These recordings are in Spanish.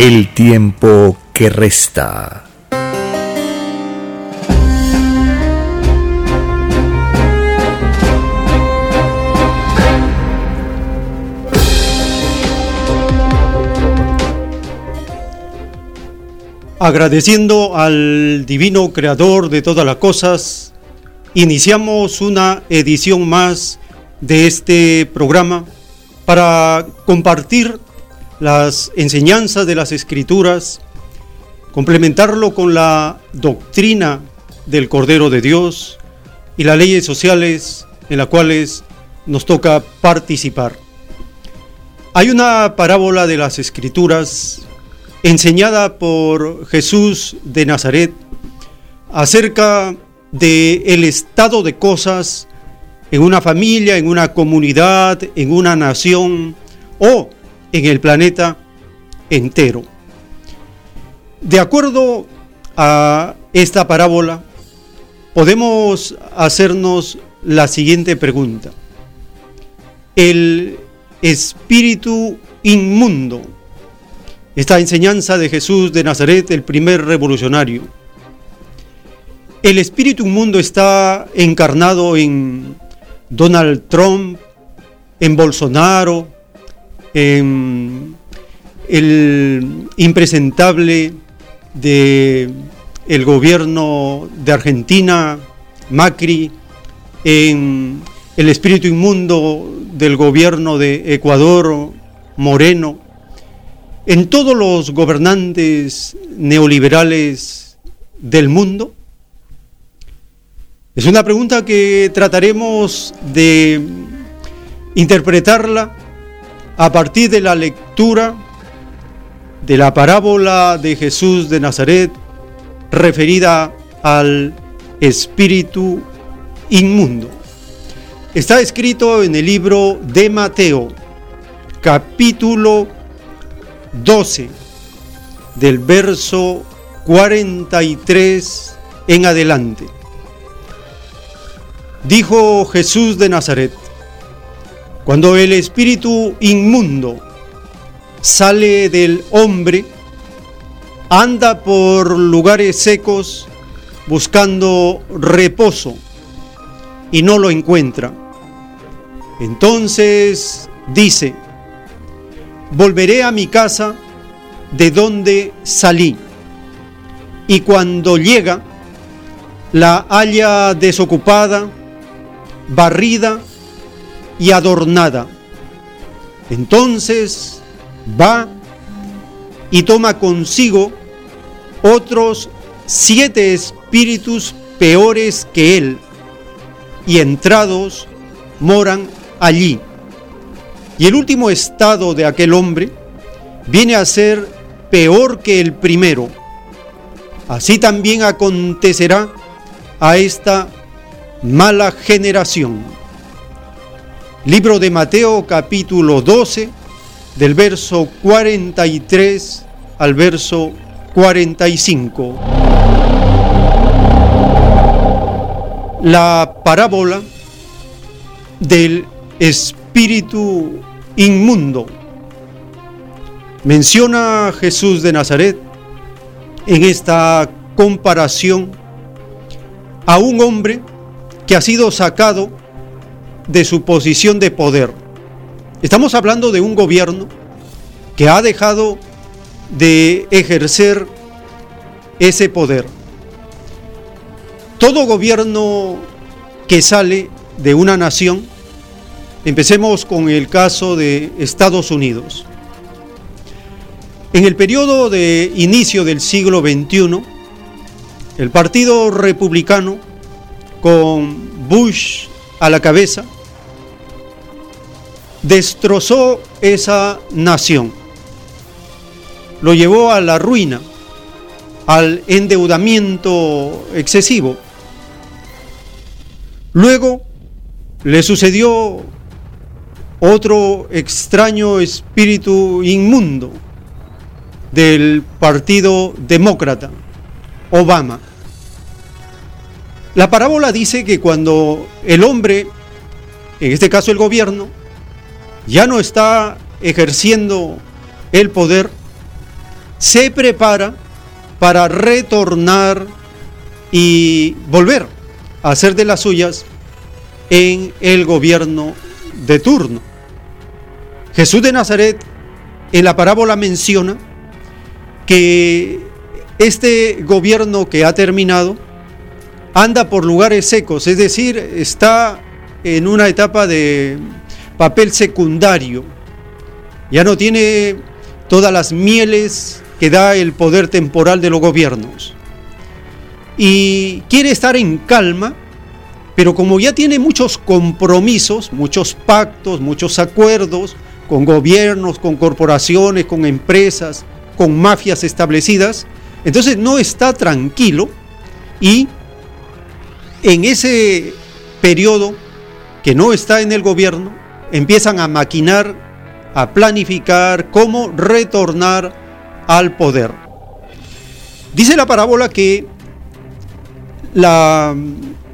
El tiempo que resta. Agradeciendo al divino creador de todas las cosas, iniciamos una edición más de este programa para compartir las enseñanzas de las escrituras, complementarlo con la doctrina del Cordero de Dios y las leyes sociales en las cuales nos toca participar. Hay una parábola de las escrituras enseñada por Jesús de Nazaret acerca de el estado de cosas en una familia, en una comunidad, en una nación o en el planeta entero. De acuerdo a esta parábola, podemos hacernos la siguiente pregunta. El espíritu inmundo esta enseñanza de Jesús de Nazaret, el primer revolucionario. El espíritu inmundo está encarnado en Donald Trump, en Bolsonaro, en el impresentable de el gobierno de Argentina, Macri, en el espíritu inmundo del gobierno de Ecuador, Moreno, en todos los gobernantes neoliberales del mundo? Es una pregunta que trataremos de interpretarla a partir de la lectura de la parábola de Jesús de Nazaret referida al espíritu inmundo. Está escrito en el libro de Mateo, capítulo 12, del verso 43 en adelante. Dijo Jesús de Nazaret, cuando el espíritu inmundo sale del hombre, anda por lugares secos buscando reposo y no lo encuentra. Entonces dice, volveré a mi casa de donde salí. Y cuando llega, la halla desocupada, barrida y adornada. Entonces va y toma consigo otros siete espíritus peores que él, y entrados moran allí. Y el último estado de aquel hombre viene a ser peor que el primero. Así también acontecerá a esta mala generación. Libro de Mateo capítulo 12, del verso 43 al verso 45. La parábola del espíritu inmundo. Menciona Jesús de Nazaret en esta comparación a un hombre que ha sido sacado de su posición de poder. Estamos hablando de un gobierno que ha dejado de ejercer ese poder. Todo gobierno que sale de una nación, empecemos con el caso de Estados Unidos. En el periodo de inicio del siglo XXI, el Partido Republicano, con Bush a la cabeza, destrozó esa nación, lo llevó a la ruina, al endeudamiento excesivo. Luego le sucedió otro extraño espíritu inmundo del Partido Demócrata, Obama. La parábola dice que cuando el hombre, en este caso el gobierno, ya no está ejerciendo el poder, se prepara para retornar y volver a hacer de las suyas en el gobierno de turno. Jesús de Nazaret en la parábola menciona que este gobierno que ha terminado anda por lugares secos, es decir, está en una etapa de papel secundario, ya no tiene todas las mieles que da el poder temporal de los gobiernos. Y quiere estar en calma, pero como ya tiene muchos compromisos, muchos pactos, muchos acuerdos con gobiernos, con corporaciones, con empresas, con mafias establecidas, entonces no está tranquilo y en ese periodo que no está en el gobierno, empiezan a maquinar, a planificar cómo retornar al poder. Dice la parábola que la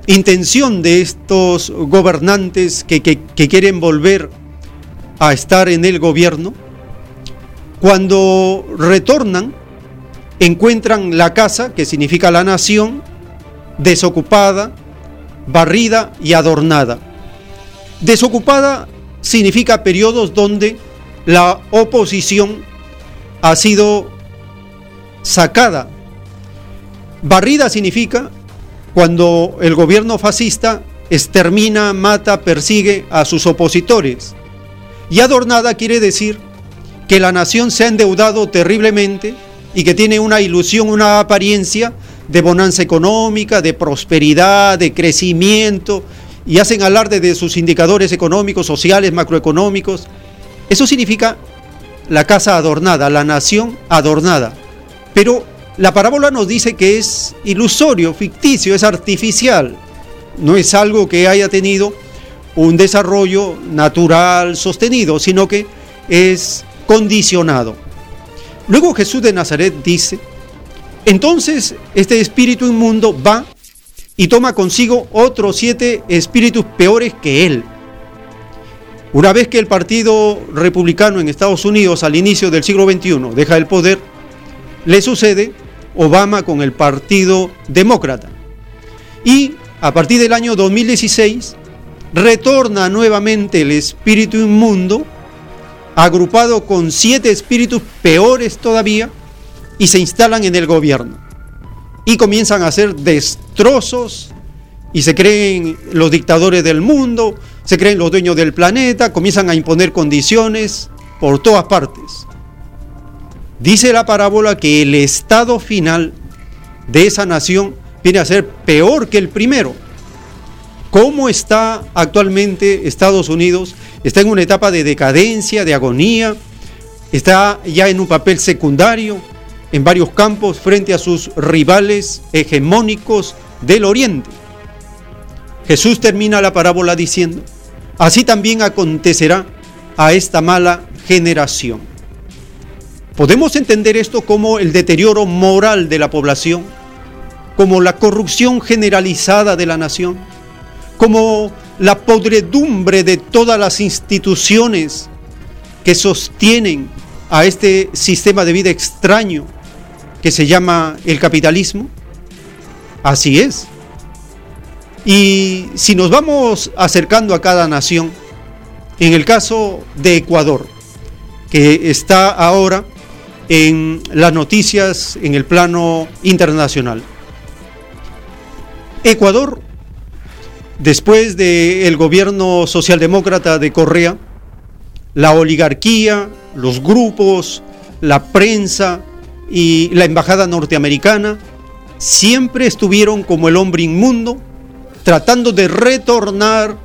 intención de estos gobernantes que, quieren volver a estar en el gobierno, cuando retornan, encuentran la casa, que significa la nación, desocupada, barrida y adornada. Desocupada significa periodos donde la oposición ha sido sacada. Barrida significa cuando el gobierno fascista extermina, mata, persigue a sus opositores. Y adornada quiere decir que la nación se ha endeudado terriblemente y que tiene una ilusión, una apariencia de bonanza económica, de prosperidad, de crecimiento, y hacen alarde de sus indicadores económicos, sociales, macroeconómicos. Eso significa la casa adornada, la nación adornada. Pero la parábola nos dice que es ilusorio, ficticio, es artificial. No es algo que haya tenido un desarrollo natural sostenido, sino que es condicionado. Luego Jesús de Nazaret dice, entonces este espíritu inmundo va y toma consigo otros siete espíritus peores que él una vez que el Partido Republicano en Estados Unidos al inicio del siglo XXI deja el poder, le sucede Obama con el Partido Demócrata. Y a partir del año 2016 retorna nuevamente el espíritu inmundo, agrupado con siete espíritus peores todavía, y se instalan en el gobierno. Y comienzan a hacer destrozos y se creen los dictadores del mundo, se creen los dueños del planeta, comienzan a imponer condiciones por todas partes. Dice la parábola que el estado final de esa nación viene a ser peor que el primero. ¿Cómo está actualmente Estados Unidos? Está en una etapa de decadencia, de agonía, está ya en un papel secundario en varios campos frente a sus rivales hegemónicos del Oriente. Jesús termina la parábola diciendo, así también acontecerá a esta mala generación. Podemos entender esto como el deterioro moral de la población, como la corrupción generalizada de la nación, como la podredumbre de todas las instituciones que sostienen a este sistema de vida extraño que se llama el capitalismo. Así es. Y si nos vamos acercando a cada nación, en el caso de Ecuador, que está ahora en las noticias en el plano internacional. Ecuador, después del gobierno socialdemócrata de Correa, la oligarquía, los grupos, la prensa y la embajada norteamericana siempre estuvieron como el hombre inmundo, tratando de retornar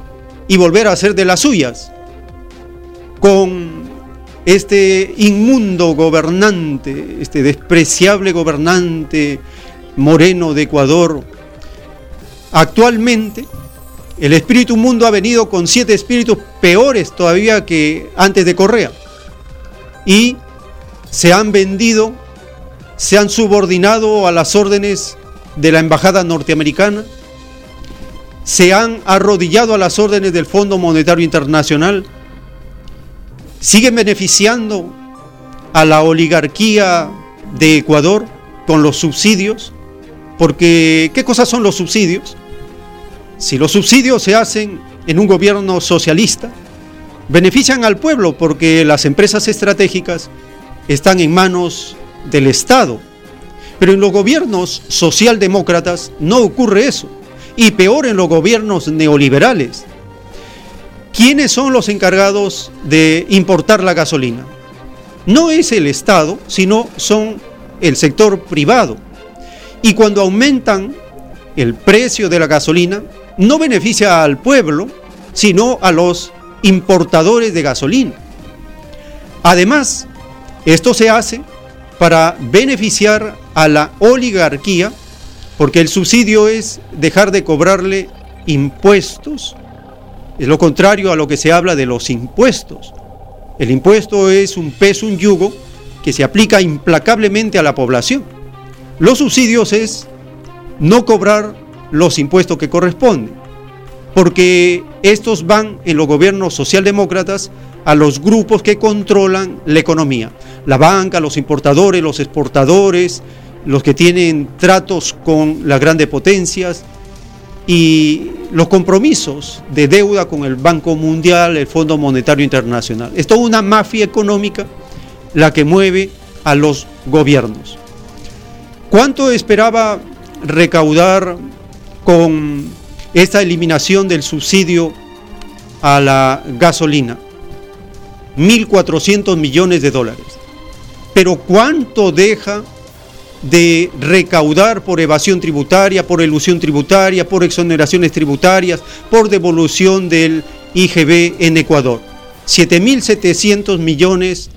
y volver a hacer de las suyas, con este inmundo gobernante, este despreciable gobernante moreno de Ecuador. Actualmente, el espíritu mundo ha venido con siete espíritus peores todavía que antes de Correa. Y se han vendido, se han subordinado a las órdenes de la embajada norteamericana, se han arrodillado a las órdenes del Fondo Monetario Internacional, siguen beneficiando a la oligarquía de Ecuador con los subsidios, porque ¿qué cosas son los subsidios? Si los subsidios se hacen en un gobierno socialista, benefician al pueblo porque las empresas estratégicas están en manos del Estado. Pero en los gobiernos socialdemócratas no ocurre eso. Y peor en los gobiernos neoliberales. ¿Quiénes son los encargados de importar la gasolina? No es el Estado, sino son el sector privado. Y cuando aumentan el precio de la gasolina, no beneficia al pueblo, sino a los importadores de gasolina. Además, esto se hace para beneficiar a la oligarquía, porque el subsidio es dejar de cobrarle impuestos es lo contrario a lo que se habla de los impuestos. El impuesto es un peso, un yugo que se aplica implacablemente a la población. Los subsidios es no cobrar los impuestos que corresponden, porque estos van en los gobiernos socialdemócratas a los grupos que controlan la economía, la banca, los importadores, los exportadores, los que tienen tratos con las grandes potencias, y los compromisos de deuda con el Banco Mundial, el Fondo Monetario Internacional. Es toda una mafia económica la que mueve a los gobiernos. ¿Cuánto esperaba recaudar con esta eliminación del subsidio a la gasolina? 1.400 millones de dólares. Pero ¿cuánto deja de recaudar por evasión tributaria, por elusión tributaria, por exoneraciones tributarias, por devolución del IGB en Ecuador. 7.700 millones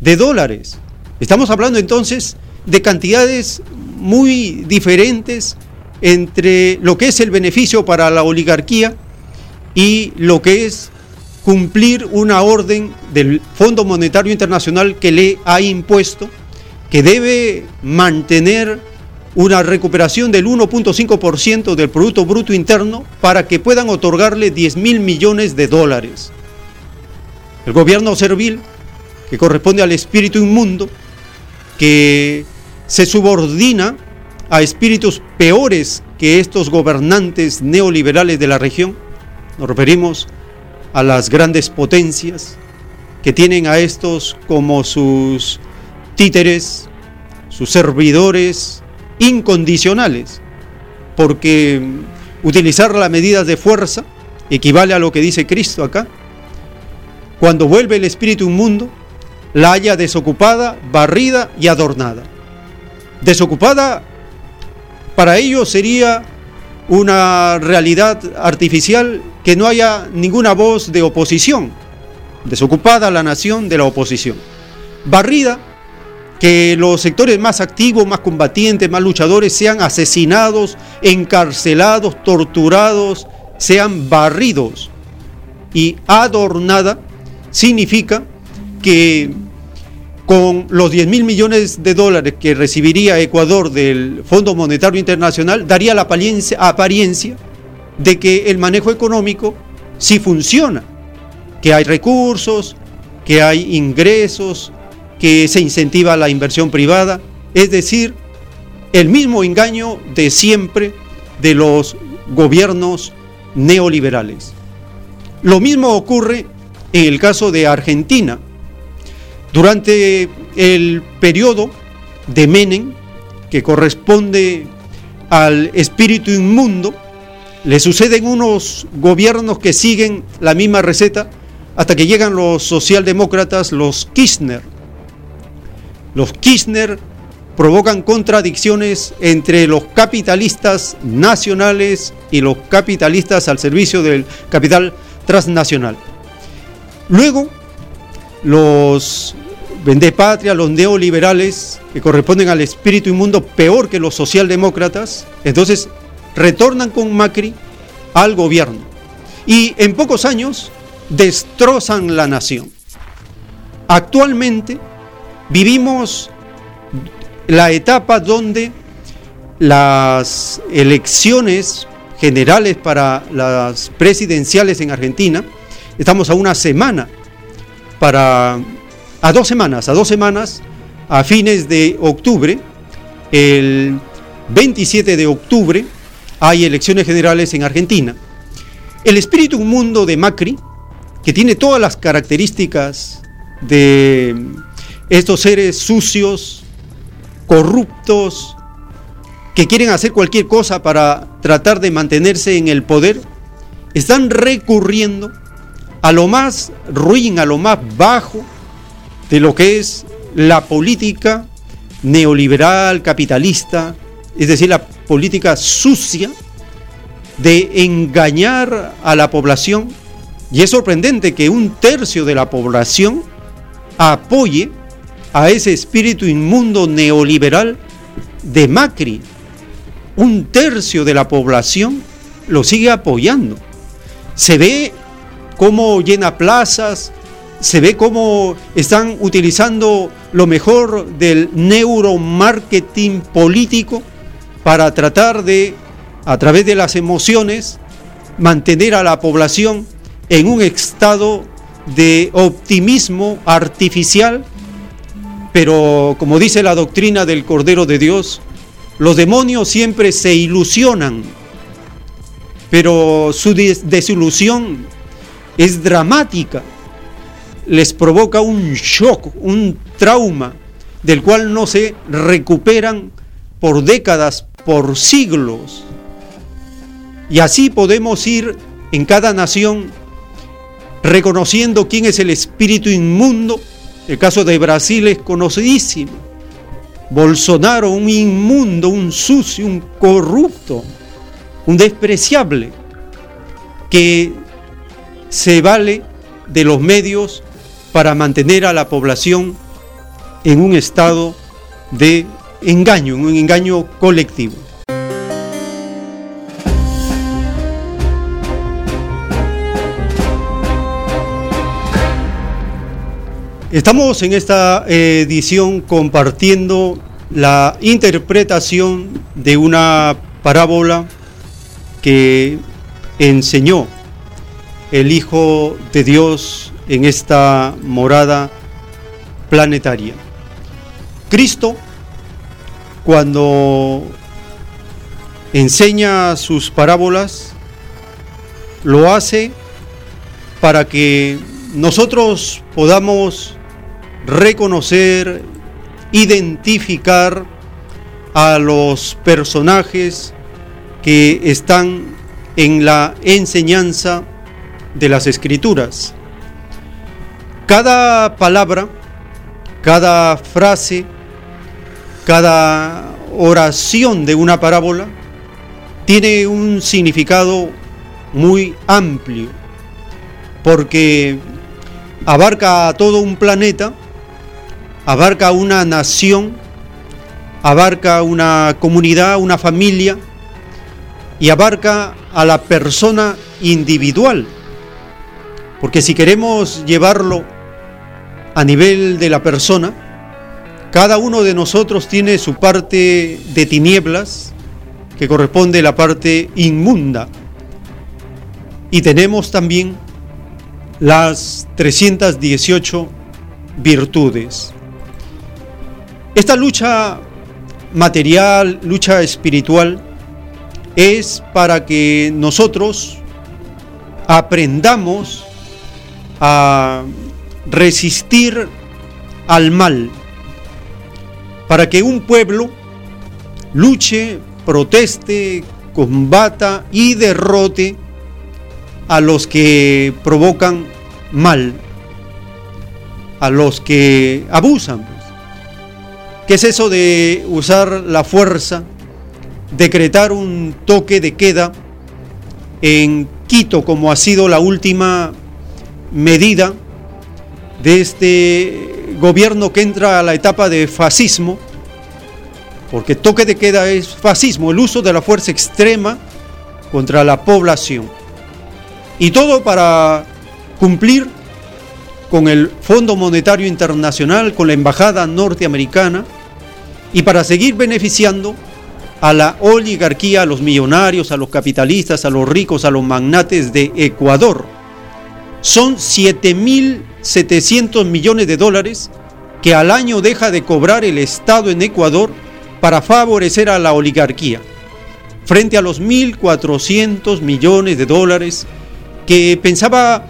de dólares. Estamos hablando entonces de cantidades muy diferentes entre lo que es el beneficio para la oligarquía y lo que es cumplir una orden del Fondo Monetario Internacional que le ha impuesto que debe mantener una recuperación del 1.5% del Producto Bruto Interno para que puedan otorgarle 10 mil millones de dólares. El gobierno servil, que corresponde al espíritu inmundo, que se subordina a espíritus peores que estos gobernantes neoliberales de la región, nos referimos a las grandes potencias que tienen a estos como sus títeres, sus servidores incondicionales, porque utilizar las medidas de fuerza equivale a lo que dice Cristo acá. Cuando vuelve el espíritu inmundo, la haya desocupada, barrida y adornada. Desocupada para ellos sería una realidad artificial que no haya ninguna voz de oposición. Desocupada la nación de la oposición. Barrida que los sectores más activos, más combatientes, más luchadores sean asesinados, encarcelados, torturados, sean barridos. Y adornada significa que con los 10 mil millones de dólares que recibiría Ecuador del Fondo Monetario Internacional, daría la apariencia, apariencia de que el manejo económico sí funciona, que hay recursos, que hay ingresos, que se incentiva la inversión privada, es decir, el mismo engaño de siempre de los gobiernos neoliberales. Lo mismo ocurre en el caso de Argentina. Durante el periodo de Menem, que corresponde al espíritu inmundo, le suceden unos gobiernos que siguen la misma receta hasta que llegan los socialdemócratas, los Kirchner. Los Kirchner provocan contradicciones entre los capitalistas nacionales y los capitalistas al servicio del capital transnacional. Luego, los patria, los neoliberales, que corresponden al espíritu inmundo peor que los socialdemócratas, entonces retornan con Macri al gobierno. Y en pocos años destrozan la nación. Actualmente vivimos la etapa donde las elecciones generales para las presidenciales en Argentina, estamos a una semana para, a dos semanas, a dos semanas, a fines de octubre, el 27 de octubre, hay elecciones generales en Argentina. El espíritu mundo de Macri, que tiene todas las características de estos seres sucios, corruptos, que quieren hacer cualquier cosa para tratar de mantenerse en el poder, están recurriendo a lo más ruin, a lo más bajo de lo que es la política neoliberal, capitalista, es decir, la política sucia de engañar a la población. Y es sorprendente que un tercio de la población apoye a ese espíritu inmundo neoliberal de Macri. Un tercio de la población lo sigue apoyando. Se ve cómo llena plazas, se ve cómo están utilizando lo mejor del neuromarketing político para tratar de, a través de las emociones, mantener a la población en un estado de optimismo artificial. Pero como dice la doctrina del Cordero de Dios, los demonios siempre se ilusionan, pero su desilusión es dramática, les provoca un shock, un trauma, del cual no se recuperan por décadas, por siglos. Y así podemos ir en cada nación reconociendo quién es el espíritu inmundo el caso de Brasil es conocidísimo. Bolsonaro, un inmundo, un sucio, un corrupto, un despreciable, que se vale de los medios para mantener a la población en un estado de engaño, en un engaño colectivo. Estamos en esta edición compartiendo la interpretación de una parábola que enseñó el Hijo de Dios en esta morada planetaria. Cristo, cuando enseña sus parábolas, lo hace para que nosotros podamos reconocer, identificar a los personajes que están en la enseñanza de las escrituras. Cada palabra, cada frase, cada oración de una parábola tiene un significado muy amplio, porque abarca a todo un planeta abarca una nación, abarca una comunidad, una familia y abarca a la persona individual. Porque si queremos llevarlo a nivel de la persona, cada uno de nosotros tiene su parte de tinieblas, que corresponde a la parte inmunda. Y tenemos también las 318 virtudes. Esta lucha material, lucha espiritual, es para que nosotros aprendamos a resistir al mal, para que un pueblo luche, proteste, combata y derrote a los que provocan mal, a los que abusan. Pues. ¿Qué es eso de usar la fuerza, decretar un toque de queda en Quito como ha sido la última medida de este gobierno que entra a la etapa de fascismo? Porque toque de queda es fascismo, el uso de la fuerza extrema contra la población. Y todo para cumplir con el Fondo Monetario Internacional, con la Embajada Norteamericana, y para seguir beneficiando a la oligarquía, a los millonarios, a los capitalistas, a los ricos, a los magnates de Ecuador. Son 7.700 millones de dólares que al año deja de cobrar el Estado en Ecuador para favorecer a la oligarquía, frente a los 1.400 millones de dólares que pensaba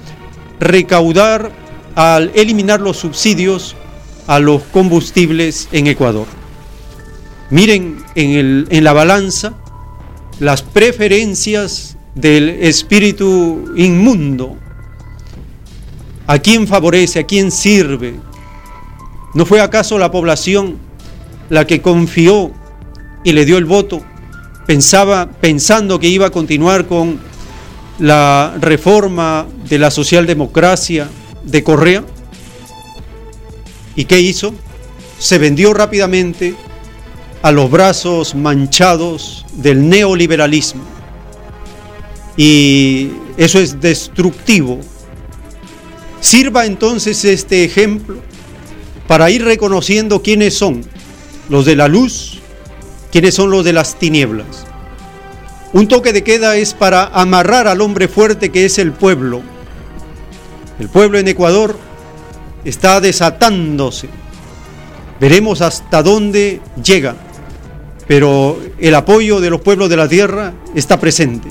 recaudar al eliminar los subsidios a los combustibles en Ecuador. Miren en, en la balanza las preferencias del espíritu inmundo. ¿A quién favorece? ¿A quién sirve? ¿No fue acaso la población la que confió y le dio el voto? Pensaba, pensando que iba a continuar con la reforma de la socialdemocracia de Correa. ¿Y qué hizo? Se vendió rápidamente a los brazos manchados del neoliberalismo. Y eso es destructivo. Sirva entonces este ejemplo para ir reconociendo quiénes son los de la luz, quiénes son los de las tinieblas. Un toque de queda es para amarrar al hombre fuerte que es el pueblo. El pueblo en Ecuador está desatándose. Veremos hasta dónde llega. Pero el apoyo de los pueblos de la tierra está presente.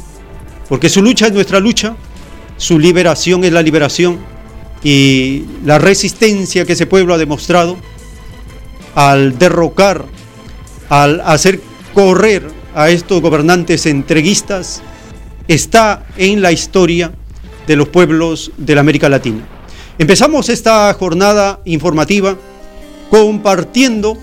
Porque su lucha es nuestra lucha, su liberación es la liberación y la resistencia que ese pueblo ha demostrado al derrocar, al hacer correr a estos gobernantes entreguistas está en la historia de los pueblos de la América Latina. Empezamos esta jornada informativa compartiendo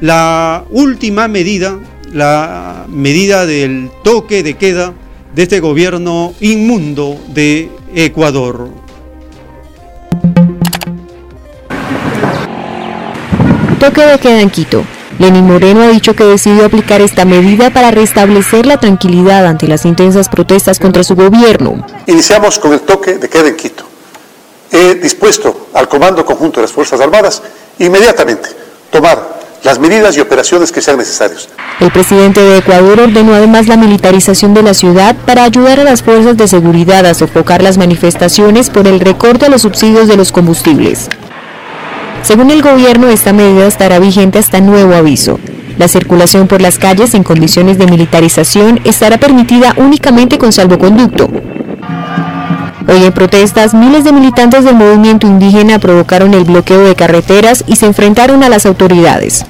la última medida, la medida del toque de queda de este gobierno inmundo de Ecuador. Toque de queda en Quito. Lenín Moreno ha dicho que decidió aplicar esta medida para restablecer la tranquilidad ante las intensas protestas contra su gobierno. Iniciamos con el toque de queda en Quito. He dispuesto al Comando Conjunto de las Fuerzas Armadas inmediatamente tomar las medidas y operaciones que sean necesarias. El presidente de Ecuador ordenó además la militarización de la ciudad para ayudar a las fuerzas de seguridad a sofocar las manifestaciones por el recorte a los subsidios de los combustibles. Según el gobierno, esta medida estará vigente hasta nuevo aviso. La circulación por las calles en condiciones de militarización estará permitida únicamente con salvoconducto. Hoy en protestas, miles de militantes del movimiento indígena provocaron el bloqueo de carreteras y se enfrentaron a las autoridades.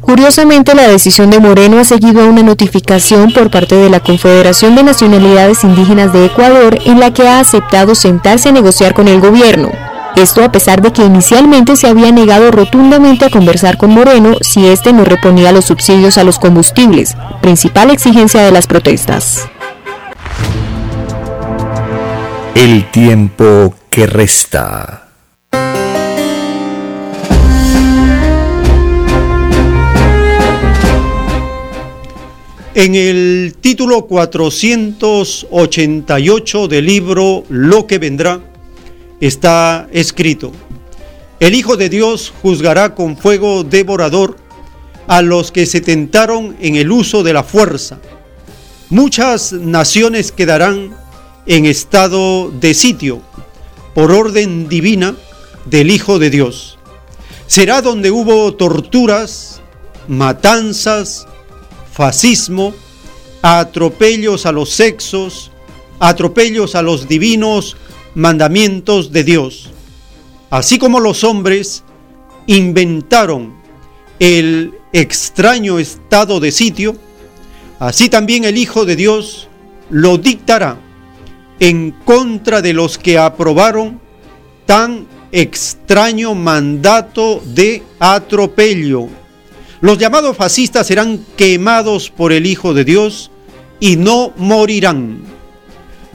Curiosamente, la decisión de Moreno ha seguido a una notificación por parte de la Confederación de Nacionalidades Indígenas de Ecuador en la que ha aceptado sentarse a negociar con el gobierno. Esto a pesar de que inicialmente se había negado rotundamente a conversar con Moreno si éste no reponía los subsidios a los combustibles, principal exigencia de las protestas. El tiempo que resta. En el título 488 del libro Lo que vendrá, está escrito, el Hijo de Dios juzgará con fuego devorador a los que se tentaron en el uso de la fuerza. Muchas naciones quedarán en estado de sitio por orden divina del Hijo de Dios. Será donde hubo torturas, matanzas, fascismo, atropellos a los sexos, atropellos a los divinos mandamientos de Dios, así como los hombres inventaron el extraño estado de sitio, así también el Hijo de Dios lo dictará en contra de los que aprobaron tan extraño mandato de atropello. Los llamados fascistas serán quemados por el Hijo de Dios y no morirán.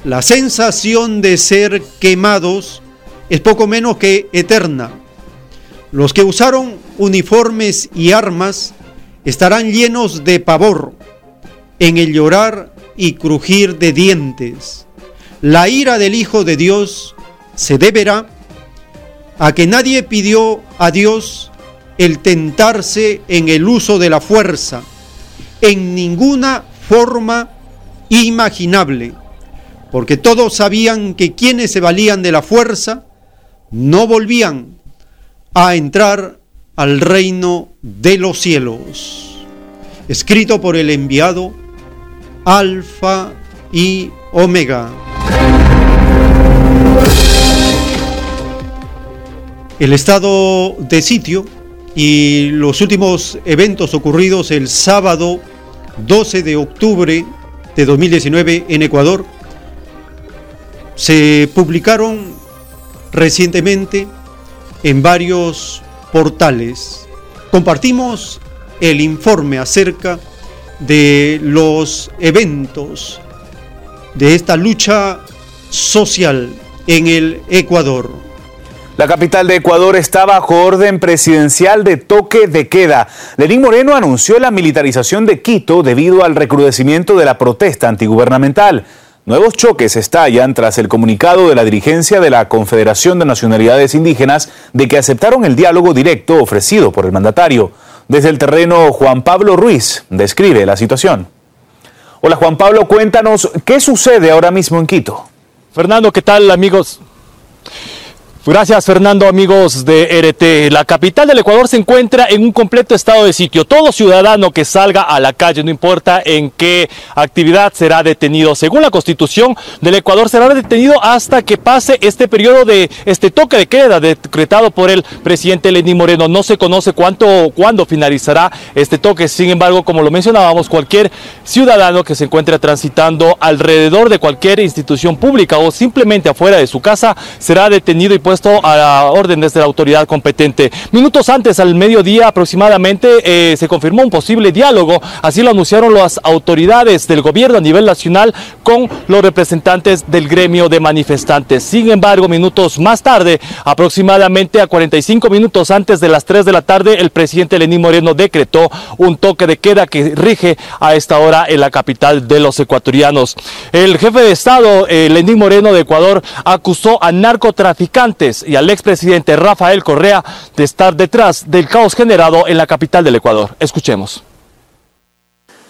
La sensación de ser quemados es poco menos que eterna. Los que usaron uniformes y armas estarán llenos de pavor en el llorar y crujir de dientes. La ira del Hijo de Dios se deberá a que nadie pidió a Dios el tentarse en el uso de la fuerza en ninguna forma imaginable, porque todos sabían que quienes se valían de la fuerza no volvían a entrar al reino de los cielos. Escrito por el enviado Alfa y Omega. El estado de sitio y los últimos eventos ocurridos el sábado 12 de octubre de 2019 en Ecuador se publicaron recientemente en varios portales. Compartimos el informe acerca de los eventos de esta lucha social en el Ecuador. La capital de Ecuador está bajo orden presidencial de toque de queda. Lenín Moreno anunció la militarización de Quito debido al recrudecimiento de la protesta antigubernamental. Nuevos choques estallan tras el comunicado de la dirigencia de la Confederación de Nacionalidades Indígenas de que aceptaron el diálogo directo ofrecido por el mandatario. Desde el terreno, Juan Pablo Ruiz describe la situación. Hola Juan Pablo, cuéntanos qué sucede ahora mismo en Quito. Fernando, ¿qué tal amigos? Gracias Fernando, amigos de RT. La capital del Ecuador se encuentra en un completo estado de sitio. Todo ciudadano que salga a la calle, no importa en qué actividad, será detenido. Según la constitución del Ecuador, será detenido hasta que pase este periodo de este toque de queda decretado por el presidente Lenín Moreno. No se conoce cuánto, cuándo finalizará este toque. Sin embargo, como lo mencionábamos, cualquier ciudadano que se encuentre transitando alrededor de cualquier institución pública o simplemente afuera de su casa será detenido y puesto a órdenes de la autoridad competente. Minutos antes, al mediodía aproximadamente, eh, se confirmó un posible diálogo, así lo anunciaron las autoridades del gobierno a nivel nacional con los representantes del gremio de manifestantes. Sin embargo, minutos más tarde, aproximadamente a 45 minutos antes de las 3 de la tarde, el presidente Lenín Moreno decretó un toque de queda que rige a esta hora en la capital de los ecuatorianos. El jefe de Estado, eh, Lenín Moreno de Ecuador, acusó a narcotraficantes y al expresidente Rafael Correa de estar detrás del caos generado en la capital del Ecuador. Escuchemos.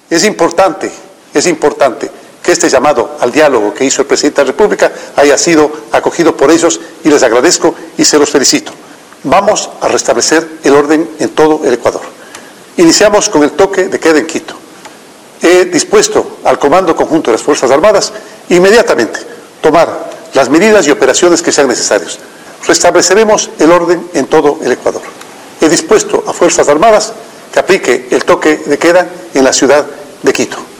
Es importante, es importante que este llamado al diálogo que hizo el presidente de la República haya sido acogido por ellos y les agradezco y se los felicito. Vamos a restablecer el orden en todo el Ecuador. Iniciamos con el toque de queda en Quito. He dispuesto al Comando Conjunto de las Fuerzas Armadas inmediatamente tomar las medidas y operaciones que sean necesarias restableceremos el orden en todo el Ecuador. He dispuesto a Fuerzas Armadas que aplique el toque de queda en la ciudad de Quito.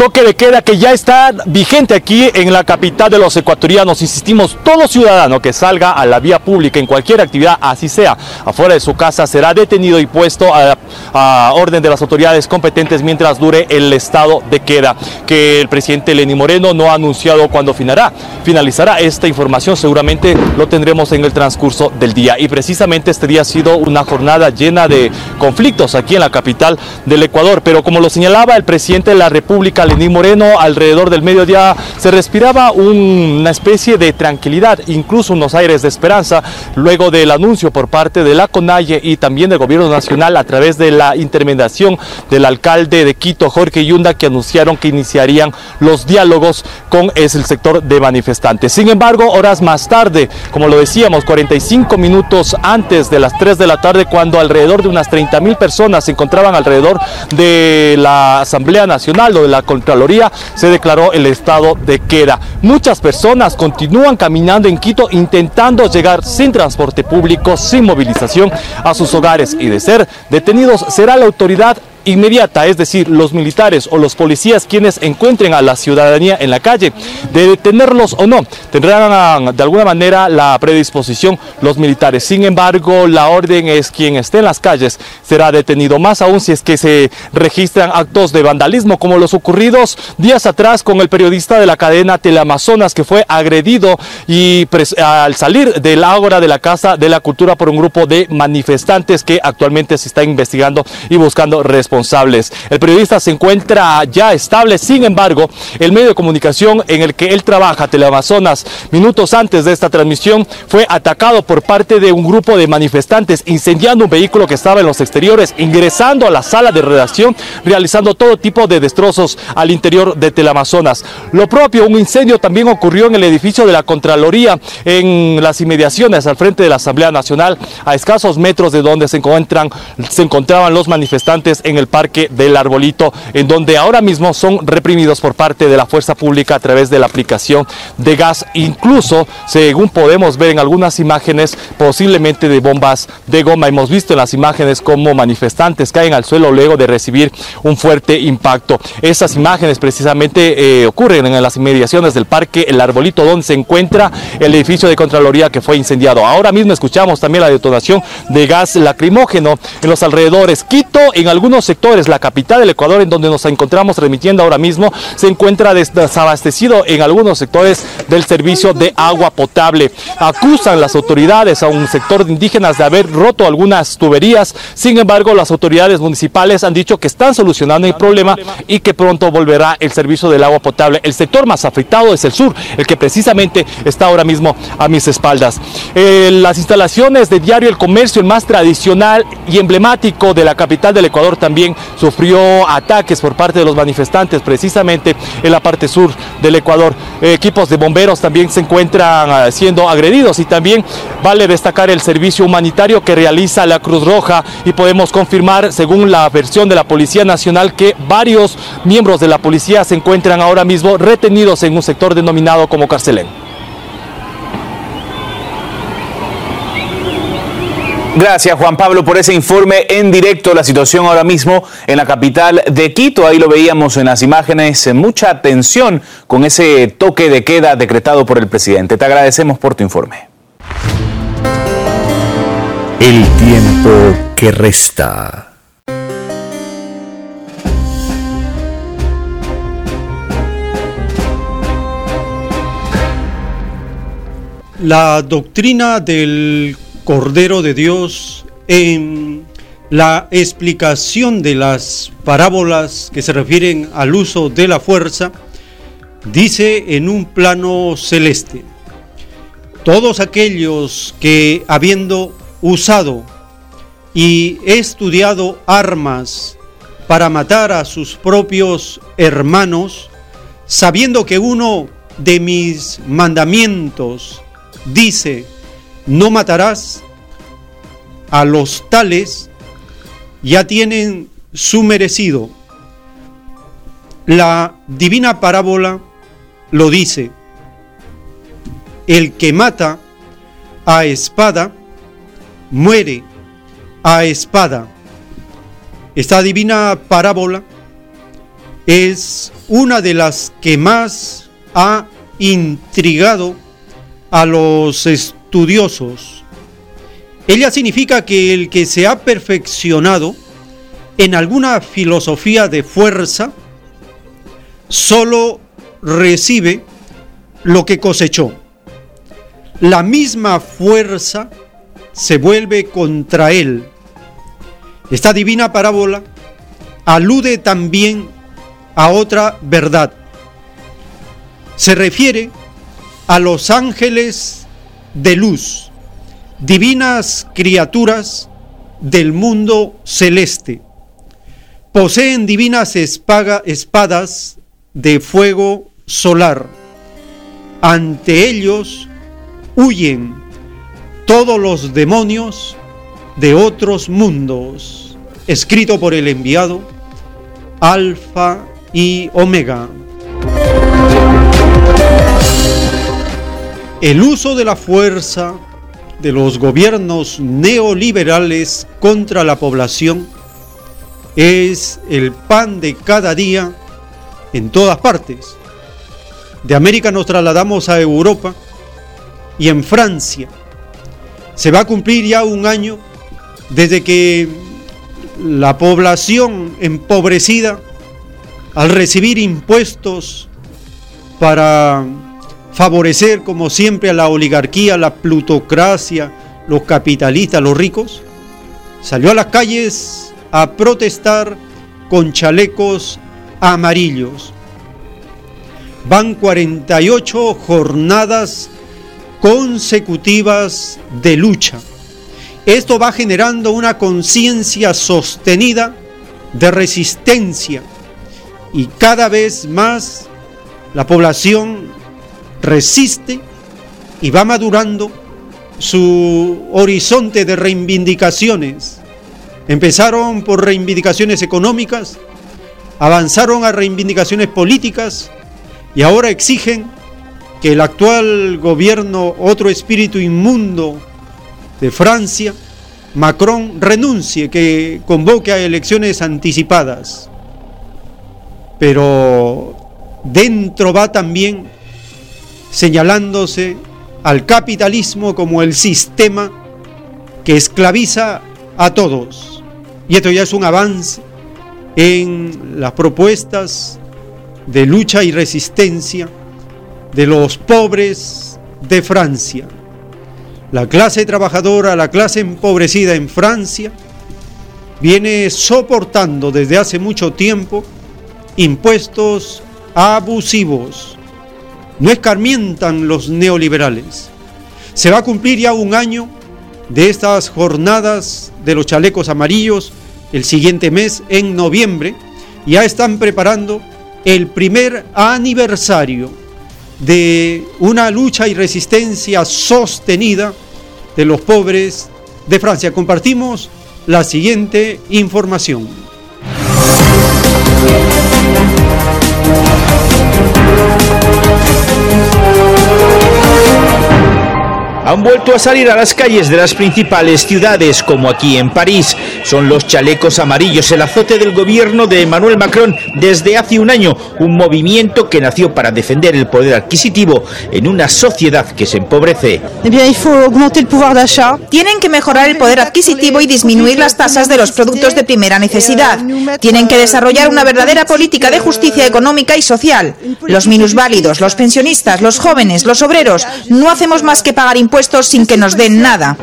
Toque de queda que ya está vigente aquí en la capital de los ecuatorianos. Insistimos, todo ciudadano que salga a la vía pública en cualquier actividad, así sea, afuera de su casa, será detenido y puesto a, orden de las autoridades competentes mientras dure el estado de queda, que el presidente Lenín Moreno no ha anunciado cuándo finalizará. Finalizará esta información, seguramente lo tendremos en el transcurso del día. Y precisamente este día ha sido una jornada llena de conflictos aquí en la capital del Ecuador, pero como lo señalaba el presidente de la República, Lenín Moreno, alrededor del mediodía se respiraba una especie de tranquilidad, incluso unos aires de esperanza, luego del anuncio por parte de la CONAIE y también del gobierno nacional a través de la intermediación del alcalde de Quito, Jorge Yunda, que anunciaron que iniciarían los diálogos con el sector de manifestantes. Sin embargo, horas más tarde, como lo decíamos, 45 minutos antes de las 3 de la tarde, cuando alrededor de unas 30 mil personas se encontraban alrededor de la Asamblea Nacional o de la Contraloría se declaró el estado de queda. Muchas personas continúan caminando en Quito intentando llegar sin transporte público, sin movilización a sus hogares y de ser detenidos será la autoridad inmediata, es decir, los militares o los policías quienes encuentren a la ciudadanía en la calle, de detenerlos o no, tendrán de alguna manera la predisposición los militares. Sin embargo, la orden es quien esté en las calles será detenido, más aún si es que se registran actos de vandalismo como los ocurridos días atrás con el periodista de la cadena Teleamazonas que fue agredido y al salir del ágora de la Casa de la Cultura por un grupo de manifestantes que actualmente se está investigando y buscando respuestas responsables. El periodista se encuentra ya estable, sin embargo, el medio de comunicación en el que él trabaja, Teleamazonas, minutos antes de esta transmisión, fue atacado por parte de un grupo de manifestantes, incendiando un vehículo que estaba en los exteriores, ingresando a la sala de redacción, realizando todo tipo de destrozos al interior de Teleamazonas. Lo propio, un incendio también ocurrió en el edificio de la Contraloría, en las inmediaciones al frente de la Asamblea Nacional, a escasos metros de donde se encuentran, se encontraban los manifestantes en el Parque del Arbolito, en donde ahora mismo son reprimidos por parte de la fuerza pública a través de la aplicación de gas, incluso según podemos ver en algunas imágenes, posiblemente de bombas de goma. Hemos visto en las imágenes cómo manifestantes caen al suelo luego de recibir un fuerte impacto. Esas imágenes precisamente eh, ocurren en las inmediaciones del Parque El Arbolito, donde se encuentra el edificio de Contraloría que fue incendiado. Ahora mismo escuchamos también la detonación de gas lacrimógeno en los alrededores. Quito, en algunos sectores. La capital del Ecuador, en donde nos encontramos remitiendo ahora mismo, se encuentra desabastecido en algunos sectores del servicio de agua potable. Acusan las autoridades a un sector de indígenas de haber roto algunas tuberías. Sin embargo, las autoridades municipales han dicho que están solucionando el problema y que pronto volverá el servicio del agua potable. El sector más afectado es el sur, el que precisamente está ahora mismo a mis espaldas. Eh, las instalaciones de Diario El Comercio, el más tradicional y emblemático de la capital del Ecuador, también sufrió ataques por parte de los manifestantes precisamente en la parte sur del Ecuador. equipos de bomberos también se encuentran ah, siendo agredidos y también vale destacar el servicio humanitario que realiza la Cruz Roja y podemos confirmar según la versión de la Policía Nacional que varios miembros de la policía se encuentran ahora mismo retenidos en un sector denominado como Carcelén. Gracias Juan Pablo por ese informe en directo. La situación ahora mismo en la capital de Quito, ahí lo veíamos en las imágenes, mucha atención con ese toque de queda decretado por el presidente. Te agradecemos por tu informe. El tiempo que resta. La doctrina del Cordero de Dios en la explicación de las parábolas que se refieren al uso de la fuerza, dice en un plano celeste, todos aquellos que habiendo usado y estudiado armas para matar a sus propios hermanos, sabiendo que uno de mis mandamientos dice, no matarás, a los tales ya tienen su merecido. La divina parábola lo dice, el que mata a espada, muere a espada. Esta divina parábola es una de las que más ha intrigado a los estudiantes Ella significa que el que se ha perfeccionado en alguna filosofía de fuerza solo recibe lo que cosechó. La misma fuerza se vuelve contra él. Esta divina parábola alude también a otra verdad. Se refiere a los ángeles de luz, divinas criaturas del mundo celeste. Poseen divinas espadas de fuego solar. Ante ellos huyen todos los demonios de otros mundos. Escrito por el enviado Alfa y Omega. El uso de la fuerza de los gobiernos neoliberales contra la población es el pan de cada día en todas partes. De América nos trasladamos a Europa y en Francia se va a cumplir ya un año desde que la población empobrecida, al recibir impuestos para favorecer como siempre a la oligarquía, la plutocracia, los capitalistas, los ricos, salió a las calles a protestar con chalecos amarillos. Van 48 jornadas consecutivas de lucha. Esto va generando una conciencia sostenida de resistencia y cada vez más la población resiste y va madurando su horizonte de reivindicaciones. Empezaron por reivindicaciones económicas, avanzaron a reivindicaciones políticas y ahora exigen que el actual gobierno, otro espíritu inmundo de Francia, Macron renuncie, que convoque a elecciones anticipadas. Pero dentro va también señalándose al capitalismo como el sistema que esclaviza a todos. Y esto ya es un avance en las propuestas de lucha y resistencia de los pobres de Francia. La clase trabajadora, la clase empobrecida en Francia, viene soportando desde hace mucho tiempo impuestos abusivos. No escarmientan los neoliberales. Se va a cumplir ya un año de estas jornadas de los chalecos amarillos el siguiente mes, en noviembre. Ya están preparando el primer aniversario de una lucha y resistencia sostenida de los pobres de Francia. Compartimos la siguiente información. Han vuelto a salir a las calles de las principales ciudades, como aquí en París. Son los chalecos amarillos, el azote del gobierno de Emmanuel Macron desde hace un año, un movimiento que nació para defender el poder adquisitivo en una sociedad que se empobrece. Eh Tienen que mejorar el poder adquisitivo y disminuir las tasas de los productos de primera necesidad. Tienen que desarrollar una verdadera política de justicia económica y social. Los minusválidos, los pensionistas, los jóvenes, los obreros, no hacemos más que pagar impuestos sin que nos den nada.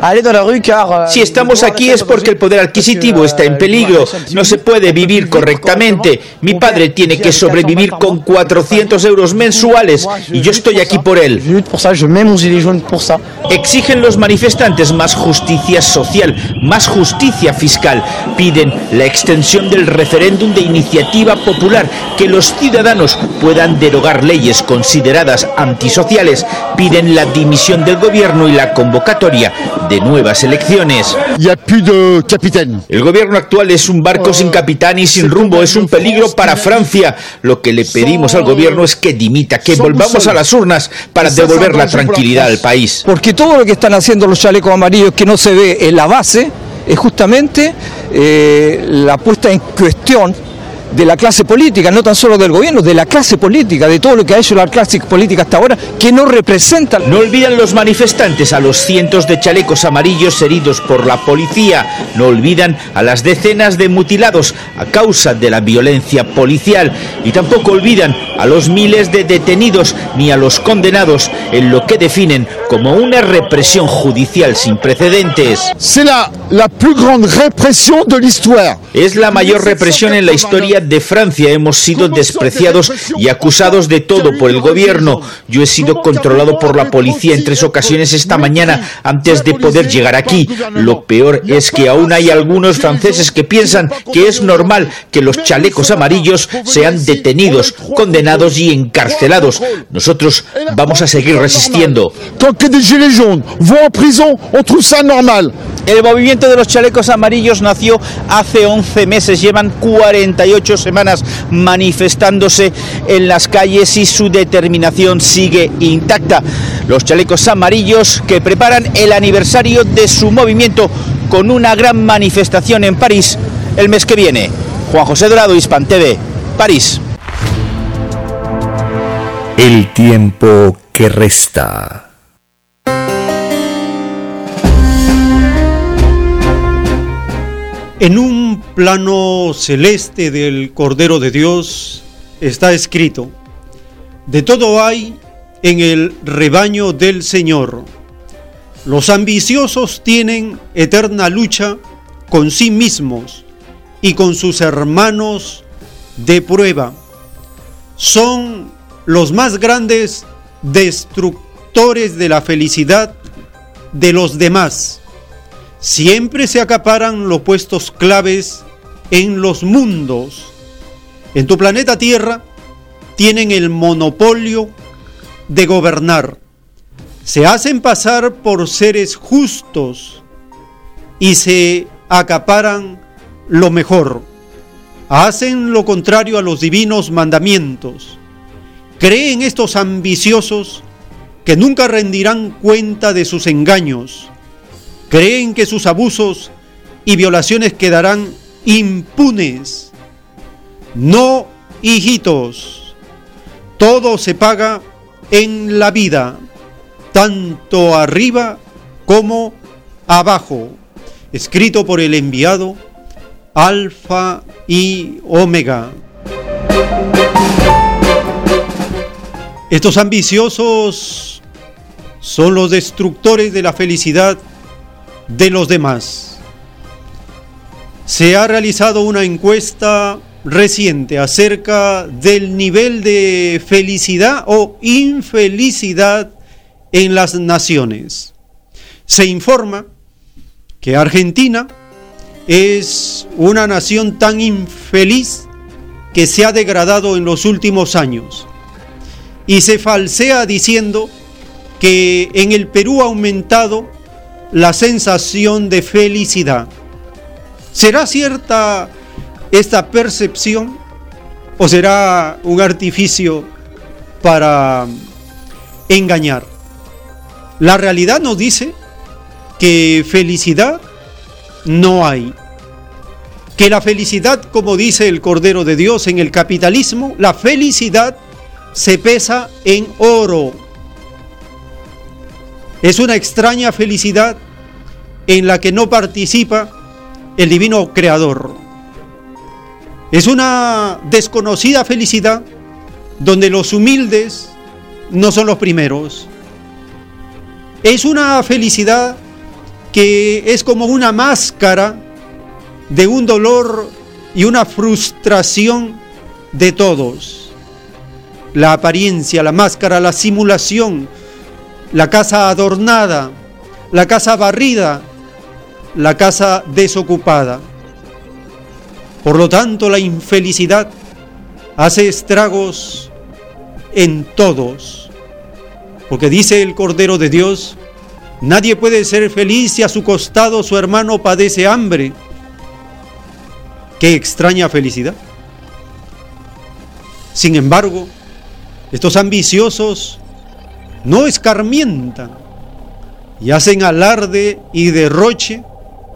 Si estamos aquí es porque el poder adquisitivo está en peligro. No se puede vivir correctamente. Mi padre tiene que sobrevivir con 400 euros mensuales y yo estoy aquí por él. Exigen los manifestantes más justicia social, más justicia fiscal. Piden la extensión del referéndum de iniciativa popular, que los ciudadanos puedan derogar leyes consideradas antisociales. Piden la dimisión del gobierno y la convocatoria de nuevas elecciones. El gobierno actual es un barco sin capitán y sin rumbo, es un peligro para Francia. Lo que le pedimos al gobierno es que dimita, que volvamos a las urnas para devolver la tranquilidad al país. Porque todo lo que están haciendo los chalecos amarillos que no se ve en la base es justamente eh, la puesta en cuestión de la clase política, no tan solo del gobierno, de la clase política, de todo lo que ha hecho la clase política hasta ahora, que no representa. No olvidan los manifestantes a los cientos de chalecos amarillos heridos por la policía, no olvidan a las decenas de mutilados a causa de la violencia policial y tampoco olvidan a los miles de detenidos ni a los condenados en lo que definen como una represión judicial sin precedentes. la, la plus grande represión de la Es la mayor represión en la historia de Francia hemos sido despreciados y acusados de todo por el gobierno. Yo he sido controlado por la policía en tres ocasiones esta mañana antes de poder llegar aquí. Lo peor es que aún hay algunos franceses que piensan que es normal que los chalecos amarillos sean detenidos, condenados y encarcelados. Nosotros vamos a seguir resistiendo. que des gilets jaunes vont en prison, on trouve ça normal. El movimiento de los chalecos amarillos nació hace 11 meses, llevan 48 semanas manifestándose en las calles y su determinación sigue intacta. Los chalecos amarillos que preparan el aniversario de su movimiento con una gran manifestación en París el mes que viene. Juan José Dorado, Hispan TV, París. El tiempo que resta. En un plano celeste del Cordero de Dios está escrito, de todo hay en el rebaño del Señor. Los ambiciosos tienen eterna lucha con sí mismos y con sus hermanos de prueba. Son los más grandes destructores de la felicidad de los demás siempre se acaparan los puestos claves en los mundos. En tu planeta Tierra tienen el monopolio de gobernar. Se hacen pasar por seres justos y se acaparan lo mejor. Hacen lo contrario a los divinos mandamientos. Creen estos ambiciosos que nunca rendirán cuenta de sus engaños creen que sus abusos y violaciones quedarán impunes. No, hijitos, todo se paga en la vida, tanto arriba como abajo. Escrito por el enviado Alfa y Omega. Estos ambiciosos son los destructores de la felicidad de los demás. Se ha realizado una encuesta reciente acerca del nivel de felicidad o infelicidad en las naciones. Se informa que Argentina es una nación tan infeliz que se ha degradado en los últimos años. Y se falsea diciendo que en el Perú ha aumentado la sensación de felicidad. ¿Será cierta esta percepción o será un artificio para engañar? La realidad nos dice que felicidad no hay. Que la felicidad, como dice el Cordero de Dios en el capitalismo, la felicidad se pesa en oro es una extraña felicidad en la que no participa el divino creador. Es una desconocida felicidad donde los humildes no son los primeros. Es una felicidad que es como una máscara de un dolor y una frustración de todos. La apariencia, la máscara, la simulación, la casa adornada, la casa barrida, la casa desocupada. Por lo tanto, la infelicidad hace estragos en todos. Porque dice el Cordero de Dios, nadie puede ser feliz si a su costado su hermano padece hambre. Qué extraña felicidad. Sin embargo, estos ambiciosos no escarmientan y hacen alarde y derroche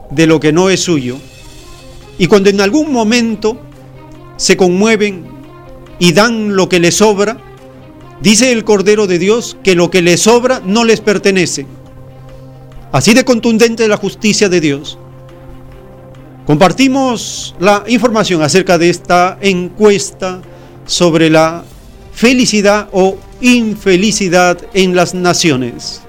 de lo que no es suyo. Y cuando en algún momento se conmueven y dan lo que les sobra, dice el Cordero de Dios que lo que les sobra no les pertenece. Así de contundente la justicia de Dios. Compartimos la información acerca de esta encuesta sobre la felicidad o infelicidad en las naciones.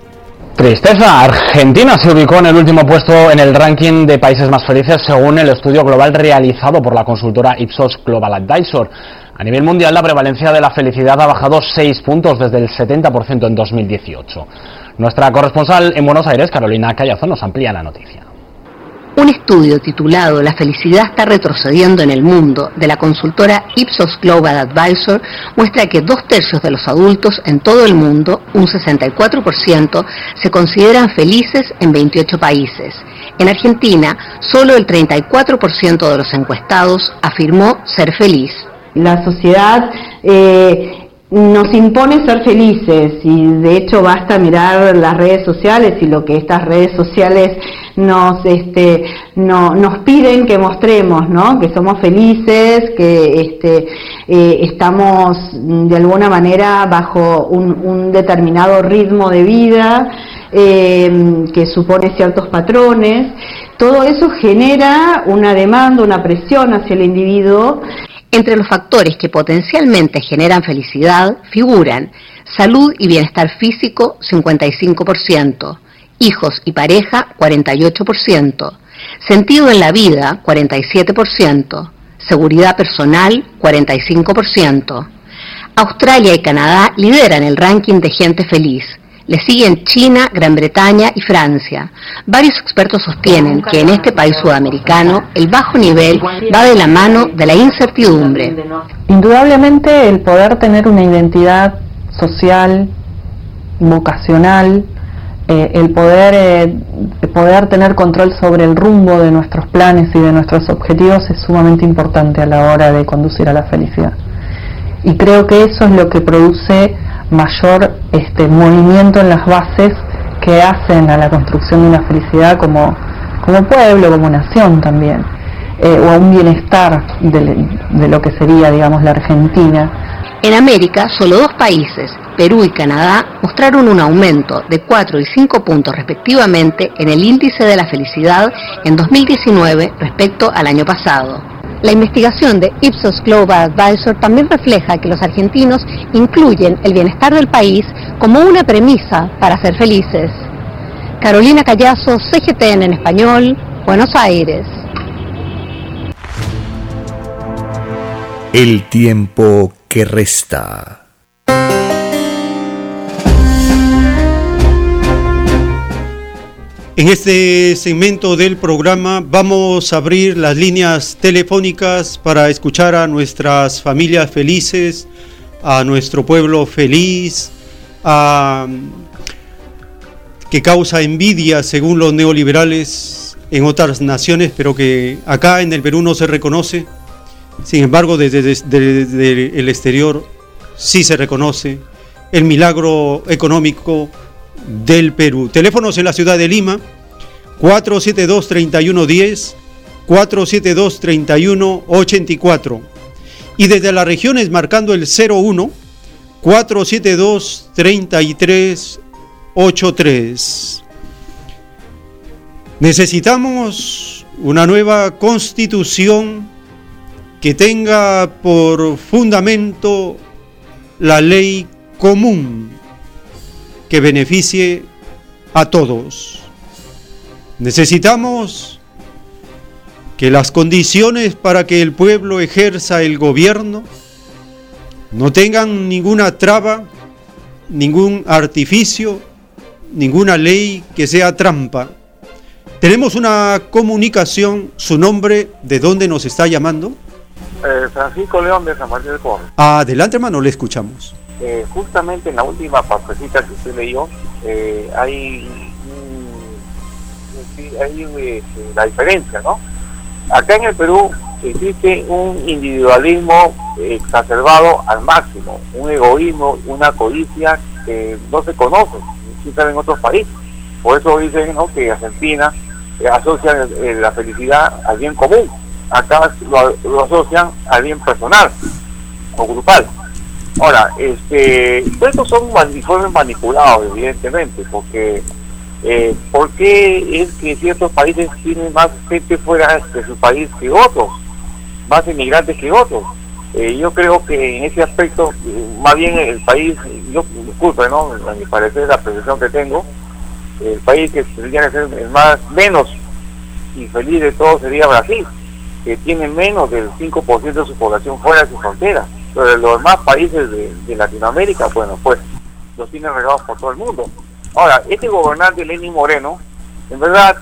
Tristeza, Argentina se ubicó en el último puesto en el ranking de países más felices según el estudio global realizado por la consultora Ipsos Global Advisor. A nivel mundial la prevalencia de la felicidad ha bajado 6 puntos desde el 70% en 2018. Nuestra corresponsal en Buenos Aires, Carolina Callazo, nos amplía la noticia. Un estudio titulado La felicidad está retrocediendo en el mundo de la consultora Ipsos Global Advisor muestra que dos tercios de los adultos en todo el mundo, un 64%, se consideran felices en 28 países. En Argentina, solo el 34% de los encuestados afirmó ser feliz. La sociedad eh, nos impone ser felices y de hecho basta mirar las redes sociales y lo que estas redes sociales nos este no, nos piden que mostremos no que somos felices que este eh, estamos de alguna manera bajo un, determinado ritmo de vida eh, que supone ciertos patrones. Todo eso genera una demanda una presión hacia el individuo entre los factores que potencialmente generan felicidad figuran salud y bienestar físico 55%, hijos y pareja 48%, sentido en la vida 47%, seguridad personal 45%. Australia y Canadá lideran el ranking de gente feliz, le siguen China, Gran Bretaña y Francia. Varios expertos sostienen que en este país sudamericano el bajo nivel va de la mano de la incertidumbre. Indudablemente el poder tener una identidad social, vocacional, eh, el poder, eh, poder tener control sobre el rumbo de nuestros planes y de nuestros objetivos es sumamente importante a la hora de conducir a la felicidad. Y creo que eso es lo que produce mayor este, movimiento en las bases que hacen a la construcción de una felicidad como, como pueblo, como nación también, eh, o a un bienestar de, de lo que sería, digamos, la Argentina. En América, solo dos países, Perú y Canadá, mostraron un aumento de 4 y 5 puntos respectivamente en el índice de la felicidad en 2019 respecto al año pasado. La investigación de Ipsos Global Advisor también refleja que los argentinos incluyen el bienestar del país como una premisa para ser felices. Carolina Callazo, CGTN en español, Buenos Aires. El tiempo que resta. En este segmento del programa vamos a abrir las líneas telefónicas para escuchar a nuestras familias felices, a nuestro pueblo feliz, a, que causa envidia según los neoliberales en otras naciones, pero que acá en el Perú no se reconoce. Sin embargo, desde, desde el exterior sí se reconoce el milagro económico del Perú. Teléfonos en la ciudad de Lima, 472-3110, 472-3184. Y desde las regiones marcando el 01, 472-3383. Necesitamos una nueva constitución que tenga por fundamento la ley común que beneficie a todos. Necesitamos que las condiciones para que el pueblo ejerza el gobierno no tengan ninguna traba, ningún artificio, ninguna ley que sea trampa. Tenemos una comunicación, su nombre, ¿de dónde nos está llamando? Eh, Francisco León de San Martín de Porres. Adelante, hermano, le escuchamos. Eh, justamente en la última partecita que usted leyó, eh, hay, este, la diferencia, ¿no? Acá en el Perú existe un individualismo exacerbado al máximo, un egoísmo, una codicia que no se conoce, ni siquiera en otros países. Por eso dicen ¿no? que Argentina eh, asocia la felicidad al bien común. Acá lo, lo asocian al bien personal o grupal. Ahora, este, estos son informes manipulados, evidentemente, porque eh, ¿por qué es que ciertos países tienen más gente fuera de su país que otros? Más inmigrantes que otros. Eh, yo creo que en ese aspecto, más bien el país, yo disculpe, ¿no? A mi parecer, la percepción que tengo, el país que tendría que ser el más menos infeliz de todos sería Brasil, que tiene menos del 5% de su población fuera de su frontera pero los demás países de, Latinoamérica, bueno, pues los tienen regados por todo el mundo. Ahora, este gobernante Lenín Moreno, en verdad,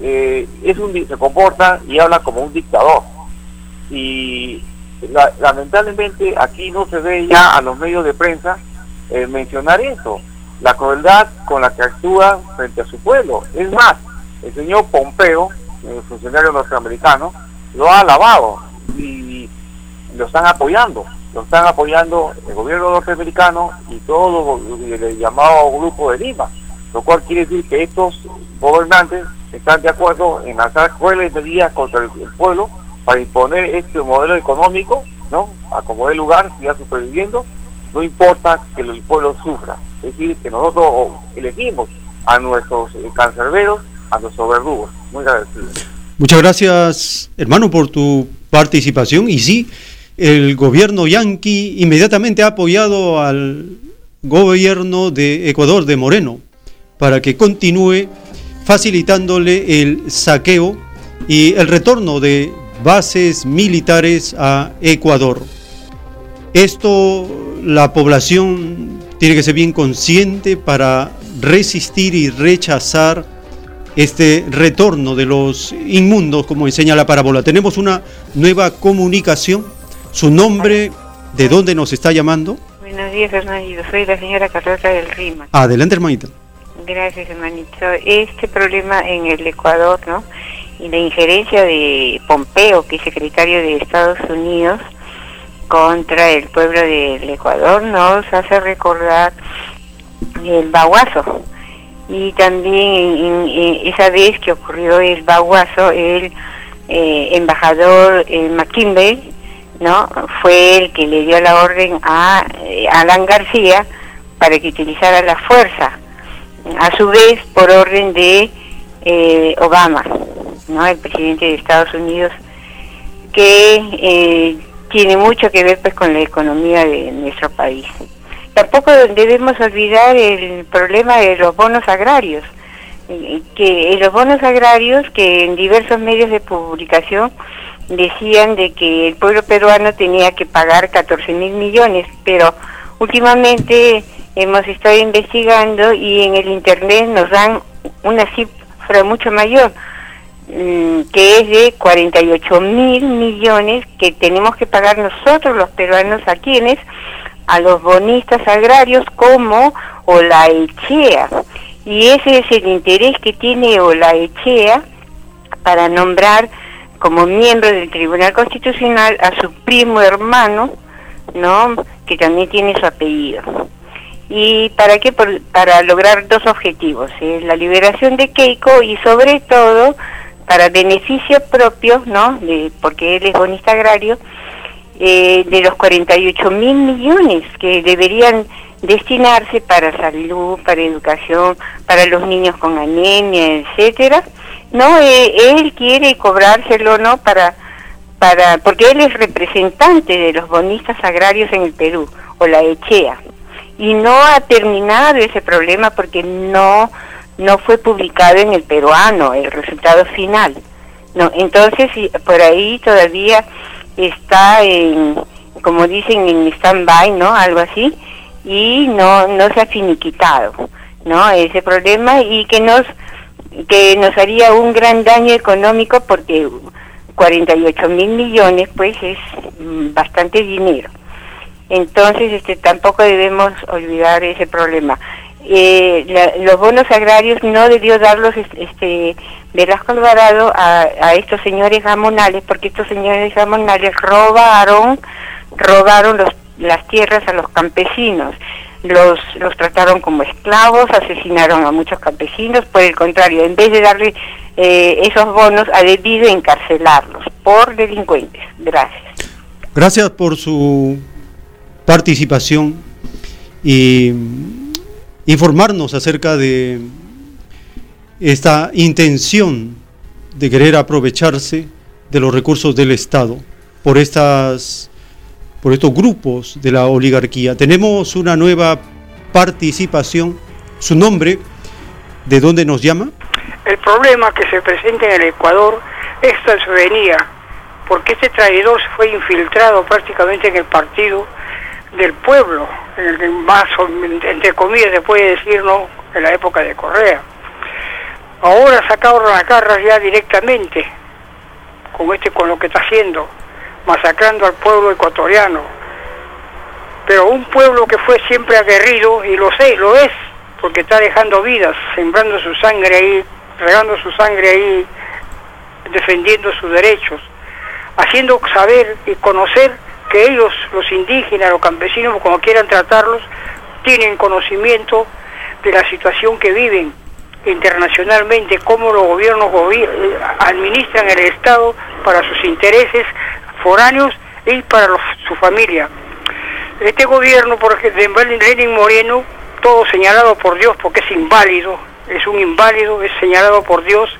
eh, es un se comporta y habla como un dictador. Y lamentablemente aquí no se ve ya a los medios de prensa eh, mencionar eso, la crueldad con la que actúa frente a su pueblo. Es más, el señor Pompeo, el funcionario norteamericano, lo ha alabado y lo están apoyando. Lo están apoyando el gobierno norteamericano y todo el llamado Grupo de Lima, lo cual quiere decir que estos gobernantes están de acuerdo en lanzar crueles medidas contra el, pueblo para imponer este modelo económico, ¿no? A como de lugar, siga superviviendo, no importa que el pueblo sufra. Es decir, que nosotros elegimos a nuestros eh, cancerberos, a nuestros verdugos. Muy agradecido. Muchas gracias, hermano, por tu participación. Y sí, el gobierno yanqui inmediatamente ha apoyado al gobierno de Ecuador de Moreno para que continúe facilitándole el saqueo y el retorno de bases militares a Ecuador. Esto la población tiene que ser bien consciente para resistir y rechazar este retorno de los inmundos, como enseña la parábola. Tenemos una nueva comunicación. Su nombre, ¿de dónde nos está llamando? Buenos días, hermanito. Soy la señora Carlota del Rima. Adelante, hermanita. Gracias, hermanito. Este problema en el Ecuador, ¿no? Y la injerencia de Pompeo, que es secretario de Estados Unidos, contra el pueblo del Ecuador, nos hace recordar el baguazo. Y también esa vez que ocurrió el baguazo, el eh, embajador eh, McKinley, ¿no? Fue el que le dio la orden a eh, Alan García para que utilizara la fuerza a su vez por orden de eh, Obama, ¿no? el presidente de Estados Unidos, que eh, tiene mucho que ver pues con la economía de nuestro país. Tampoco debemos olvidar el problema de los bonos agrarios, eh, que los bonos agrarios que en diversos medios de publicación decían de que el pueblo peruano tenía que pagar 14 mil millones, pero últimamente hemos estado investigando y en el internet nos dan una cifra mucho mayor, mm, que es de 48 mil millones que tenemos que pagar nosotros los peruanos a quienes, a los bonistas agrarios como Olaechea. Y ese es el interés que tiene Olaechea para nombrar como miembro del Tribunal Constitucional a su primo hermano, ¿no? que también tiene su apellido. ¿Y para qué? para lograr dos objetivos, la liberación de Keiko y sobre todo para beneficio propio, ¿no? De, porque él es bonista agrario, eh, de los 48 mil millones que deberían destinarse para salud, para educación, para los niños con anemia, etcétera. No, eh, él quiere cobrárselo, ¿no? Para, para, porque él es representante de los bonistas agrarios en el Perú, o la ECHEA. Y no ha terminado ese problema porque no no fue publicado en el peruano el resultado final. No entonces por ahí todavía está en como dicen en stand-by no algo así y no no se ha finiquitado no ese problema y que nos que nos haría un gran daño económico porque 48 mil millones pues es mm, bastante dinero entonces, este, tampoco debemos olvidar ese problema. Eh, los bonos agrarios no debió darlos este, Velasco Alvarado a, a estos señores gamonales, porque estos señores gamonales robaron, robaron los, las tierras a los campesinos. Los, los trataron como esclavos, asesinaron a muchos campesinos, por el contrario, en vez de darle eh, esos bonos, ha debido encarcelarlos por delincuentes. Gracias. Gracias por su participación y informarnos acerca de esta intención de querer aprovecharse de los recursos del Estado por estas por estos grupos de la oligarquía. Tenemos una nueva participación. Su nombre, ¿de dónde nos llama? El problema que se presenta en el Ecuador es venía porque este traidor fue infiltrado prácticamente en el partido del pueblo, más entre comillas se puede decir, ¿no? En la época de Correa. Ahora sacaron las garras ya directamente con este con lo que está haciendo, masacrando al pueblo ecuatoriano. Pero un pueblo que fue siempre aguerrido, y lo sé, lo es, porque está dejando vidas, sembrando su sangre ahí regando su sangre ahí, defendiendo sus derechos, haciendo saber y conocer que ellos, los indígenas, los campesinos, como quieran tratarlos, tienen conocimiento de la situación que viven internacionalmente, cómo los gobiernos administran el Estado para sus intereses foráneos y para su familia. Este gobierno, por ejemplo, de Lenin Moreno, todo señalado por Dios porque es inválido, es un inválido, es señalado por Dios.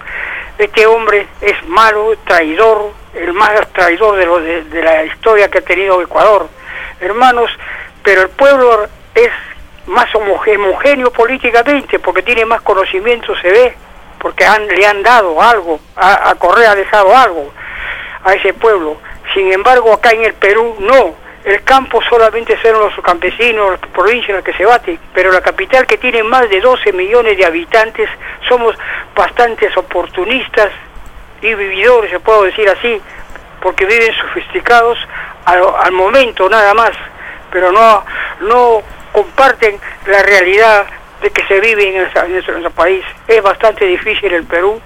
Este hombre es malo, traidor, el más traidor de, lo de, la historia que ha tenido Ecuador. Hermanos, pero el pueblo es más homogéneo políticamente porque tiene más conocimiento, se ve, porque han, le han dado algo, a, a Correa ha dejado algo a ese pueblo. Sin embargo, acá en el Perú no, el campo solamente son los campesinos, las provincias las que se baten, pero la capital que tiene más de 12 millones de habitantes, somos bastantes oportunistas y vividores, se puedo decir así, porque viven sofisticados al, momento nada más, pero no, no comparten la realidad de que se vive en, nuestro, país. Es bastante difícil el Perú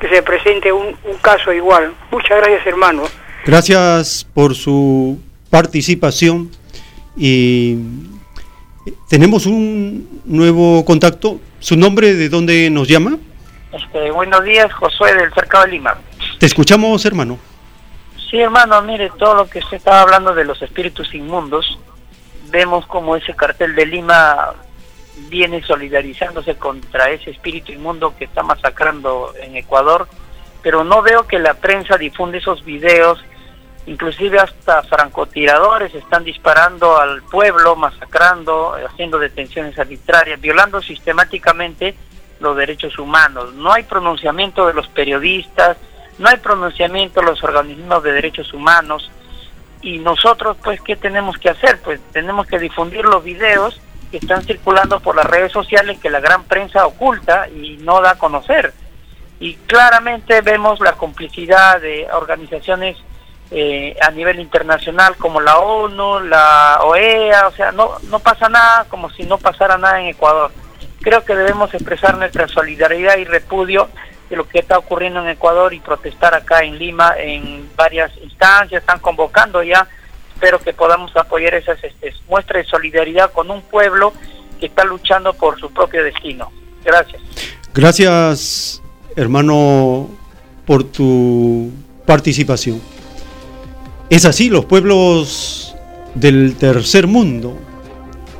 que se presente un, un caso igual. Muchas gracias, hermano. Gracias por su participación y tenemos un nuevo contacto. ¿Su nombre de dónde nos llama? Este, buenos días, Josué del Cercado de Lima. Te escuchamos, hermano. Sí, hermano, mire, todo lo que usted estaba hablando de los espíritus inmundos, vemos como ese cartel de Lima viene solidarizándose contra ese espíritu inmundo que está masacrando en Ecuador, pero no veo que la prensa difunde esos videos inclusive hasta francotiradores están disparando al pueblo, masacrando, haciendo detenciones arbitrarias, violando sistemáticamente los derechos humanos. No hay pronunciamiento de los periodistas, no hay pronunciamiento de los organismos de derechos humanos. Y nosotros, pues, ¿qué tenemos que hacer? Pues tenemos que difundir los videos que están circulando por las redes sociales que la gran prensa oculta y no da a conocer. Y claramente vemos la complicidad de organizaciones eh, a nivel internacional como la ONU, la OEA, o sea, no, no pasa nada como si no pasara nada en Ecuador. Creo que debemos expresar nuestra solidaridad y repudio de lo que está ocurriendo en Ecuador y protestar acá en Lima en varias instancias, están convocando ya, espero que podamos apoyar esas este, muestras de solidaridad con un pueblo que está luchando por su propio destino. Gracias. Gracias, hermano, por tu participación. Es así, los pueblos del tercer mundo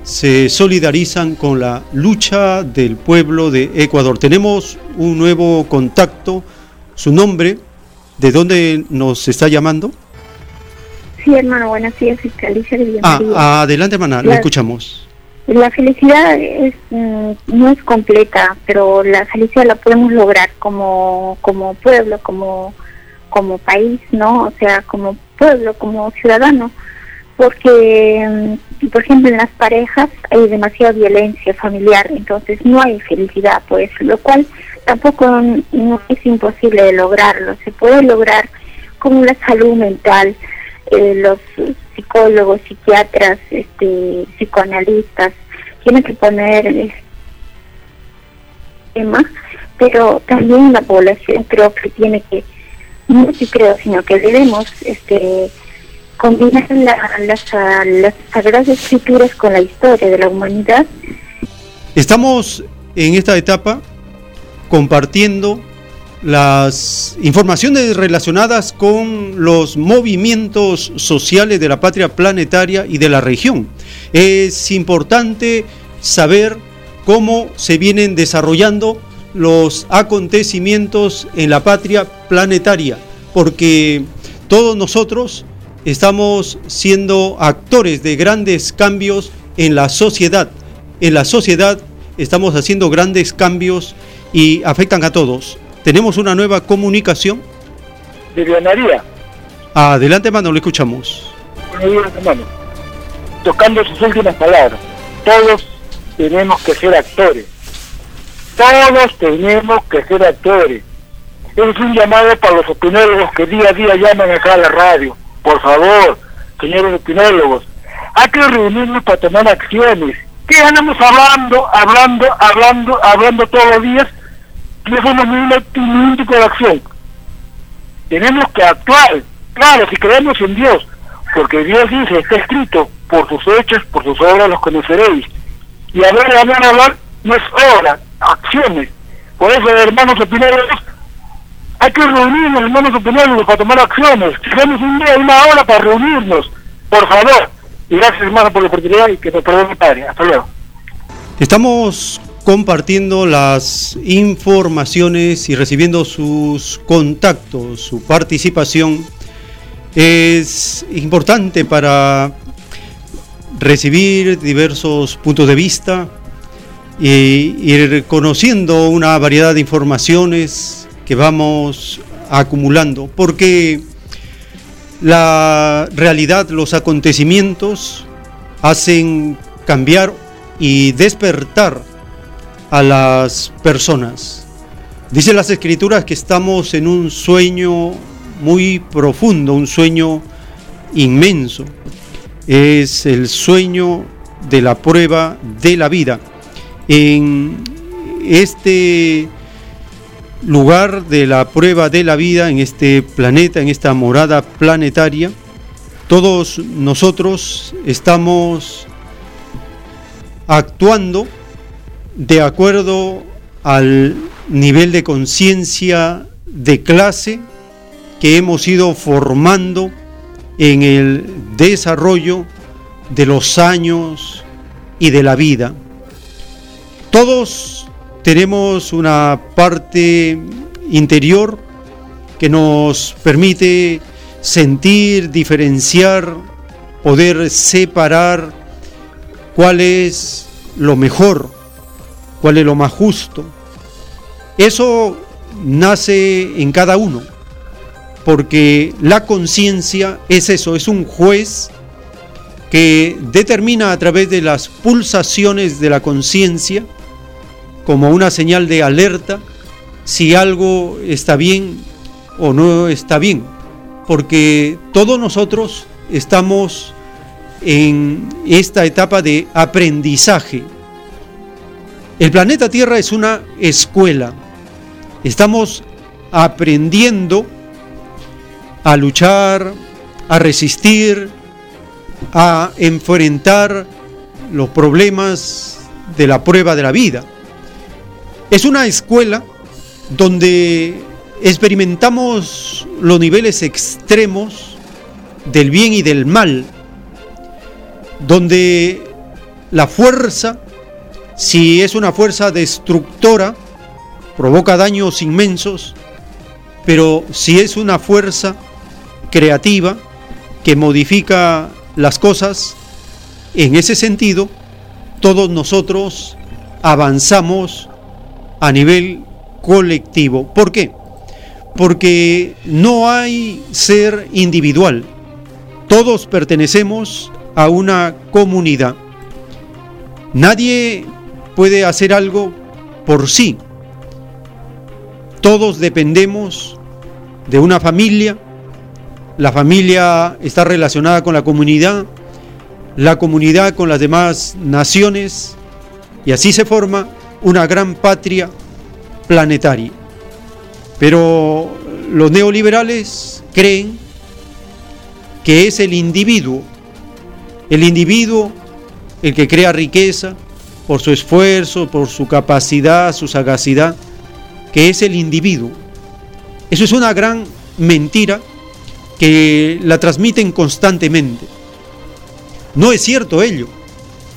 se solidarizan con la lucha del pueblo de Ecuador. Tenemos un nuevo contacto, su nombre, ¿de dónde nos está llamando? Sí, hermano, buenos días, Alicia de Ah, adelante, hermana, la, escuchamos. La felicidad es, mm, no es completa, pero la felicidad la podemos lograr como, como pueblo, como, como país, ¿no? O sea, como pueblo, como ciudadano, porque, mm, por ejemplo, en las parejas hay demasiada violencia familiar, entonces no hay felicidad, pues, lo cual tampoco no es imposible de lograrlo, se puede lograr con la salud mental, eh, los psicólogos, psiquiatras, este, psicoanalistas, tienen que poner eh, tema, pero también la población creo que tiene que no sí creo, sino que debemos este, combinar las, las sagradas escrituras con la historia de la humanidad. Estamos en esta etapa compartiendo las informaciones relacionadas con los movimientos sociales de la patria planetaria y de la región. Es importante saber cómo se vienen desarrollando los acontecimientos en la patria planetaria, porque todos nosotros estamos siendo actores de grandes cambios en la sociedad. En la sociedad estamos haciendo grandes cambios y afectan a todos. Tenemos una nueva comunicación. Vivianaría. Adelante, hermano, lo escuchamos. hermano. Tocando sus últimas palabras. Todos tenemos que ser actores todos tenemos que ser actores. Es un llamado para los opinólogos que día a día llaman acá a la radio. Por favor, señores opinólogos, hay que reunirnos para tomar acciones. ¿Qué andamos hablando, hablando, hablando, hablando todos los días? Y eso no es ningún tipo de acción. Tenemos que actuar, claro, si creemos en Dios, porque Dios dice, está escrito, por sus hechos, por sus obras los conoceréis. Y hablar, hablar, hablar no es obra, acciones. Por eso, hermanos opiniones, hay que reunirnos, hermanos opiniones, para tomar acciones. Tenemos un día, una hora para reunirnos, por favor. Y gracias, hermano, por la oportunidad y que te perdone, Padre. Hasta luego. Estamos compartiendo las informaciones y recibiendo sus contactos, su participación. Es importante para recibir diversos puntos de vista y ir conociendo una variedad de informaciones que vamos acumulando, porque la realidad, los acontecimientos hacen cambiar y despertar a las personas. Dice las escrituras que estamos en un sueño muy profundo, un sueño inmenso. Es el sueño de la prueba de la vida. En este lugar de la prueba de la vida, en este planeta, en esta morada planetaria, todos nosotros estamos actuando de acuerdo al nivel de conciencia de clase que hemos ido formando en el desarrollo de los años y de la vida. Todos tenemos una parte interior que nos permite sentir, diferenciar, poder separar cuál es lo mejor cuál es lo más justo. Eso nace en cada uno, porque la conciencia es eso, es un juez que determina a través de las pulsaciones de la conciencia, como una señal de alerta, si algo está bien o no está bien, porque todos nosotros estamos en esta etapa de aprendizaje, el planeta Tierra es una escuela. Estamos aprendiendo a luchar, a resistir, a enfrentar los problemas de la prueba de la vida. Es una escuela donde experimentamos los niveles extremos del bien y del mal, donde la fuerza si es una fuerza destructora, provoca daños inmensos, pero si es una fuerza creativa que modifica las cosas, en ese sentido, todos nosotros avanzamos a nivel colectivo. ¿Por qué? Porque no hay ser individual. Todos pertenecemos a una comunidad. Nadie puede hacer algo por sí. Todos dependemos de una familia, la familia está relacionada con la comunidad, la comunidad con las demás naciones, y así se forma una gran patria planetaria. Pero los neoliberales creen que es el individuo, el individuo el que crea riqueza, por su esfuerzo, por su capacidad, su sagacidad, que es el individuo. Eso es una gran mentira que la transmiten constantemente. No es cierto ello,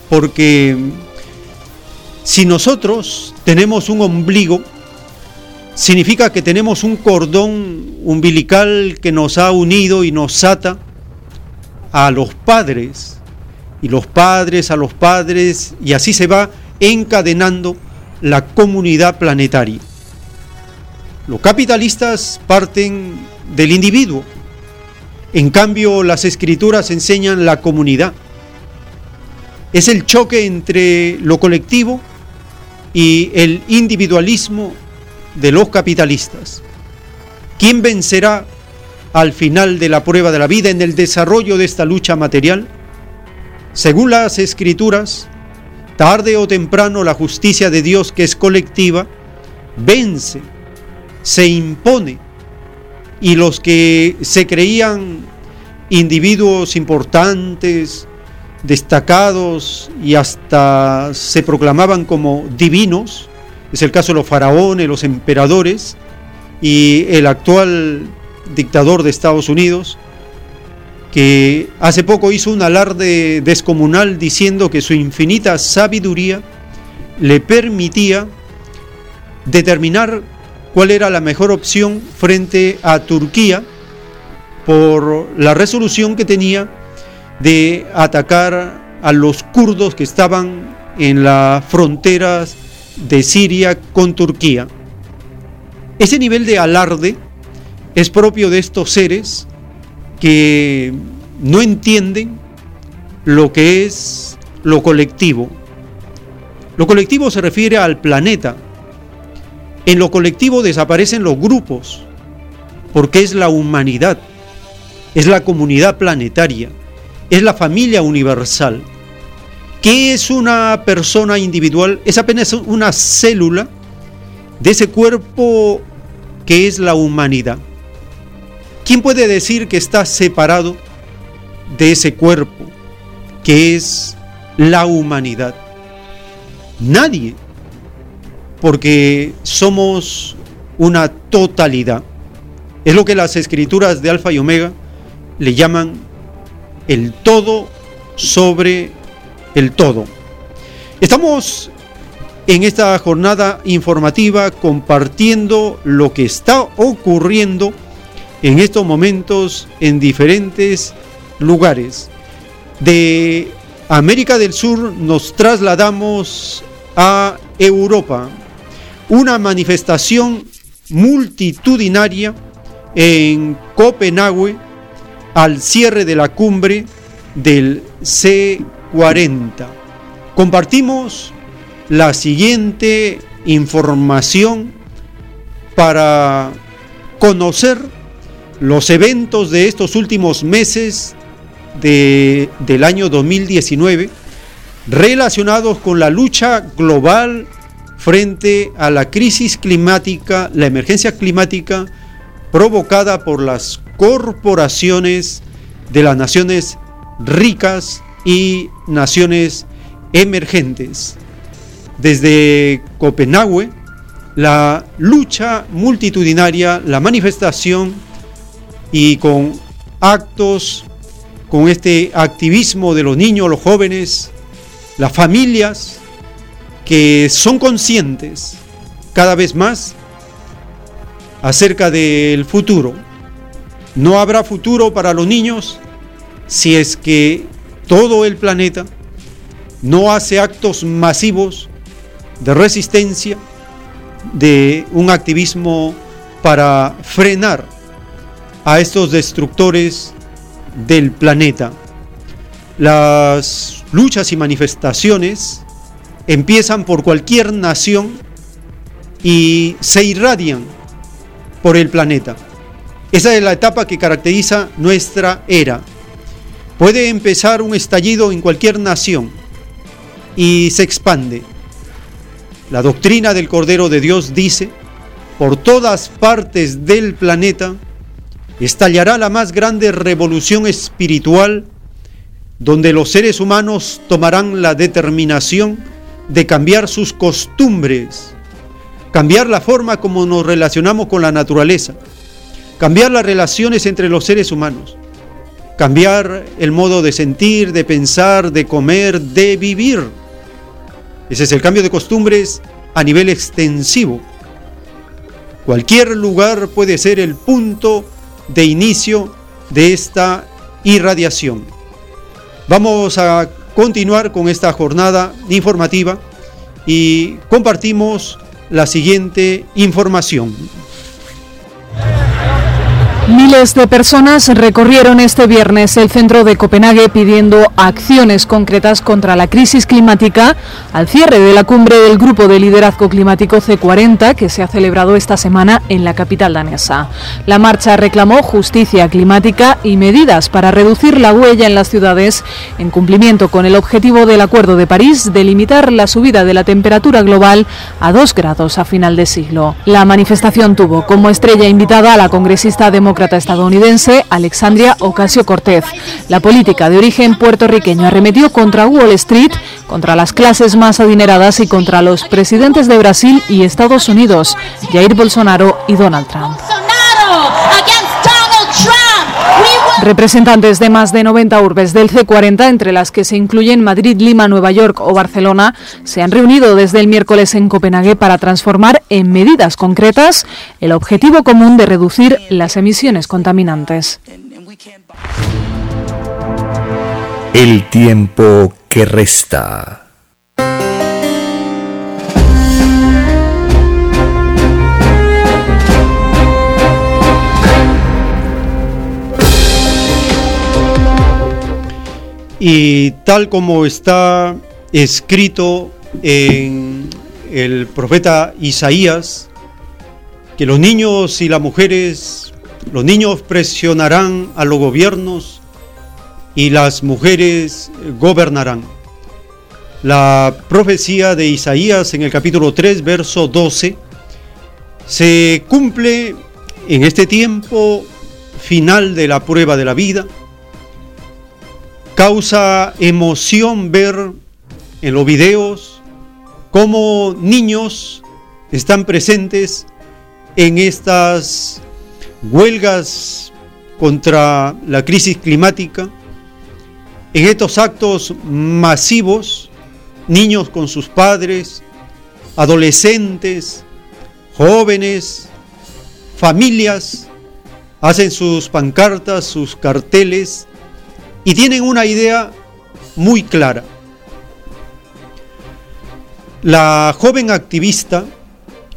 porque si nosotros tenemos un ombligo, significa que tenemos un cordón umbilical que nos ha unido y nos ata a los padres, y los padres a los padres, y así se va encadenando la comunidad planetaria. Los capitalistas parten del individuo, en cambio las escrituras enseñan la comunidad. Es el choque entre lo colectivo y el individualismo de los capitalistas. ¿Quién vencerá al final de la prueba de la vida en el desarrollo de esta lucha material? Según las escrituras, tarde o temprano la justicia de Dios, que es colectiva, vence, se impone, y los que se creían individuos importantes, destacados y hasta se proclamaban como divinos, es el caso de los faraones, los emperadores y el actual dictador de Estados Unidos, que hace poco hizo un alarde descomunal diciendo que su infinita sabiduría le permitía determinar cuál era la mejor opción frente a Turquía por la resolución que tenía de atacar a los kurdos que estaban en las fronteras de Siria con Turquía. Ese nivel de alarde es propio de estos seres que no entienden lo que es lo colectivo. Lo colectivo se refiere al planeta. En lo colectivo desaparecen los grupos, porque es la humanidad, es la comunidad planetaria, es la familia universal. ¿Qué es una persona individual? Es apenas una célula de ese cuerpo que es la humanidad. ¿Quién puede decir que está separado de ese cuerpo que es la humanidad? Nadie, porque somos una totalidad. Es lo que las escrituras de Alfa y Omega le llaman el todo sobre el todo. Estamos en esta jornada informativa compartiendo lo que está ocurriendo en estos momentos en diferentes lugares. De América del Sur nos trasladamos a Europa. Una manifestación multitudinaria en Copenhague al cierre de la cumbre del C40. Compartimos la siguiente información para conocer los eventos de estos últimos meses de, del año 2019 relacionados con la lucha global frente a la crisis climática, la emergencia climática provocada por las corporaciones de las naciones ricas y naciones emergentes. Desde Copenhague, la lucha multitudinaria, la manifestación y con actos, con este activismo de los niños, los jóvenes, las familias que son conscientes cada vez más acerca del futuro. No habrá futuro para los niños si es que todo el planeta no hace actos masivos de resistencia, de un activismo para frenar a estos destructores del planeta. Las luchas y manifestaciones empiezan por cualquier nación y se irradian por el planeta. Esa es la etapa que caracteriza nuestra era. Puede empezar un estallido en cualquier nación y se expande. La doctrina del Cordero de Dios dice, por todas partes del planeta estallará la más grande revolución espiritual donde los seres humanos tomarán la determinación de cambiar sus costumbres, cambiar la forma como nos relacionamos con la naturaleza, cambiar las relaciones entre los seres humanos, cambiar el modo de sentir, de pensar, de comer, de vivir. Ese es el cambio de costumbres a nivel extensivo. Cualquier lugar puede ser el punto de inicio de esta irradiación. Vamos a continuar con esta jornada informativa y compartimos la siguiente información. Miles de personas recorrieron este viernes el centro de Copenhague pidiendo acciones concretas contra la crisis climática al cierre de la cumbre del Grupo de Liderazgo Climático C40 que se ha celebrado esta semana en la capital danesa. La marcha reclamó justicia climática y medidas para reducir la huella en las ciudades en cumplimiento con el objetivo del Acuerdo de París de limitar la subida de la temperatura global a 2 grados a final de siglo. La manifestación tuvo como estrella invitada a la congresista democrática estadounidense Alexandria Ocasio Cortez. La política de origen puertorriqueño arremetió contra Wall Street, contra las clases más adineradas y contra los presidentes de Brasil y Estados Unidos, Jair Bolsonaro y Donald Trump. Representantes de más de 90 urbes del C40, entre las que se incluyen Madrid, Lima, Nueva York o Barcelona, se han reunido desde el miércoles en Copenhague para transformar en medidas concretas el objetivo común de reducir las emisiones contaminantes. El tiempo que resta. Y tal como está escrito en el profeta Isaías, que los niños y las mujeres, los niños presionarán a los gobiernos y las mujeres gobernarán. La profecía de Isaías en el capítulo 3, verso 12, se cumple en este tiempo final de la prueba de la vida, Causa emoción ver en los videos cómo niños están presentes en estas huelgas contra la crisis climática, en estos actos masivos, niños con sus padres, adolescentes, jóvenes, familias, hacen sus pancartas, sus carteles y tienen una idea muy clara. La joven activista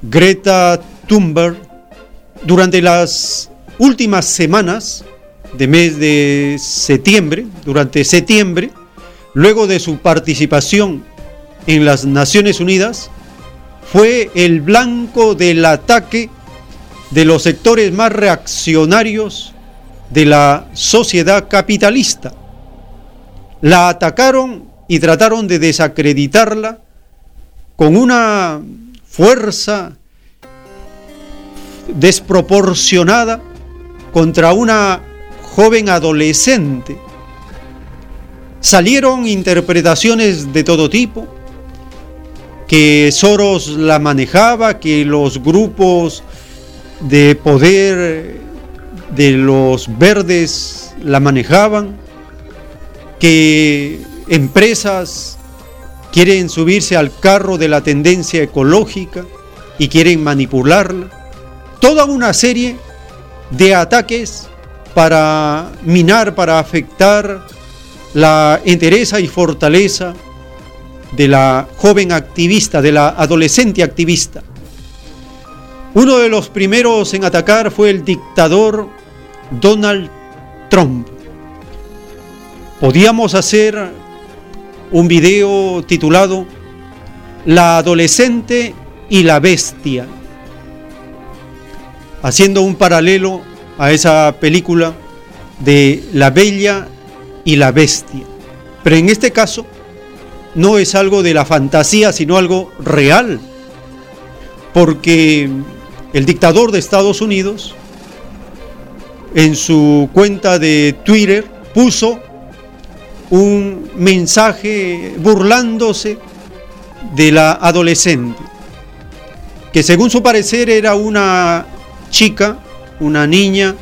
Greta Thunberg, durante las últimas semanas de mes de septiembre, durante septiembre, luego de su participación en las Naciones Unidas, fue el blanco del ataque de los sectores más reaccionarios de la sociedad capitalista. La atacaron y trataron de desacreditarla con una fuerza desproporcionada contra una joven adolescente. Salieron interpretaciones de todo tipo, que Soros la manejaba, que los grupos de poder de los verdes la manejaban, que empresas quieren subirse al carro de la tendencia ecológica y quieren manipularla. Toda una serie de ataques para minar, para afectar la entereza y fortaleza de la joven activista, de la adolescente activista. Uno de los primeros en atacar fue el dictador Donald Trump. Podíamos hacer un video titulado La adolescente y la bestia, haciendo un paralelo a esa película de La Bella y la Bestia. Pero en este caso no es algo de la fantasía, sino algo real, porque el dictador de Estados Unidos en su cuenta de Twitter puso un mensaje burlándose de la adolescente, que según su parecer era una chica, una niña,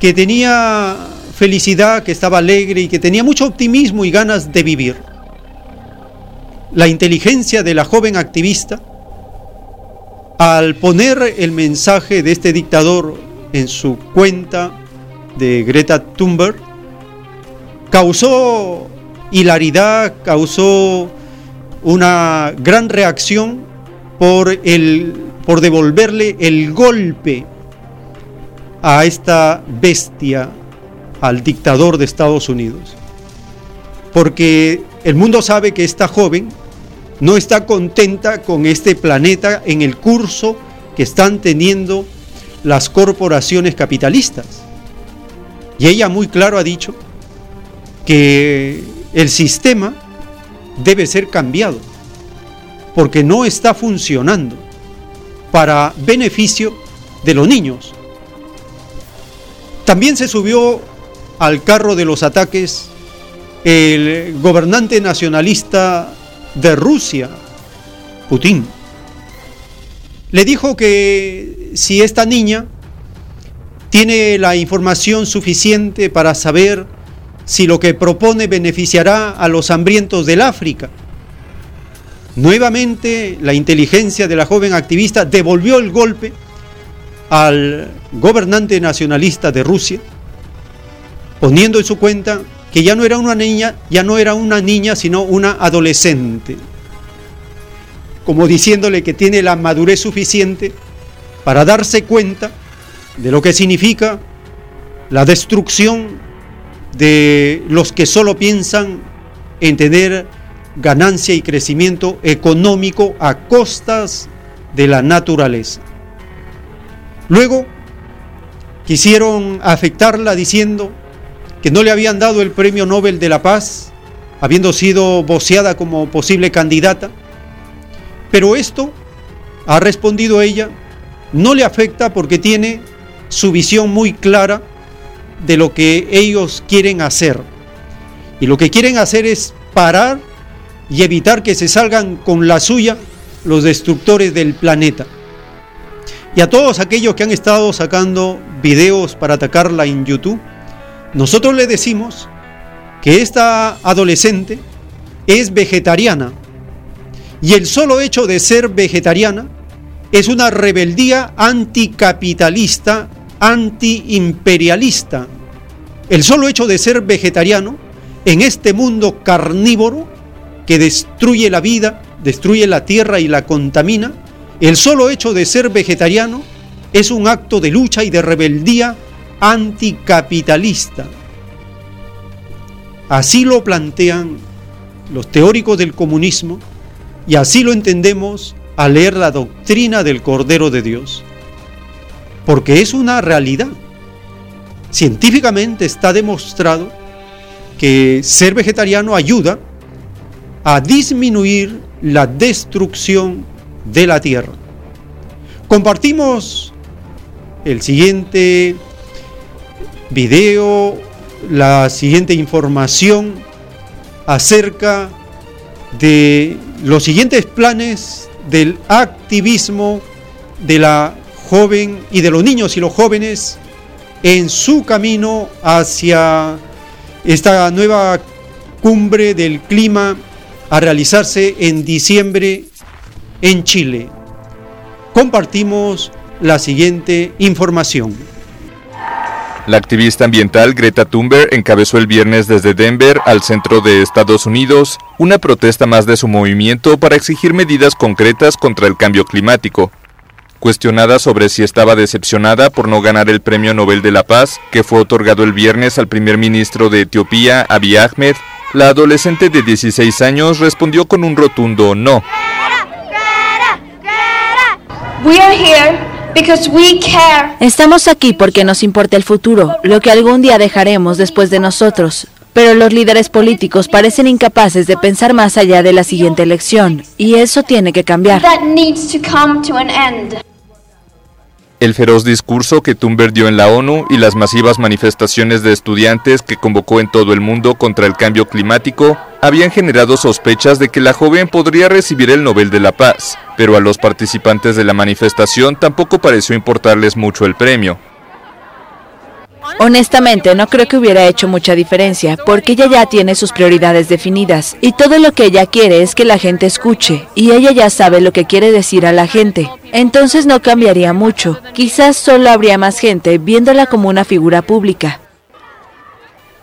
que tenía felicidad, que estaba alegre y que tenía mucho optimismo y ganas de vivir. La inteligencia de la joven activista, al poner el mensaje de este dictador en su cuenta de Greta Thunberg causó hilaridad, causó una gran reacción por, el, por devolverle el golpe a esta bestia, al dictador de Estados Unidos. Porque el mundo sabe que esta joven no está contenta con este planeta en el curso que están teniendo las corporaciones capitalistas. Y ella muy claro ha dicho que el sistema debe ser cambiado, porque no está funcionando para beneficio de los niños. También se subió al carro de los ataques el gobernante nacionalista de Rusia, Putin. Le dijo que si esta niña tiene la información suficiente para saber si lo que propone beneficiará a los hambrientos del África. Nuevamente la inteligencia de la joven activista devolvió el golpe al gobernante nacionalista de Rusia, poniendo en su cuenta que ya no era una niña, ya no era una niña, sino una adolescente, como diciéndole que tiene la madurez suficiente para darse cuenta de lo que significa la destrucción de los que solo piensan en tener ganancia y crecimiento económico a costas de la naturaleza. Luego quisieron afectarla diciendo que no le habían dado el Premio Nobel de la Paz, habiendo sido voceada como posible candidata, pero esto, ha respondido ella, no le afecta porque tiene su visión muy clara de lo que ellos quieren hacer. Y lo que quieren hacer es parar y evitar que se salgan con la suya los destructores del planeta. Y a todos aquellos que han estado sacando videos para atacarla en YouTube, nosotros le decimos que esta adolescente es vegetariana. Y el solo hecho de ser vegetariana es una rebeldía anticapitalista, antiimperialista. El solo hecho de ser vegetariano en este mundo carnívoro que destruye la vida, destruye la tierra y la contamina, el solo hecho de ser vegetariano es un acto de lucha y de rebeldía anticapitalista. Así lo plantean los teóricos del comunismo y así lo entendemos al leer la doctrina del Cordero de Dios. Porque es una realidad. Científicamente está demostrado que ser vegetariano ayuda a disminuir la destrucción de la tierra. Compartimos el siguiente video, la siguiente información acerca de los siguientes planes del activismo de la joven y de los niños y los jóvenes en su camino hacia esta nueva cumbre del clima a realizarse en diciembre en Chile. Compartimos la siguiente información. La activista ambiental Greta Thunberg encabezó el viernes desde Denver al centro de Estados Unidos una protesta más de su movimiento para exigir medidas concretas contra el cambio climático. Cuestionada sobre si estaba decepcionada por no ganar el Premio Nobel de la Paz, que fue otorgado el viernes al primer ministro de Etiopía, Abiy Ahmed, la adolescente de 16 años respondió con un rotundo no. Estamos aquí porque nos importa el futuro, lo que algún día dejaremos después de nosotros. Pero los líderes políticos parecen incapaces de pensar más allá de la siguiente elección, y eso tiene que cambiar. El feroz discurso que Thunberg dio en la ONU y las masivas manifestaciones de estudiantes que convocó en todo el mundo contra el cambio climático habían generado sospechas de que la joven podría recibir el Nobel de la Paz, pero a los participantes de la manifestación tampoco pareció importarles mucho el premio. Honestamente, no creo que hubiera hecho mucha diferencia, porque ella ya tiene sus prioridades definidas, y todo lo que ella quiere es que la gente escuche, y ella ya sabe lo que quiere decir a la gente. Entonces no cambiaría mucho, quizás solo habría más gente viéndola como una figura pública.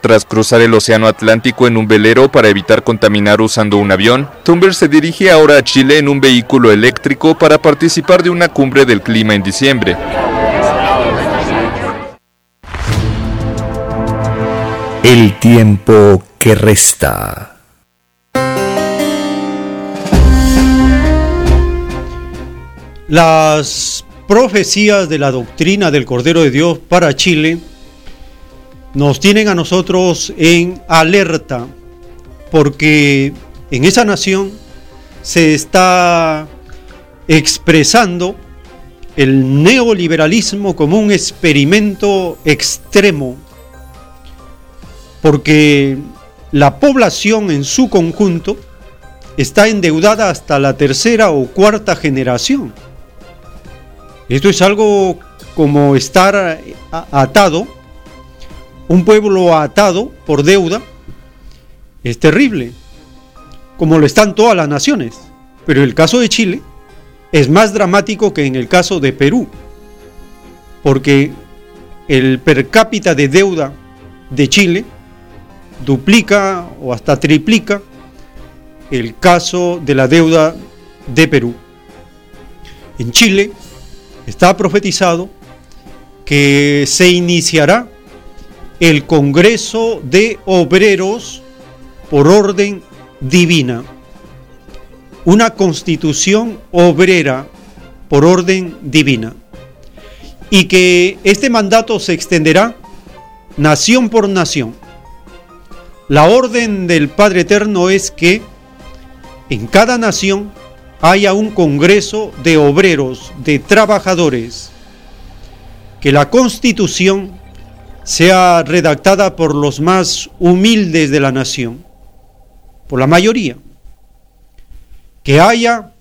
Tras cruzar el Océano Atlántico en un velero para evitar contaminar usando un avión, Thunberg se dirige ahora a Chile en un vehículo eléctrico para participar de una cumbre del clima en diciembre. El tiempo que resta. Las profecías de la doctrina del Cordero de Dios para Chile nos tienen a nosotros en alerta porque en esa nación se está expresando el neoliberalismo como un experimento extremo, porque la población en su conjunto está endeudada hasta la tercera o cuarta generación. Esto es algo como estar atado, un pueblo atado por deuda, es terrible, como lo están todas las naciones. Pero el caso de Chile es más dramático que en el caso de Perú, porque el per cápita de deuda de Chile duplica o hasta triplica el caso de la deuda de Perú. En Chile está profetizado que se iniciará el Congreso de Obreros por orden divina una constitución obrera por orden divina y que este mandato se extenderá nación por nación. La orden del Padre Eterno es que en cada nación haya un congreso de obreros, de trabajadores, que la constitución sea redactada por los más humildes de la nación, por la mayoría que haya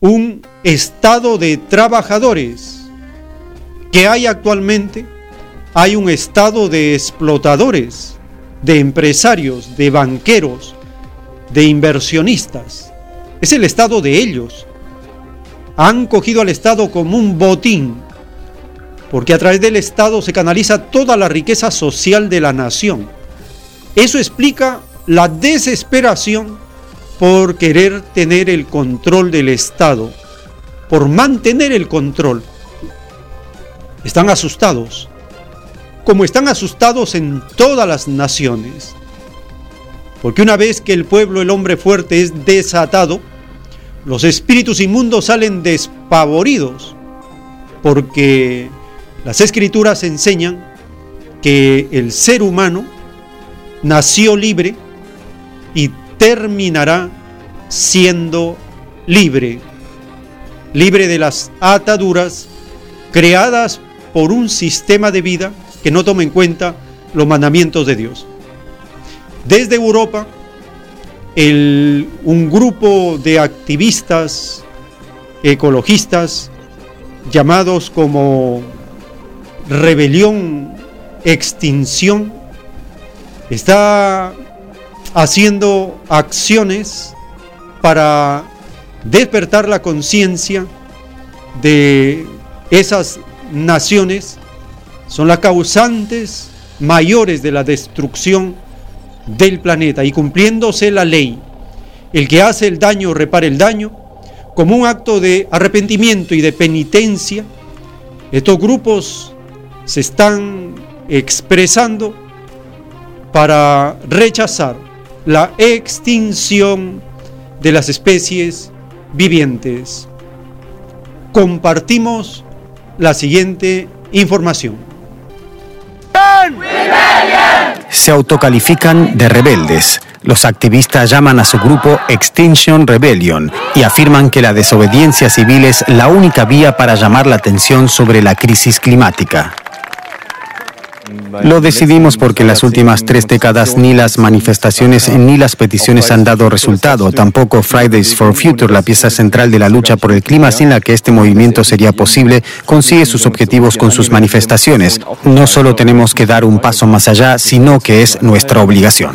un estado de trabajadores que hay actualmente, hay un estado de explotadores, de empresarios, de banqueros, de inversionistas. Es el estado de ellos. Han cogido al Estado como un botín, porque a través del Estado se canaliza toda la riqueza social de la nación. Eso explica la desesperación por querer tener el control del Estado, por mantener el control. Están asustados, como están asustados en todas las naciones. Porque una vez que el pueblo, el hombre fuerte, es desatado, los espíritus inmundos salen despavoridos, porque las escrituras enseñan que el ser humano nació libre y terminará siendo libre, libre de las ataduras creadas por un sistema de vida que no toma en cuenta los mandamientos de Dios. Desde Europa, un grupo de activistas ecologistas llamados como Rebelión Extinción está haciendo acciones para despertar la conciencia de esas naciones, son las causantes mayores de la destrucción del planeta y cumpliéndose la ley, el que hace el daño repara el daño, como un acto de arrepentimiento y de penitencia, estos grupos se están expresando para rechazar la extinción de las especies vivientes. Compartimos la siguiente información. Se autocalifican de rebeldes. Los activistas llaman a su grupo Extinction Rebellion y afirman que la desobediencia civil es la única vía para llamar la atención sobre la crisis climática. Lo decidimos porque en las últimas tres décadas ni las manifestaciones ni las peticiones han dado resultado. Tampoco Fridays for Future, la pieza central de la lucha por el clima sin la que este movimiento sería posible, consigue sus objetivos con sus manifestaciones. No solo tenemos que dar un paso más allá, sino que es nuestra obligación.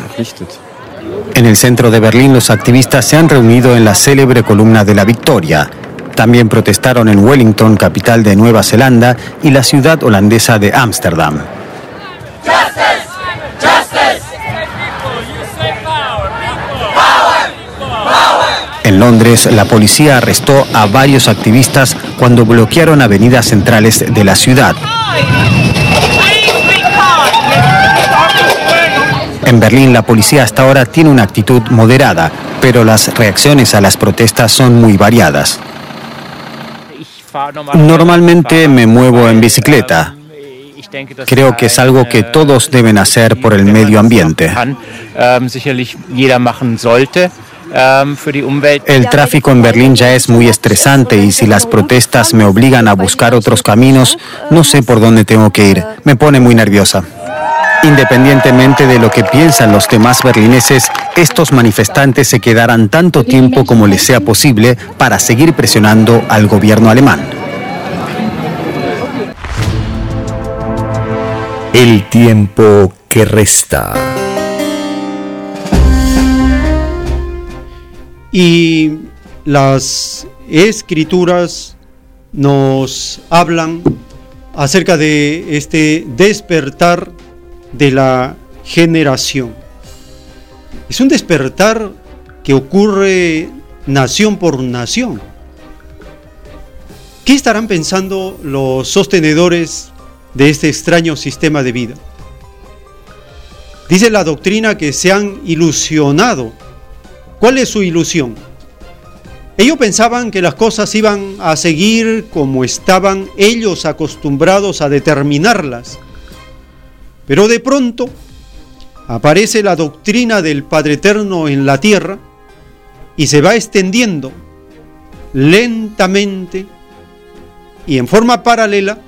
En el centro de Berlín los activistas se han reunido en la célebre columna de la Victoria. También protestaron en Wellington, capital de Nueva Zelanda, y la ciudad holandesa de Ámsterdam. En Londres, la policía arrestó a varios activistas cuando bloquearon avenidas centrales de la ciudad. En Berlín la policía hasta ahora tiene una actitud moderada, pero las reacciones a las protestas son muy variadas. Normalmente me muevo en bicicleta. Creo que es algo que todos deben hacer por el medio ambiente. El tráfico en Berlín ya es muy estresante y si las protestas me obligan a buscar otros caminos, no sé por dónde tengo que ir. Me pone muy nerviosa. Independientemente de lo que piensan los demás berlineses, estos manifestantes se quedarán tanto tiempo como les sea posible para seguir presionando al gobierno alemán. El tiempo que resta. Y las escrituras nos hablan acerca de este despertar de la generación. Es un despertar que ocurre nación por nación. ¿Qué estarán pensando los sostenedores de este extraño sistema de vida? Dice la doctrina que se han ilusionado. ¿Cuál es su ilusión? Ellos pensaban que las cosas iban a seguir como estaban ellos acostumbrados a determinarlas. Pero de pronto aparece la doctrina del Padre Eterno en la tierra y se va extendiendo lentamente y en forma paralela,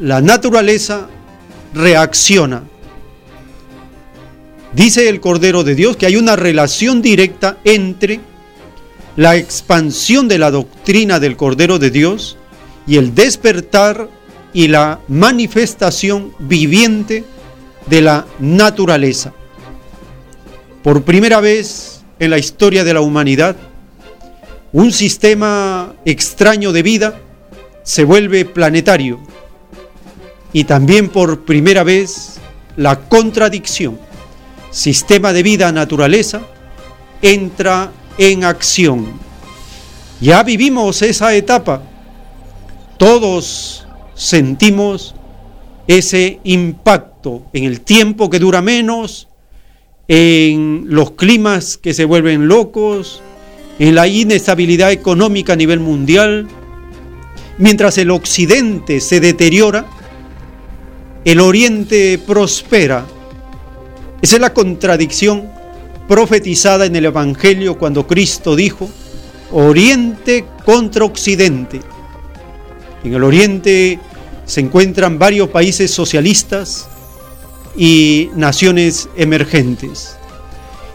la naturaleza reacciona. Dice el Cordero de Dios que hay una relación directa entre la expansión de la doctrina del Cordero de Dios y el despertar y la manifestación viviente de la naturaleza. Por primera vez en la historia de la humanidad, un sistema extraño de vida se vuelve planetario y también por primera vez la contradicción, sistema de vida-naturaleza, entra en acción. Ya vivimos esa etapa, todos sentimos ese impacto en el tiempo que dura menos, en los climas que se vuelven locos, en la inestabilidad económica a nivel mundial. Mientras el occidente se deteriora, el oriente prospera. Esa es la contradicción profetizada en el Evangelio cuando Cristo dijo, oriente contra occidente. En el oriente se encuentran varios países socialistas y naciones emergentes.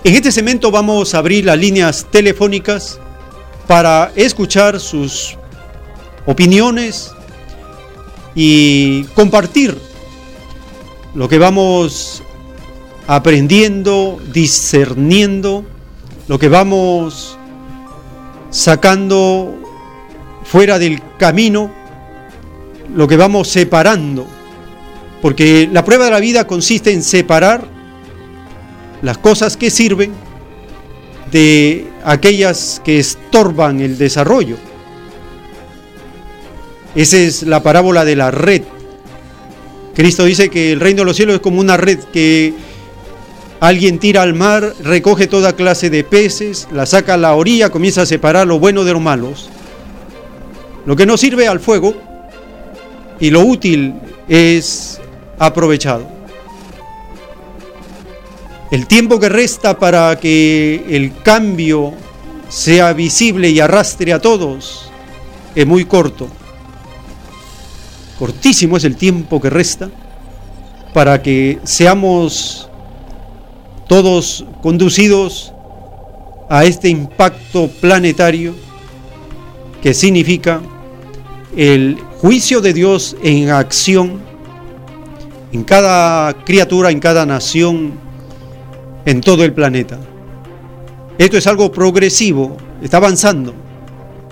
En este segmento vamos a abrir las líneas telefónicas para escuchar sus opiniones y compartir lo que vamos aprendiendo, discerniendo, lo que vamos sacando fuera del camino lo que vamos separando. Porque la prueba de la vida consiste en separar las cosas que sirven de aquellas que estorban el desarrollo. Esa es la parábola de la red. Cristo dice que el reino de los cielos es como una red que alguien tira al mar, recoge toda clase de peces, la saca a la orilla, comienza a separar lo bueno de lo malos. Lo que no sirve al fuego y lo útil es aprovechado. El tiempo que resta para que el cambio sea visible y arrastre a todos es muy corto. Cortísimo es el tiempo que resta para que seamos todos conducidos a este impacto planetario que significa el juicio de Dios en acción en cada criatura, en cada nación, en todo el planeta. Esto es algo progresivo, está avanzando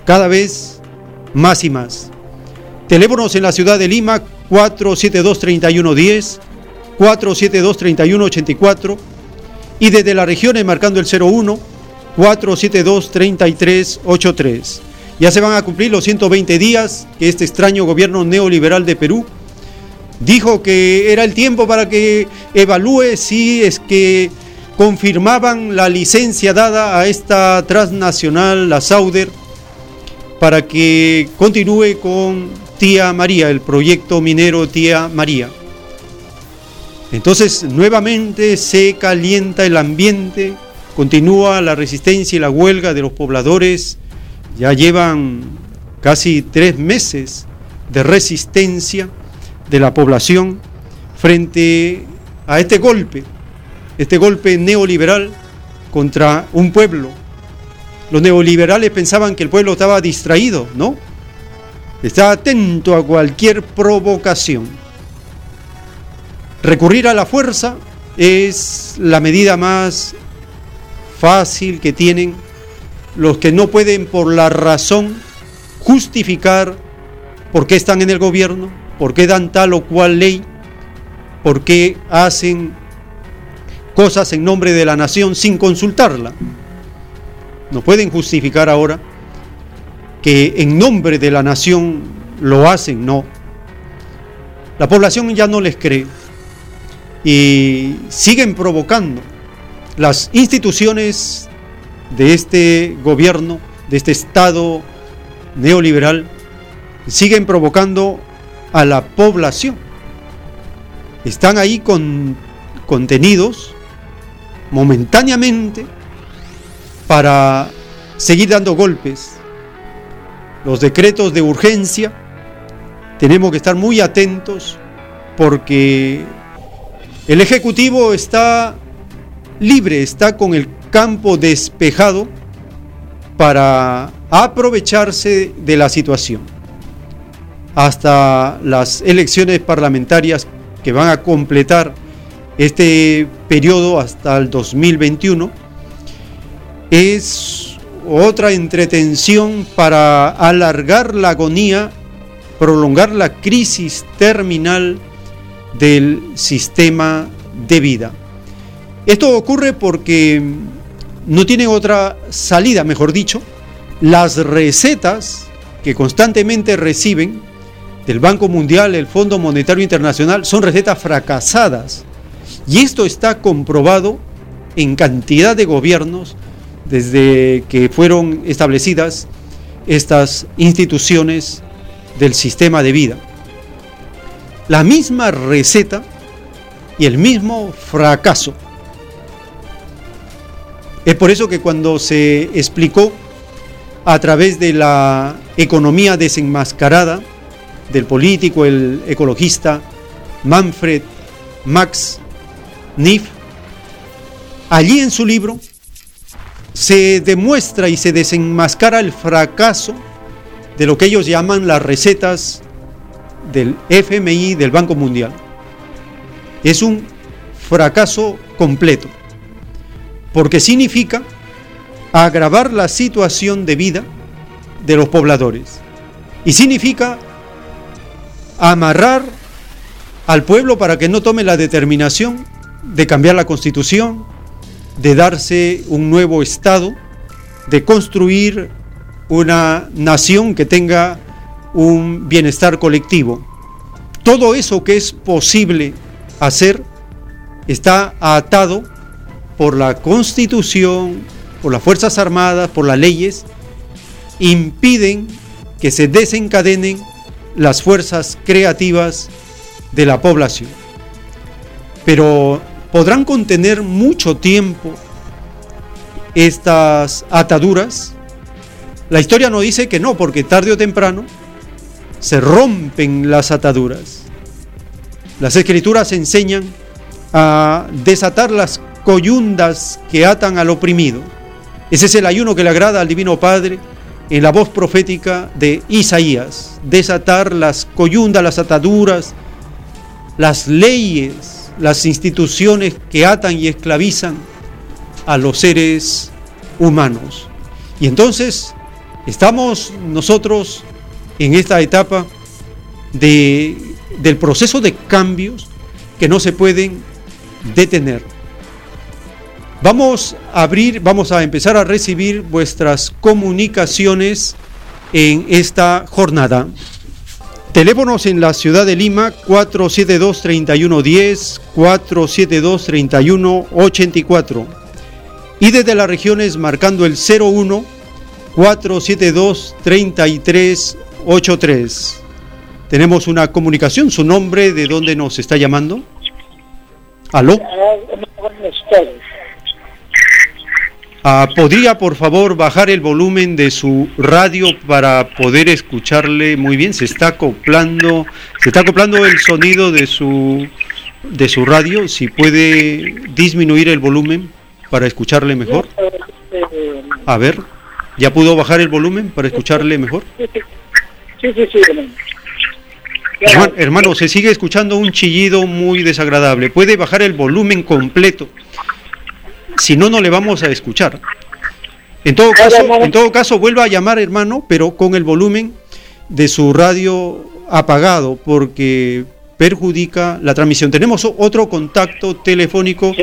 cada vez más y más. Teléfonos en la ciudad de Lima 472-3110, 472-3184 y desde la región marcando el 01 472-3383. Ya se van a cumplir los 120 días que este extraño gobierno neoliberal de Perú Dijo que era el tiempo para que evalúe si es que confirmaban la licencia dada a esta transnacional, la Sauder, para que continúe con Tía María, el proyecto minero Tía María. Entonces nuevamente se calienta el ambiente, continúa la resistencia y la huelga de los pobladores, ya llevan casi tres meses de resistencia de la población frente a este golpe, este golpe neoliberal contra un pueblo. Los neoliberales pensaban que el pueblo estaba distraído, ¿no? Está atento a cualquier provocación. Recurrir a la fuerza es la medida más fácil que tienen los que no pueden por la razón justificar por qué están en el gobierno, por qué dan tal o cual ley, por qué hacen cosas en nombre de la nación sin consultarla. No pueden justificar ahora que en nombre de la nación lo hacen, no. La población ya no les cree y siguen provocando las instituciones de este gobierno, de este Estado neoliberal, siguen provocando a la población. Están ahí con, contenidos momentáneamente para seguir dando golpes. Los decretos de urgencia, tenemos que estar muy atentos porque el Ejecutivo está libre, está con el campo despejado para aprovecharse de la situación. Hasta las elecciones parlamentarias que van a completar este periodo hasta el 2021, es otra entretención para alargar la agonía, prolongar la crisis terminal del sistema de vida. Esto ocurre porque no tiene otra salida, mejor dicho, las recetas que constantemente reciben del Banco Mundial, el Fondo Monetario Internacional, son recetas fracasadas. Y esto está comprobado en cantidad de gobiernos desde que fueron establecidas estas instituciones del sistema de vida. La misma receta y el mismo fracaso. Es por eso que cuando se explicó a través de la economía desenmascarada, del político, el ecologista Manfred Max Niff, allí en su libro se demuestra y se desenmascara el fracaso de lo que ellos llaman las recetas del FMI del Banco Mundial. Es un fracaso completo, porque significa agravar la situación de vida de los pobladores y significa amarrar al pueblo para que no tome la determinación de cambiar la constitución, de darse un nuevo Estado, de construir una nación que tenga un bienestar colectivo. Todo eso que es posible hacer está atado por la constitución, por las Fuerzas Armadas, por las leyes, impiden que se desencadenen las fuerzas creativas de la población. Pero podrán contener mucho tiempo estas ataduras. La historia no dice que no, porque tarde o temprano se rompen las ataduras. Las escrituras enseñan a desatar las coyundas que atan al oprimido. Ese es el ayuno que le agrada al Divino Padre en la voz profética de Isaías, desatar las coyundas, las ataduras, las leyes, las instituciones que atan y esclavizan a los seres humanos. Y entonces estamos nosotros en esta etapa de, del proceso de cambios que no se pueden detener. Vamos a abrir, vamos a empezar a recibir vuestras comunicaciones en esta jornada. Teléfonos en la ciudad de Lima 472-3110, 472-3184. Y desde las regiones marcando el 01 472-3383. Tenemos una comunicación, su nombre, de dónde nos está llamando. ¿Aló? Ah, ¿Podría por favor bajar el volumen de su radio para poder escucharle muy bien? Se está acoplando, se está acoplando el sonido de su de su radio. Si puede disminuir el volumen para escucharle mejor. A ver, ¿ya pudo bajar el volumen para escucharle mejor? Sí, sí, sí. Hermano, hermano, se sigue escuchando un chillido muy desagradable. ¿Puede bajar el volumen completo? Si no, no le vamos a escuchar. En todo caso, en todo caso, vuelva a llamar, hermano, pero con el volumen de su radio apagado, porque perjudica la transmisión. Tenemos otro contacto telefónico.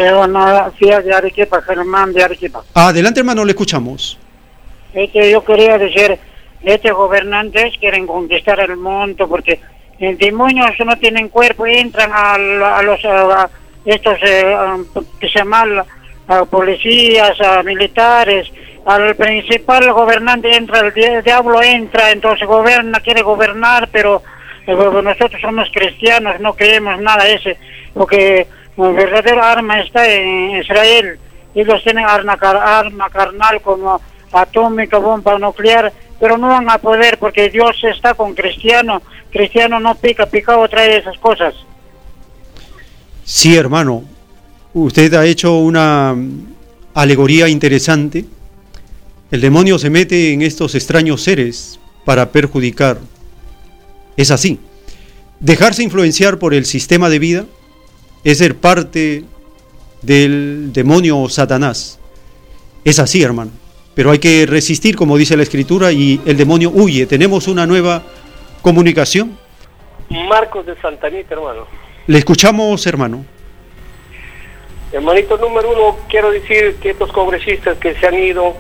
Adelante, hermano, le escuchamos. Es que yo quería decir, estos gobernantes quieren conquistar el mundo porque el demonios no tienen cuerpo y entran a, a los a estos eh, a- que se llaman a policías, a militares, al principal gobernante entra, el di- diablo entra, entonces gobierna, quiere gobernar, pero eh, nosotros somos cristianos, no creemos nada ese, porque el verdadero arma está en Israel. Ellos tienen arma, arma carnal como atómica, bomba nuclear, pero no van a poder porque Dios está con cristiano. Cristiano no pica, picado trae esas cosas. Sí, hermano. Usted ha hecho una alegoría interesante. El demonio se mete en estos extraños seres para perjudicar. Es así. Dejarse influenciar por el sistema de vida es ser parte del demonio o Satanás. Es así, hermano. Pero hay que resistir, como dice la escritura, y el demonio huye. Tenemos una nueva comunicación. Marcos de Santanita, hermano. Le escuchamos, hermano. Hermanito número uno, quiero decir que estos congresistas que se han ido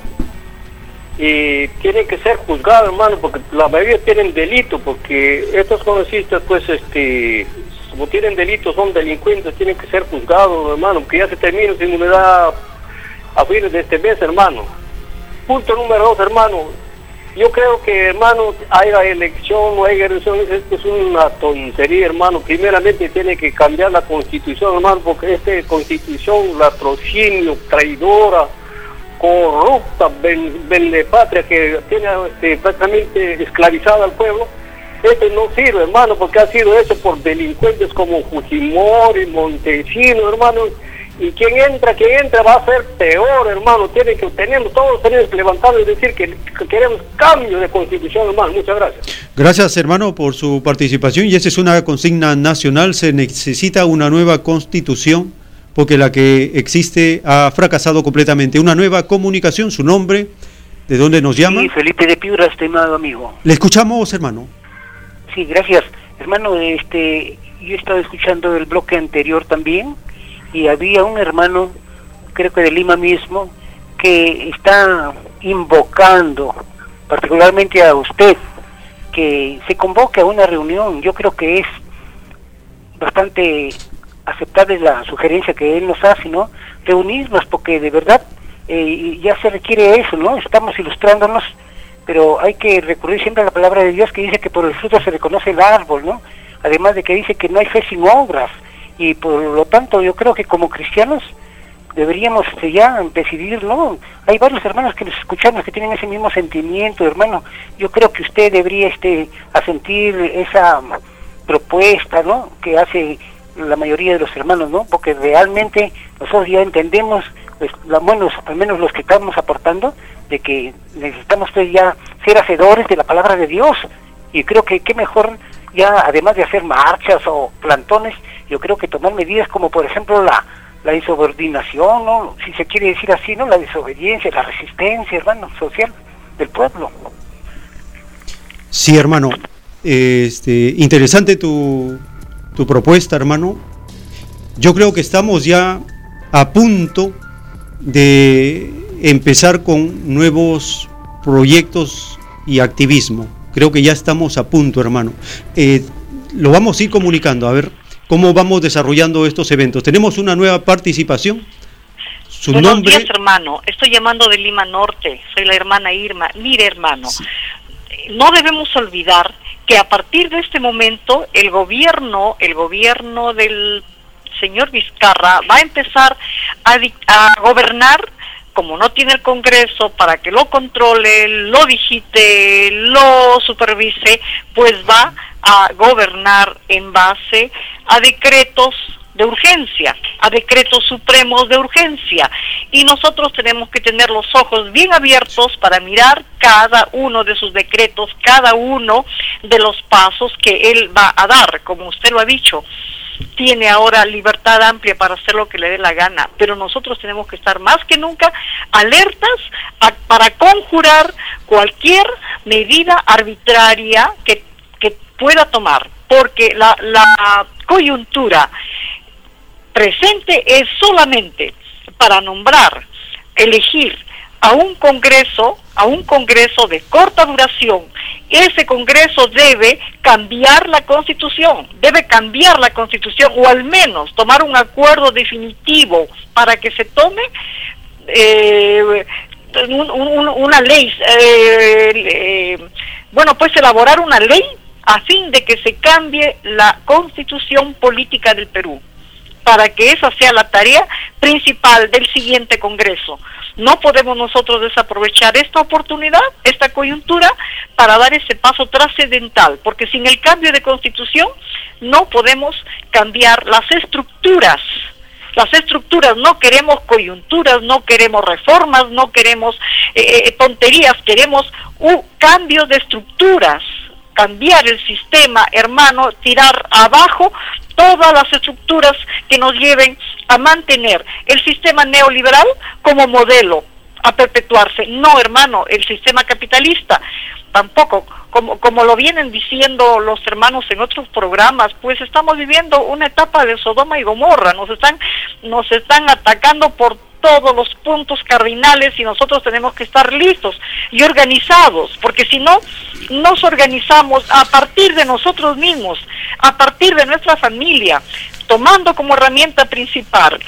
y tienen que ser juzgados, hermano, porque la mayoría tienen delito, porque estos congresistas, pues, este, como tienen delito, son delincuentes, tienen que ser juzgados, hermano, que ya se termina su inmunidad a fines de este mes, hermano. Punto número dos, hermano. Yo creo que, hermano, haya elección o haya elección, esto es una tontería, hermano. Primeramente tiene que cambiar la constitución, hermano, porque esta constitución, latrocinio, traidora, corrupta, patria que tiene este, prácticamente esclavizada al pueblo, este no sirve, hermano, porque ha sido hecho por delincuentes como Fujimori, Montesino, hermano, y quien entra, quien entra va a ser peor, hermano. Tiene que tenemos todos tenemos que levantar y decir que, que queremos cambio de constitución, hermano. Muchas gracias. Gracias, hermano, por su participación. Y esa es una consigna nacional. Se necesita una nueva constitución porque la que existe ha fracasado completamente. Una nueva comunicación, su nombre, de dónde nos llama. Sí, Felipe de Piura, estimado amigo. Le escuchamos, hermano. Sí, gracias. Hermano, este, yo he estado escuchando el bloque anterior también y había un hermano, creo que de Lima mismo, que está invocando particularmente a usted que se convoque a una reunión. Yo creo que es bastante aceptable la sugerencia que él nos hace, ¿no? Reunirnos porque de verdad eh, ya se requiere eso, ¿no? Estamos ilustrándonos, pero hay que recurrir siempre a la palabra de Dios que dice que por el fruto se reconoce el árbol, ¿no? Además de que dice que no hay fe sin obras y por lo tanto yo creo que como cristianos deberíamos este, ya decidir, ¿no? Hay varios hermanos que nos escuchamos que tienen ese mismo sentimiento, hermano. Yo creo que usted debería este asentir esa propuesta, ¿no? Que hace la mayoría de los hermanos, ¿no? Porque realmente nosotros ya entendemos, pues, la, bueno, al menos los que estamos aportando, de que necesitamos pues ya ser hacedores de la palabra de Dios. Y creo que qué mejor ya, además de hacer marchas o plantones, yo creo que tomar medidas como por ejemplo la, la insubordinación, ¿no? si se quiere decir así, ¿no? la desobediencia, la resistencia, hermano, social del pueblo. Sí, hermano. Este, interesante tu, tu propuesta, hermano. Yo creo que estamos ya a punto de empezar con nuevos proyectos y activismo. Creo que ya estamos a punto, hermano. Eh, lo vamos a ir comunicando, a ver cómo vamos desarrollando estos eventos. Tenemos una nueva participación. Su Buenos nombre... días, hermano. Estoy llamando de Lima Norte. Soy la hermana Irma. Mire, hermano, no debemos olvidar que a partir de este momento el gobierno, el gobierno del señor Vizcarra va a empezar a, a gobernar como no tiene el Congreso para que lo controle, lo digite, lo supervise, pues va a gobernar en base a decretos de urgencia, a decretos supremos de urgencia. Y nosotros tenemos que tener los ojos bien abiertos para mirar cada uno de sus decretos, cada uno de los pasos que él va a dar, como usted lo ha dicho tiene ahora libertad amplia para hacer lo que le dé la gana, pero nosotros tenemos que estar más que nunca alertas para conjurar cualquier medida arbitraria que, que pueda tomar, porque la coyuntura presente es solamente para nombrar, elegir a un Congreso, a un Congreso de corta duración. Ese Congreso debe cambiar la Constitución, debe cambiar la Constitución o al menos tomar un acuerdo definitivo para que se tome eh, una ley, eh, eh, bueno, pues elaborar una ley a fin de que se cambie la Constitución política del Perú para que esa sea la tarea principal del siguiente Congreso. No podemos nosotros desaprovechar esta oportunidad, esta coyuntura, para dar ese paso trascendental, porque sin el cambio de constitución no podemos cambiar las estructuras. Las estructuras, no queremos coyunturas, no queremos reformas, no queremos eh, eh, queremos un cambio de estructuras cambiar el sistema, hermano, tirar abajo todas las estructuras que nos lleven a mantener el sistema neoliberal como modelo a perpetuarse. No, hermano, el sistema capitalista tampoco, como, como lo vienen diciendo los hermanos en otros programas, pues estamos viviendo una etapa de Sodoma y Gomorra, nos están, nos están atacando por todos los puntos cardinales y nosotros tenemos que estar listos y organizados, porque si no, nos organizamos a partir de nosotros mismos, a partir de nuestra familia, tomando como herramienta principal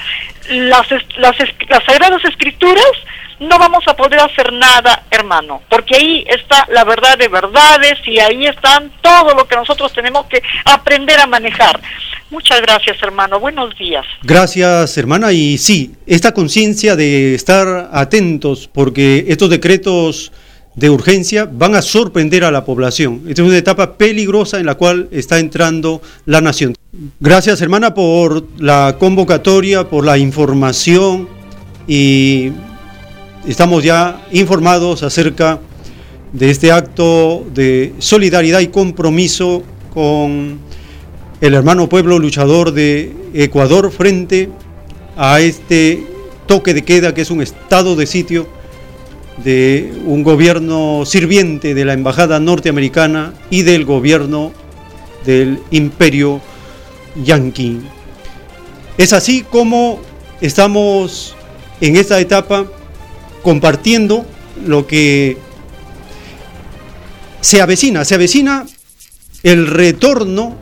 las, las, las Sagradas Escrituras, no vamos a poder hacer nada, hermano, porque ahí está la verdad de verdades y ahí están todo lo que nosotros tenemos que aprender a manejar. Muchas gracias, hermano. Buenos días. Gracias, hermana. Y sí, esta conciencia de estar atentos, porque estos decretos de urgencia van a sorprender a la población. Esta es una etapa peligrosa en la cual está entrando la nación. Gracias, hermana, por la convocatoria, por la información y estamos ya informados acerca de este acto de solidaridad y compromiso con el hermano pueblo luchador de Ecuador frente a este toque de queda que es un estado de sitio de un gobierno sirviente de la embajada norteamericana y del gobierno del imperio yanqui. Es así como estamos en esta etapa compartiendo lo que se avecina, se avecina el retorno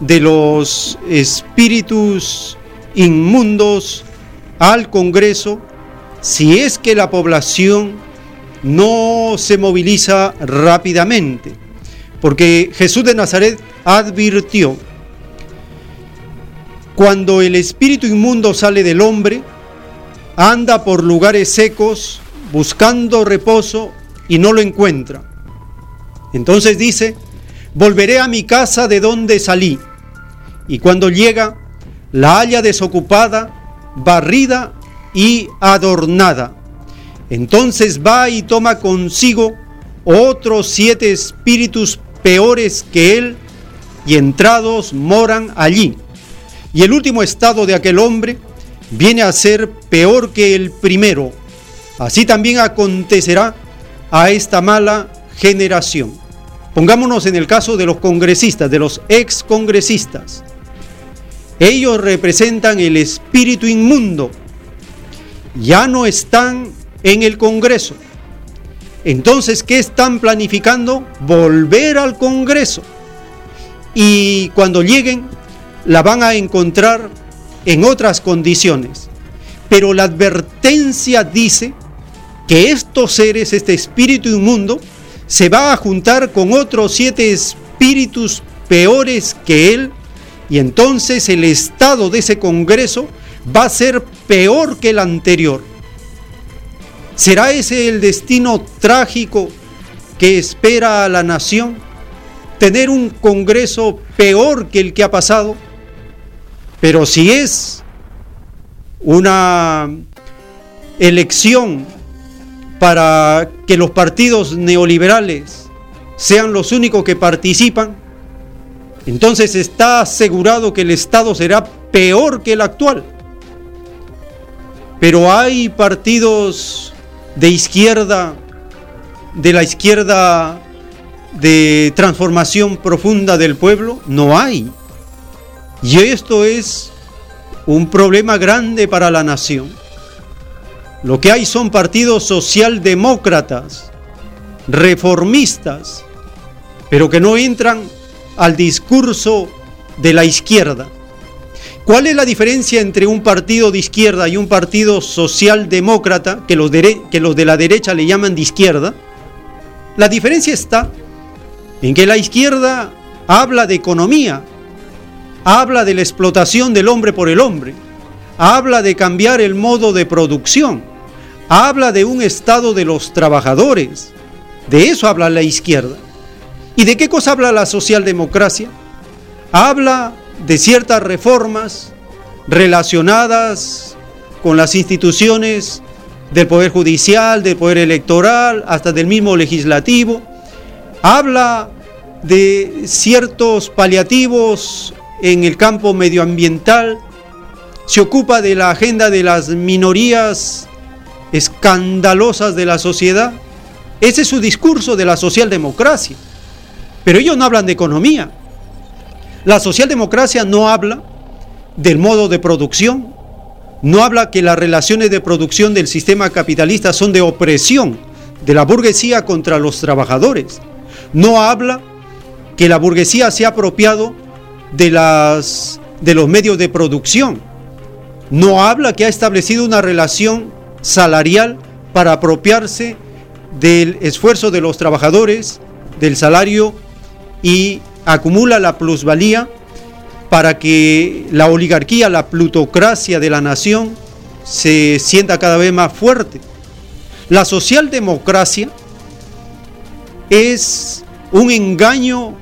de los espíritus inmundos al Congreso si es que la población no se moviliza rápidamente. Porque Jesús de Nazaret advirtió, cuando el espíritu inmundo sale del hombre, anda por lugares secos buscando reposo y no lo encuentra. Entonces dice, volveré a mi casa de donde salí. Y cuando llega, la halla desocupada, barrida y adornada. Entonces va y toma consigo otros siete espíritus peores que él, y entrados moran allí. Y el último estado de aquel hombre viene a ser peor que el primero. Así también acontecerá a esta mala generación. Pongámonos en el caso de los congresistas, de los ex congresistas. Ellos representan el espíritu inmundo. Ya no están en el Congreso. Entonces, ¿qué están planificando? Volver al Congreso. Y cuando lleguen, la van a encontrar en otras condiciones. Pero la advertencia dice que estos seres, este espíritu inmundo, se va a juntar con otros siete espíritus peores que él, y entonces el estado de ese Congreso va a ser peor que el anterior. ¿Será ese el destino trágico que espera a la nación? ¿Tener un Congreso peor que el que ha pasado? Pero si es una elección para que los partidos neoliberales sean los únicos que participan, entonces está asegurado que el Estado será peor que el actual. Pero hay partidos de izquierda, de la izquierda de transformación profunda del pueblo, no hay. Y esto es un problema grande para la nación. Lo que hay son partidos socialdemócratas, reformistas, pero que no entran al discurso de la izquierda. ¿Cuál es la diferencia entre un partido de izquierda y un partido socialdemócrata, que los, que los de la derecha le llaman de izquierda? La diferencia está en que la izquierda habla de economía, habla de la explotación del hombre por el hombre, habla de cambiar el modo de producción, habla de un estado de los trabajadores. De eso habla la izquierda. ¿Y de qué cosa habla la socialdemocracia? Habla de ciertas reformas relacionadas con las instituciones del Poder Judicial, del Poder Electoral, hasta del mismo legislativo. Habla de ciertos paliativos en el campo medioambiental, se ocupa de la agenda de las minorías escandalosas de la sociedad. Ese es su discurso de la socialdemocracia. Pero ellos no hablan de economía. La socialdemocracia no habla del modo de producción, no habla que las relaciones de producción del sistema capitalista son de opresión de la burguesía contra los trabajadores. No habla que la burguesía se ha apropiado de, las, de los medios de producción. No habla que ha establecido una relación salarial para apropiarse del esfuerzo de los trabajadores, del salario y acumula la plusvalía para que la oligarquía, la plutocracia de la nación se sienta cada vez más fuerte. La socialdemocracia es un engaño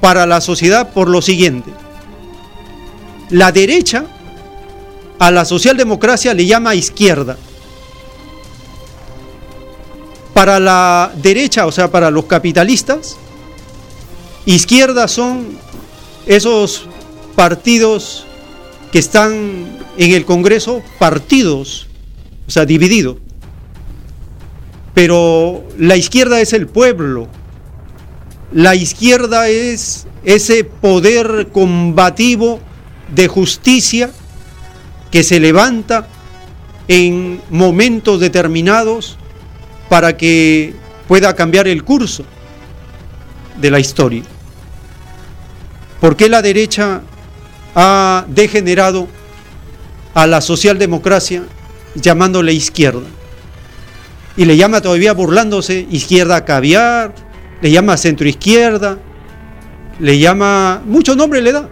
para la sociedad por lo siguiente. La derecha a la socialdemocracia le llama izquierda. Para la derecha, o sea, para los capitalistas, izquierda son esos partidos que están en el Congreso, partidos, o sea, divididos. Pero la izquierda es el pueblo, la izquierda es ese poder combativo de justicia que se levanta en momentos determinados para que pueda cambiar el curso de la historia. ¿Por qué la derecha ha degenerado a la socialdemocracia llamándole izquierda? Y le llama todavía burlándose izquierda caviar, le llama centroizquierda, le llama, mucho nombre le da,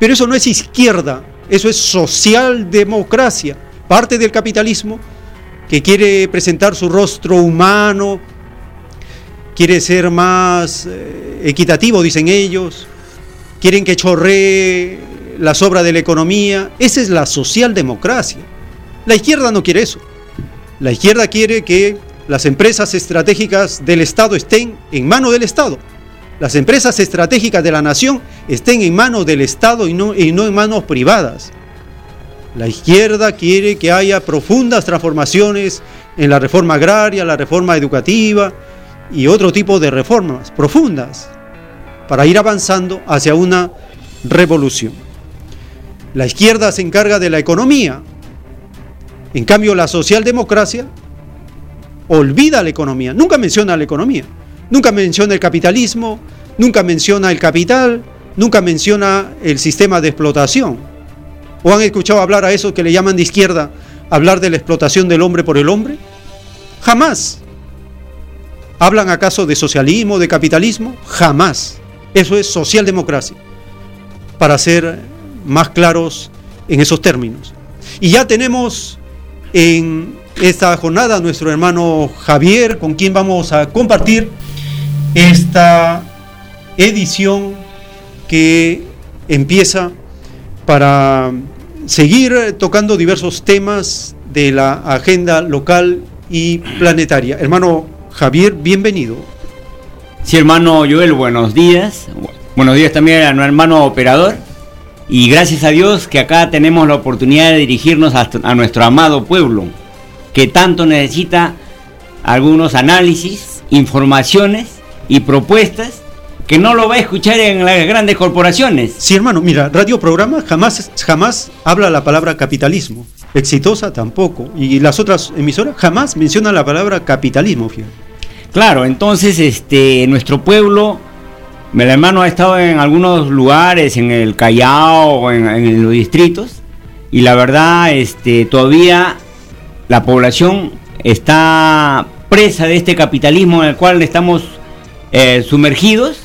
pero eso no es izquierda, eso es socialdemocracia, parte del capitalismo que quiere presentar su rostro humano, quiere ser más eh, equitativo, dicen ellos, quieren que chorree la sobra de la economía, esa es la socialdemocracia. La izquierda no quiere eso. La izquierda quiere que las empresas estratégicas del Estado estén en manos del Estado. Las empresas estratégicas de la nación estén en manos del Estado y no, y no en manos privadas. La izquierda quiere que haya profundas transformaciones en la reforma agraria, la reforma educativa y otro tipo de reformas profundas para ir avanzando hacia una revolución. La izquierda se encarga de la economía. En cambio, la socialdemocracia olvida la economía, nunca menciona la economía, nunca menciona el capitalismo, nunca menciona el capital, nunca menciona el sistema de explotación. ¿O han escuchado hablar a eso que le llaman de izquierda, hablar de la explotación del hombre por el hombre? Jamás. ¿Hablan acaso de socialismo, de capitalismo? Jamás. Eso es socialdemocracia, para ser más claros en esos términos. Y ya tenemos en esta jornada nuestro hermano Javier, con quien vamos a compartir esta edición que empieza para seguir tocando diversos temas de la agenda local y planetaria. Hermano Javier, bienvenido. Sí, hermano Joel, buenos días. Buenos días también a nuestro hermano operador. Y gracias a Dios que acá tenemos la oportunidad de dirigirnos a, nuestro amado pueblo, que tanto necesita algunos análisis, informaciones y propuestas que no lo va a escuchar en las grandes corporaciones. Sí, hermano, mira, Radio Programa jamás, jamás habla la palabra capitalismo. Exitosa tampoco. Y las otras emisoras jamás mencionan la palabra capitalismo, fíjate. Claro, entonces este nuestro pueblo mi hermano ha estado en algunos lugares, en el Callao, en, en los distritos, y la verdad, este, todavía la población está presa de este capitalismo en el cual estamos eh, sumergidos.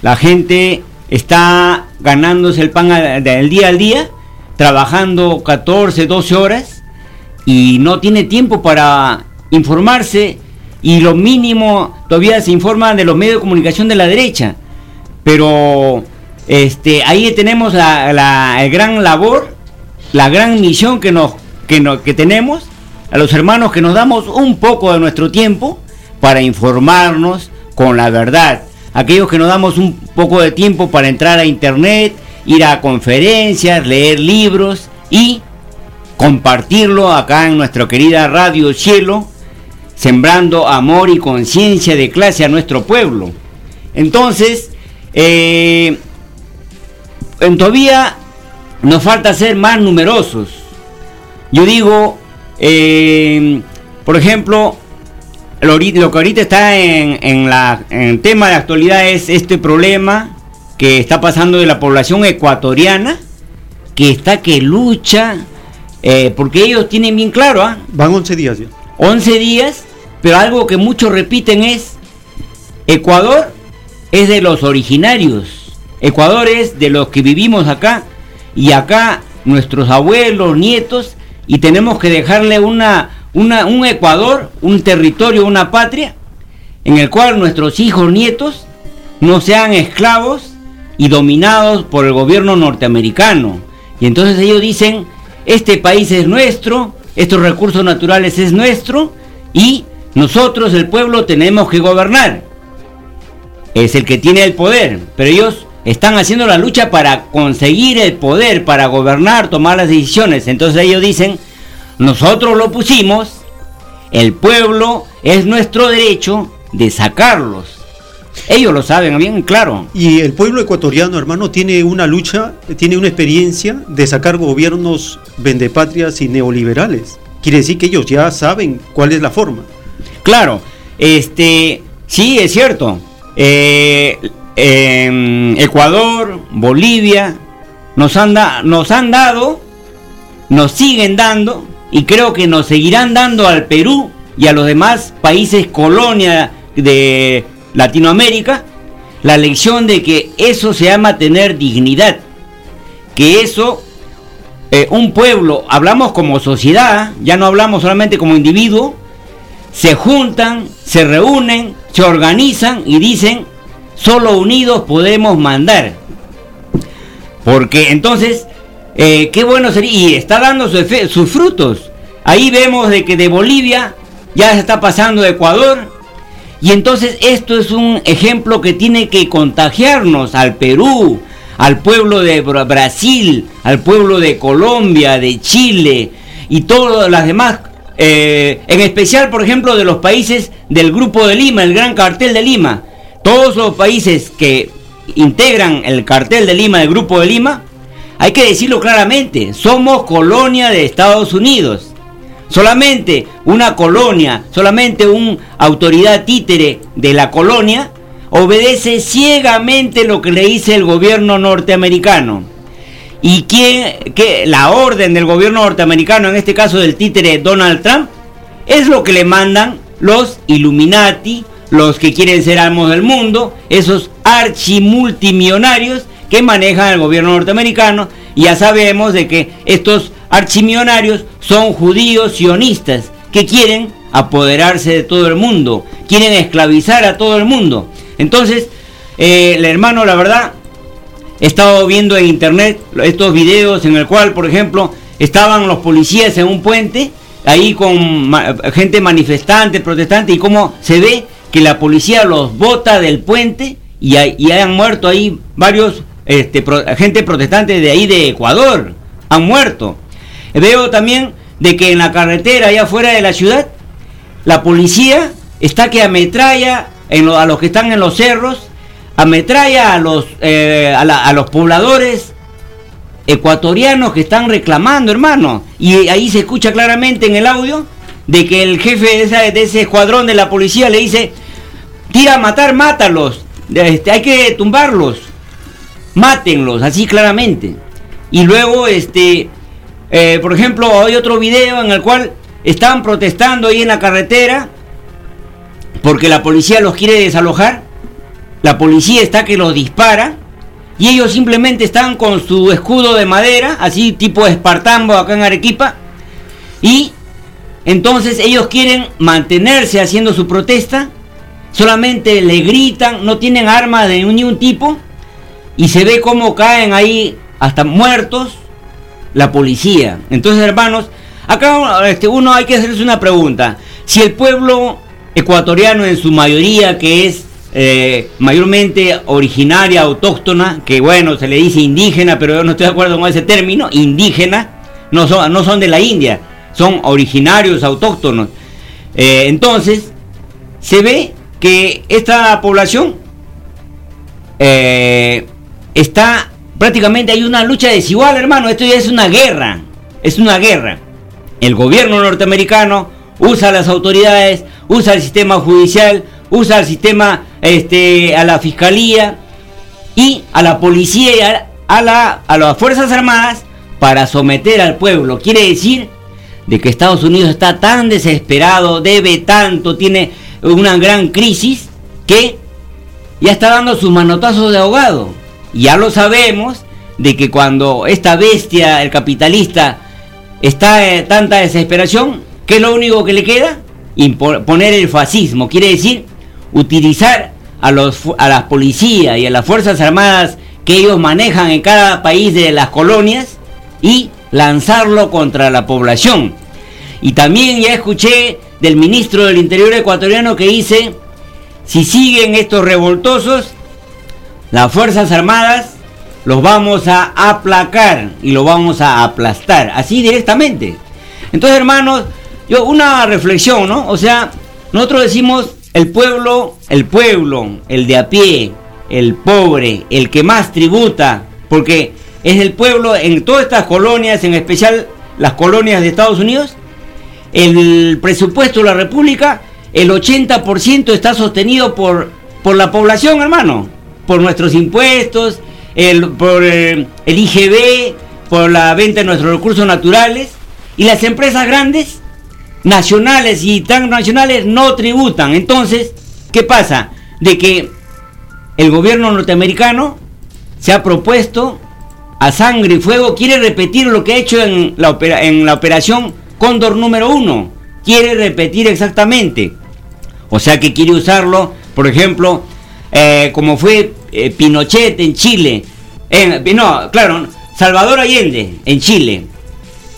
La gente está ganándose el pan del día al día, trabajando 14, 12 horas y no tiene tiempo para informarse y lo mínimo todavía se informa de los medios de comunicación de la derecha pero este, ahí tenemos la, la gran labor, la gran misión que, nos, que, que tenemos, a los hermanos que nos damos un poco de nuestro tiempo para informarnos con la verdad. Aquellos que nos damos un poco de tiempo para entrar a internet, ir a conferencias, leer libros y compartirlo acá en nuestra querida Radio Cielo, sembrando amor y conciencia de clase a nuestro pueblo. Entonces, eh, en todavía nos falta ser más numerosos. Yo digo, eh, por ejemplo, lo, que ahorita está en, la, el tema de actualidad es este problema que está pasando de la población ecuatoriana, que está que lucha, eh, porque ellos tienen bien claro, ¿ah? Van 11 días ya. 11 días, pero algo que muchos repiten es, Ecuador es de los originarios. Ecuador es de los que vivimos acá y acá nuestros abuelos, nietos, y tenemos que dejarle una, una, un Ecuador, un territorio, una patria, en el cual nuestros hijos, nietos, no sean esclavos y dominados por el gobierno norteamericano. Y entonces ellos dicen, este país es nuestro, estos recursos naturales es nuestro, y nosotros, el pueblo, tenemos que gobernar es el que tiene el poder, pero ellos están haciendo la lucha para conseguir el poder, para gobernar, tomar las decisiones. Entonces ellos dicen, nosotros lo pusimos, el pueblo es nuestro derecho de sacarlos. Ellos lo saben bien claro. Y el pueblo ecuatoriano, hermano, tiene una lucha, tiene una experiencia de sacar gobiernos vendepatrias y neoliberales. Quiere decir que ellos ya saben cuál es la forma. Claro, este, sí, es cierto eh, Ecuador, Bolivia, nos han, nos han dado, nos siguen dando y creo que nos seguirán dando al Perú y a los demás países colonia de Latinoamérica la lección de que eso se llama tener dignidad, que eso eh, un pueblo, hablamos como sociedad, ya no hablamos solamente como individuo, se juntan, se reúnen, se organizan y dicen, solo unidos podemos mandar. Porque entonces, eh, qué bueno sería, y está dando sus frutos. Ahí vemos de que de Bolivia ya se está pasando Ecuador. Y entonces esto es un ejemplo que tiene que contagiarnos al Perú, al pueblo de Brasil, al pueblo de Colombia, de Chile y todas las demás eh, en especial, por ejemplo, de los países del Grupo de Lima, el Gran Cartel de Lima. Todos los países que integran el Cartel de Lima, el Grupo de Lima, hay que decirlo claramente, somos colonia de Estados Unidos. Solamente una colonia, solamente una autoridad títere de la colonia obedece ciegamente lo que le dice el gobierno norteamericano. Y quién, que la orden del gobierno norteamericano, en este caso del títere Donald Trump, es lo que le mandan los Illuminati, los que quieren ser amos del mundo, esos archimultimillonarios que manejan el gobierno norteamericano. Y ya sabemos de que estos archimillonarios son judíos sionistas que quieren apoderarse de todo el mundo, quieren esclavizar a todo el mundo. Entonces, eh, el hermano, la verdad, he estado viendo en internet estos videos en el cual, por ejemplo, estaban los policías en un puente, ahí con gente manifestante, protestante, y cómo se ve que la policía los bota del puente y, y hayan muerto ahí varios este, gente protestante de ahí de Ecuador, han muerto. Veo también de que en la carretera allá afuera de la ciudad, la policía está que ametralla a los que están en los cerros, ametralla a los, eh, a, los pobladores ecuatorianos que están reclamando, hermano. Y ahí se escucha claramente en el audio de que el jefe de, de ese escuadrón de la policía le dice, tira a matar, mátalos. Este, hay que tumbarlos. Mátenlos, así claramente. Y luego, este, eh, por ejemplo, hay otro video en el cual están protestando ahí en la carretera porque la policía los quiere desalojar. La policía está que los dispara y ellos simplemente están con su escudo de madera, así tipo espartambo acá en Arequipa. Y entonces ellos quieren mantenerse haciendo su protesta solamente le gritan, no tienen armas de ningún tipo y se ve cómo caen ahí hasta muertos la policía. Entonces, hermanos, acá este, uno hay que hacerse una pregunta. Si el pueblo ecuatoriano en su mayoría, que es eh, mayormente originaria, autóctona, que bueno, se le dice indígena, pero yo no estoy de acuerdo con ese término, indígena, no son, no son de la India, son originarios, autóctonos. Eh, entonces, se ve que esta población eh, está prácticamente hay una lucha desigual, hermano. Esto ya es una guerra. Es una guerra. El gobierno norteamericano usa a las autoridades, usa el sistema judicial, usa el sistema, este, a la fiscalía y a la policía y a, la, a las Fuerzas Armadas para someter al pueblo. Quiere decir de que Estados Unidos está tan desesperado, debe tanto, tiene una gran crisis que ya está dando sus manotazos de ahogado. Ya lo sabemos de que cuando esta bestia, el capitalista, está en tanta desesperación, ¿qué es lo único que le queda? Imponer el fascismo, quiere decir utilizar a, los, a las policías y a las fuerzas armadas que ellos manejan en cada país de las colonias y lanzarlo contra la población. Y también ya escuché del ministro del Interior ecuatoriano que dice, si siguen estos revoltosos, las Fuerzas Armadas los vamos a aplacar y los vamos a aplastar, así directamente. Entonces, hermanos, yo una reflexión, ¿no? O sea, nosotros decimos el pueblo, el pueblo, el de a pie, el pobre, el que más tributa, porque es el pueblo en todas estas colonias, en especial las colonias de Estados Unidos, el presupuesto de la República, el 80% está sostenido por, por la población, hermano por nuestros impuestos, el, por eh, el IGB, por la venta de nuestros recursos naturales. Y las empresas grandes, nacionales y transnacionales, no tributan. Entonces, ¿qué pasa? De que el gobierno norteamericano se ha propuesto a sangre y fuego, quiere repetir lo que ha hecho en la, en la operación Cóndor número uno. Quiere repetir exactamente. O sea que quiere usarlo, por ejemplo, eh, como fue eh, Pinochet en Chile, en, no, claro, Salvador Allende en Chile,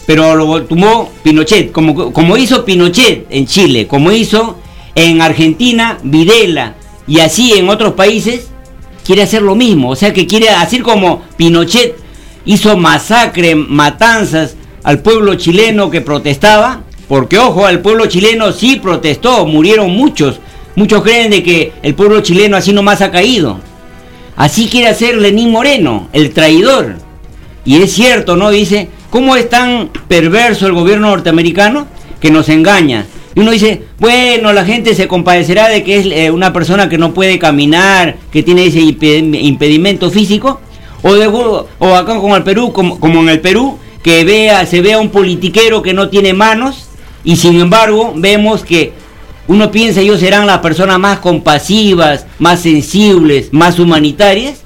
pero lo tomó Pinochet, como, como hizo Pinochet en Chile, como hizo en Argentina Videla, y así en otros países, quiere hacer lo mismo, o sea que quiere hacer como Pinochet hizo masacre, matanzas al pueblo chileno que protestaba, porque ojo, al pueblo chileno sí protestó, murieron muchos, Muchos creen de que el pueblo chileno así nomás ha caído. Así quiere hacer Lenín Moreno, el traidor. Y es cierto, ¿no? Dice, ¿cómo es tan perverso el gobierno norteamericano? que nos engaña. Y uno dice, bueno, la gente se compadecerá de que es eh, una persona que no puede caminar, que tiene ese impedimento físico, o, o acá como Perú, como, como en el Perú, que vea, se vea un politiquero que no tiene manos, y sin embargo vemos que uno piensa ellos serán las personas más compasivas, más sensibles, más humanitarias,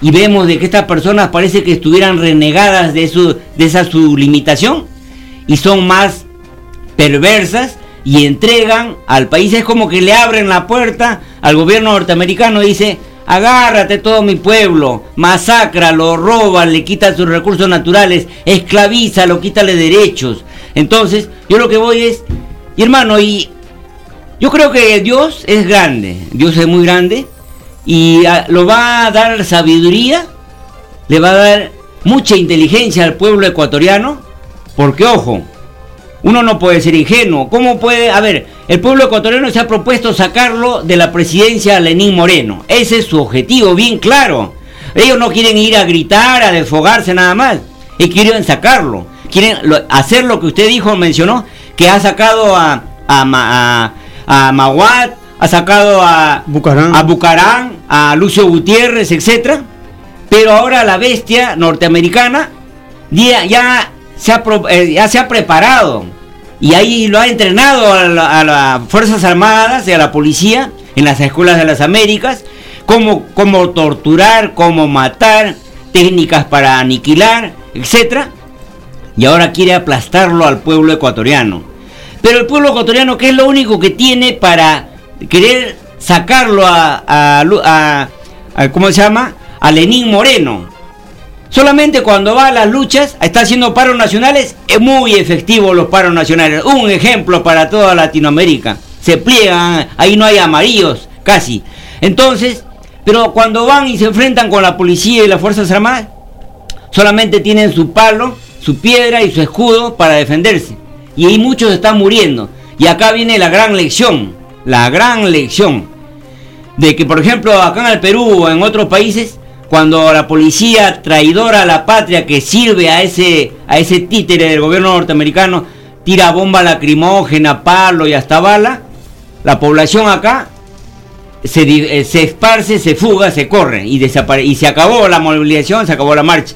y vemos de que estas personas parece que estuvieran renegadas de, su, de esa su limitación y son más perversas y entregan al país. Es como que le abren la puerta al gobierno norteamericano y dice, agárrate todo mi pueblo, masacralo, roba, le quita sus recursos naturales, esclavízalo, quítale derechos. Entonces, yo lo que voy es, y hermano, y yo creo que Dios es grande, Dios es muy grande, y lo va a dar sabiduría, le va a dar mucha inteligencia al pueblo ecuatoriano, porque ojo, uno no puede ser ingenuo. ¿Cómo puede? A ver, el pueblo ecuatoriano se ha propuesto sacarlo de la presidencia a Lenín Moreno. Ese es su objetivo, bien claro. Ellos no quieren ir a gritar, a desfogarse nada más. Y quieren sacarlo. Quieren hacer lo que usted dijo, mencionó, que ha sacado a, a Maguat, ha sacado a Bucarán. a Bucarán, a Lucio Gutiérrez, etc. Pero ahora la bestia norteamericana ya, ya, se, ha, eh, ya se ha preparado y ahí lo ha entrenado a, las Fuerzas Armadas y a la policía en las escuelas de las Américas, cómo, cómo torturar, cómo matar, técnicas para aniquilar, etc. Y ahora quiere aplastarlo al pueblo ecuatoriano. Pero el pueblo ecuatoriano, ¿qué es lo único que tiene para querer sacarlo a, a, ¿cómo se llama? A Lenín Moreno. Solamente cuando va a las luchas, está haciendo paros nacionales, es muy efectivo los paros nacionales. Un ejemplo para toda Latinoamérica. Se pliegan, ahí no hay amarillos, casi. Entonces, pero cuando van y se enfrentan con la policía y las Fuerzas Armadas, solamente tienen su palo, su piedra y su escudo para defenderse. Y ahí muchos están muriendo. Y acá viene la gran lección la gran lección de que, por ejemplo, acá en el Perú o en otros países, cuando la policía traidora a la patria que sirve a ese, a ese títere del gobierno norteamericano tira bomba lacrimógena, palo y hasta bala, la población acá se, eh, se esparce, se fuga, se corre y, y se acabó la movilización, se acabó la marcha.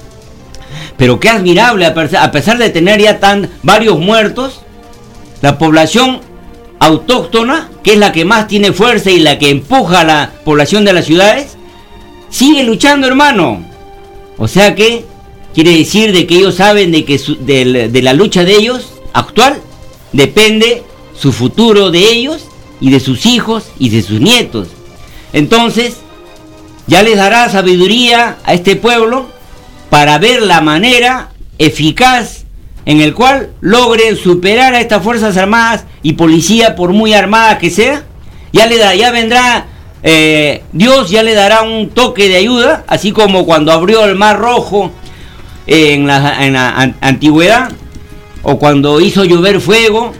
Pero qué admirable, a pesar de tener ya tan varios muertos, la población autóctona, que es la que más tiene fuerza y la que empuja a la población de las ciudades, sigue luchando, hermano. O sea que quiere decir de que ellos saben de que de, la lucha de ellos actual depende su futuro de ellos y de sus hijos y de sus nietos. Entonces, ya les dará sabiduría a este pueblo para ver la manera eficaz en el cual logren superar a estas Fuerzas Armadas y Policía, por muy armada que sea, ya, le da, ya vendrá, eh, Dios ya le dará un toque de ayuda, así como cuando abrió el Mar Rojo en la, antigüedad, o cuando hizo llover fuego,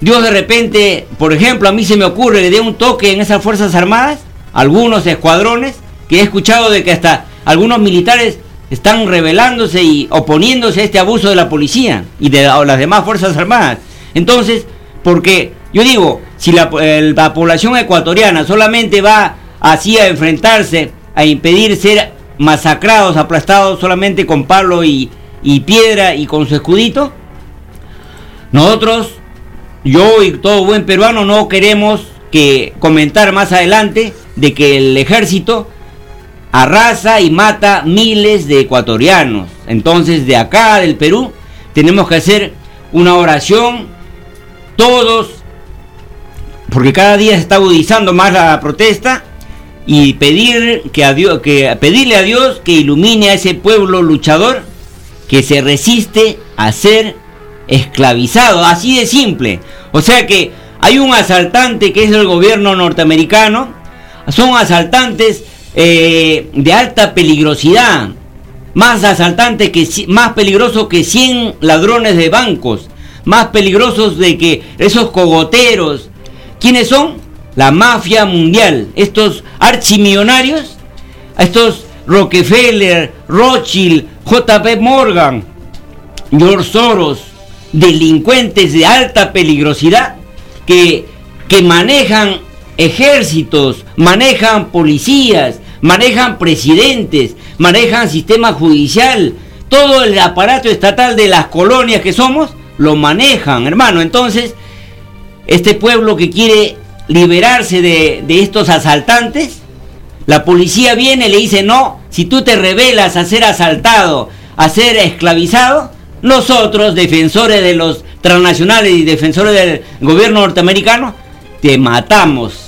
Dios de repente, por ejemplo, a mí se me ocurre, le dé un toque en esas Fuerzas Armadas, algunos escuadrones, que he escuchado de que hasta algunos militares están rebelándose y oponiéndose a este abuso de la policía y de las demás Fuerzas Armadas. Entonces, porque yo digo, si la, población ecuatoriana solamente va así a enfrentarse, a impedir ser masacrados, aplastados solamente con palo y, y piedra y con su escudito, nosotros, yo y todo buen peruano, no queremos que comentar más adelante de que el ejército arrasa y mata miles de ecuatorianos. Entonces, de acá, del Perú, tenemos que hacer una oración, todos, porque cada día se está agudizando más la protesta, y pedir que a Dios, que pedirle a Dios que ilumine a ese pueblo luchador que se resiste a ser esclavizado, así de simple. O sea que hay un asaltante que es el gobierno norteamericano, son asaltantes eh, de alta peligrosidad, más asaltantes que más peligrosos que 100 ladrones de bancos, más peligrosos de que esos cogoteros. ¿Quiénes son? La mafia mundial, estos archimillonarios, estos Rockefeller, Rothschild, JP Morgan, George Soros, delincuentes de alta peligrosidad que, que manejan ejércitos, manejan policías, manejan presidentes, manejan sistema judicial, todo el aparato estatal de las colonias que somos, lo manejan, hermano. Entonces, este pueblo que quiere liberarse de, de estos asaltantes, la policía viene y le dice, no, si tú te rebelas a ser asaltado, a ser esclavizado, nosotros, defensores de los transnacionales y defensores del gobierno norteamericano, te matamos.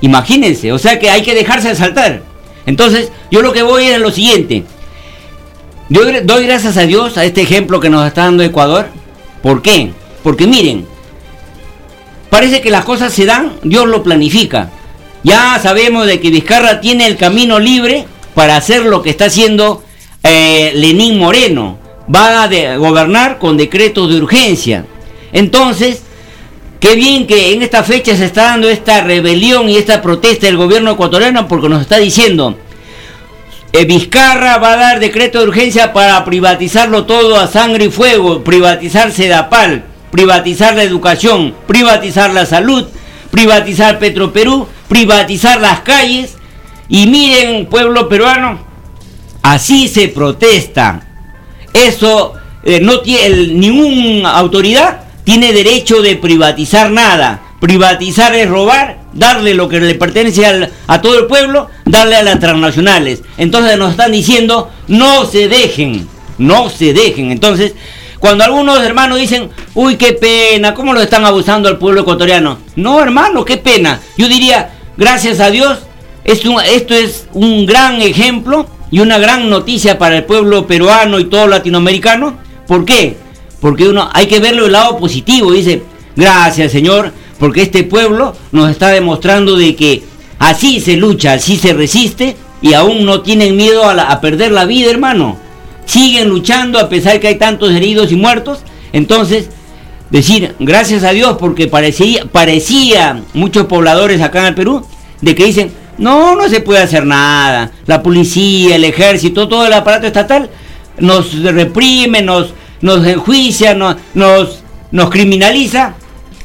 Imagínense, o sea que hay que dejarse asaltar. Entonces, yo lo que voy es lo siguiente. Yo doy gracias a Dios a este ejemplo que nos está dando Ecuador. ¿Por qué? Porque miren, parece que las cosas se dan, Dios lo planifica. Ya sabemos de que Vizcarra tiene el camino libre para hacer lo que está haciendo eh, Lenín Moreno. Va a gobernar con decretos de urgencia. Entonces, qué bien que en esta fecha se está dando esta rebelión y esta protesta del gobierno ecuatoriano porque nos está diciendo, eh, Vizcarra va a dar decreto de urgencia para privatizarlo todo a sangre y fuego, privatizar Sedapal, privatizar la educación, privatizar la salud, privatizar Petroperú, privatizar las calles. Y miren, pueblo peruano, así se protesta. Eso eh, no tiene ninguna autoridad tiene derecho de privatizar nada. Privatizar es robar, darle lo que le pertenece a todo el pueblo, darle a las transnacionales. Entonces nos están diciendo, no se dejen, no se dejen. Entonces, cuando algunos hermanos dicen, uy, qué pena, ¿cómo lo están abusando al pueblo ecuatoriano? No, hermano, qué pena. Yo diría, gracias a Dios, esto, esto es un gran ejemplo y una gran noticia para el pueblo peruano y todo latinoamericano. ¿Por qué? Porque uno hay que verlo del lado positivo. Dice, gracias Señor, porque este pueblo nos está demostrando de que así se lucha, así se resiste y aún no tienen miedo a, perder la vida, hermano. Siguen luchando a pesar que hay tantos heridos y muertos. Entonces, decir gracias a Dios porque parecía, parecía muchos pobladores acá en el Perú de que dicen, no, no se puede hacer nada. La policía, el ejército, todo el aparato estatal nos reprime, nos, nos enjuicia, nos, nos, nos criminaliza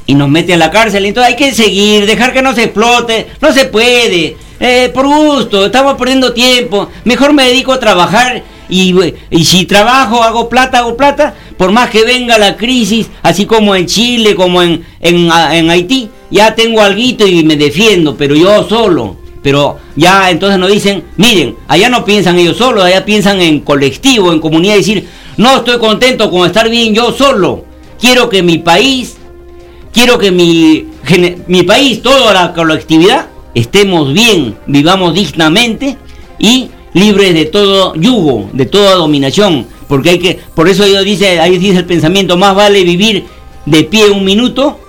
y nos mete a la cárcel. Entonces hay que seguir, dejar que no se explote. No se puede. Eh, por gusto, estamos perdiendo tiempo. Mejor me dedico a trabajar y, y, si trabajo, hago plata, hago plata. Por más que venga la crisis, así como en Chile, como en, en, en Haití, ya tengo algo y me defiendo, pero yo solo. Pero ya entonces nos dicen, miren, allá no piensan ellos solos, allá piensan en colectivo, en comunidad, decir, no estoy contento con estar bien yo solo. Quiero que mi país, quiero que mi, mi país, toda la colectividad, estemos bien, vivamos dignamente y libres de todo yugo, de toda dominación. Porque hay que, por eso yo dice, ahí dice el pensamiento, más vale vivir de pie un minuto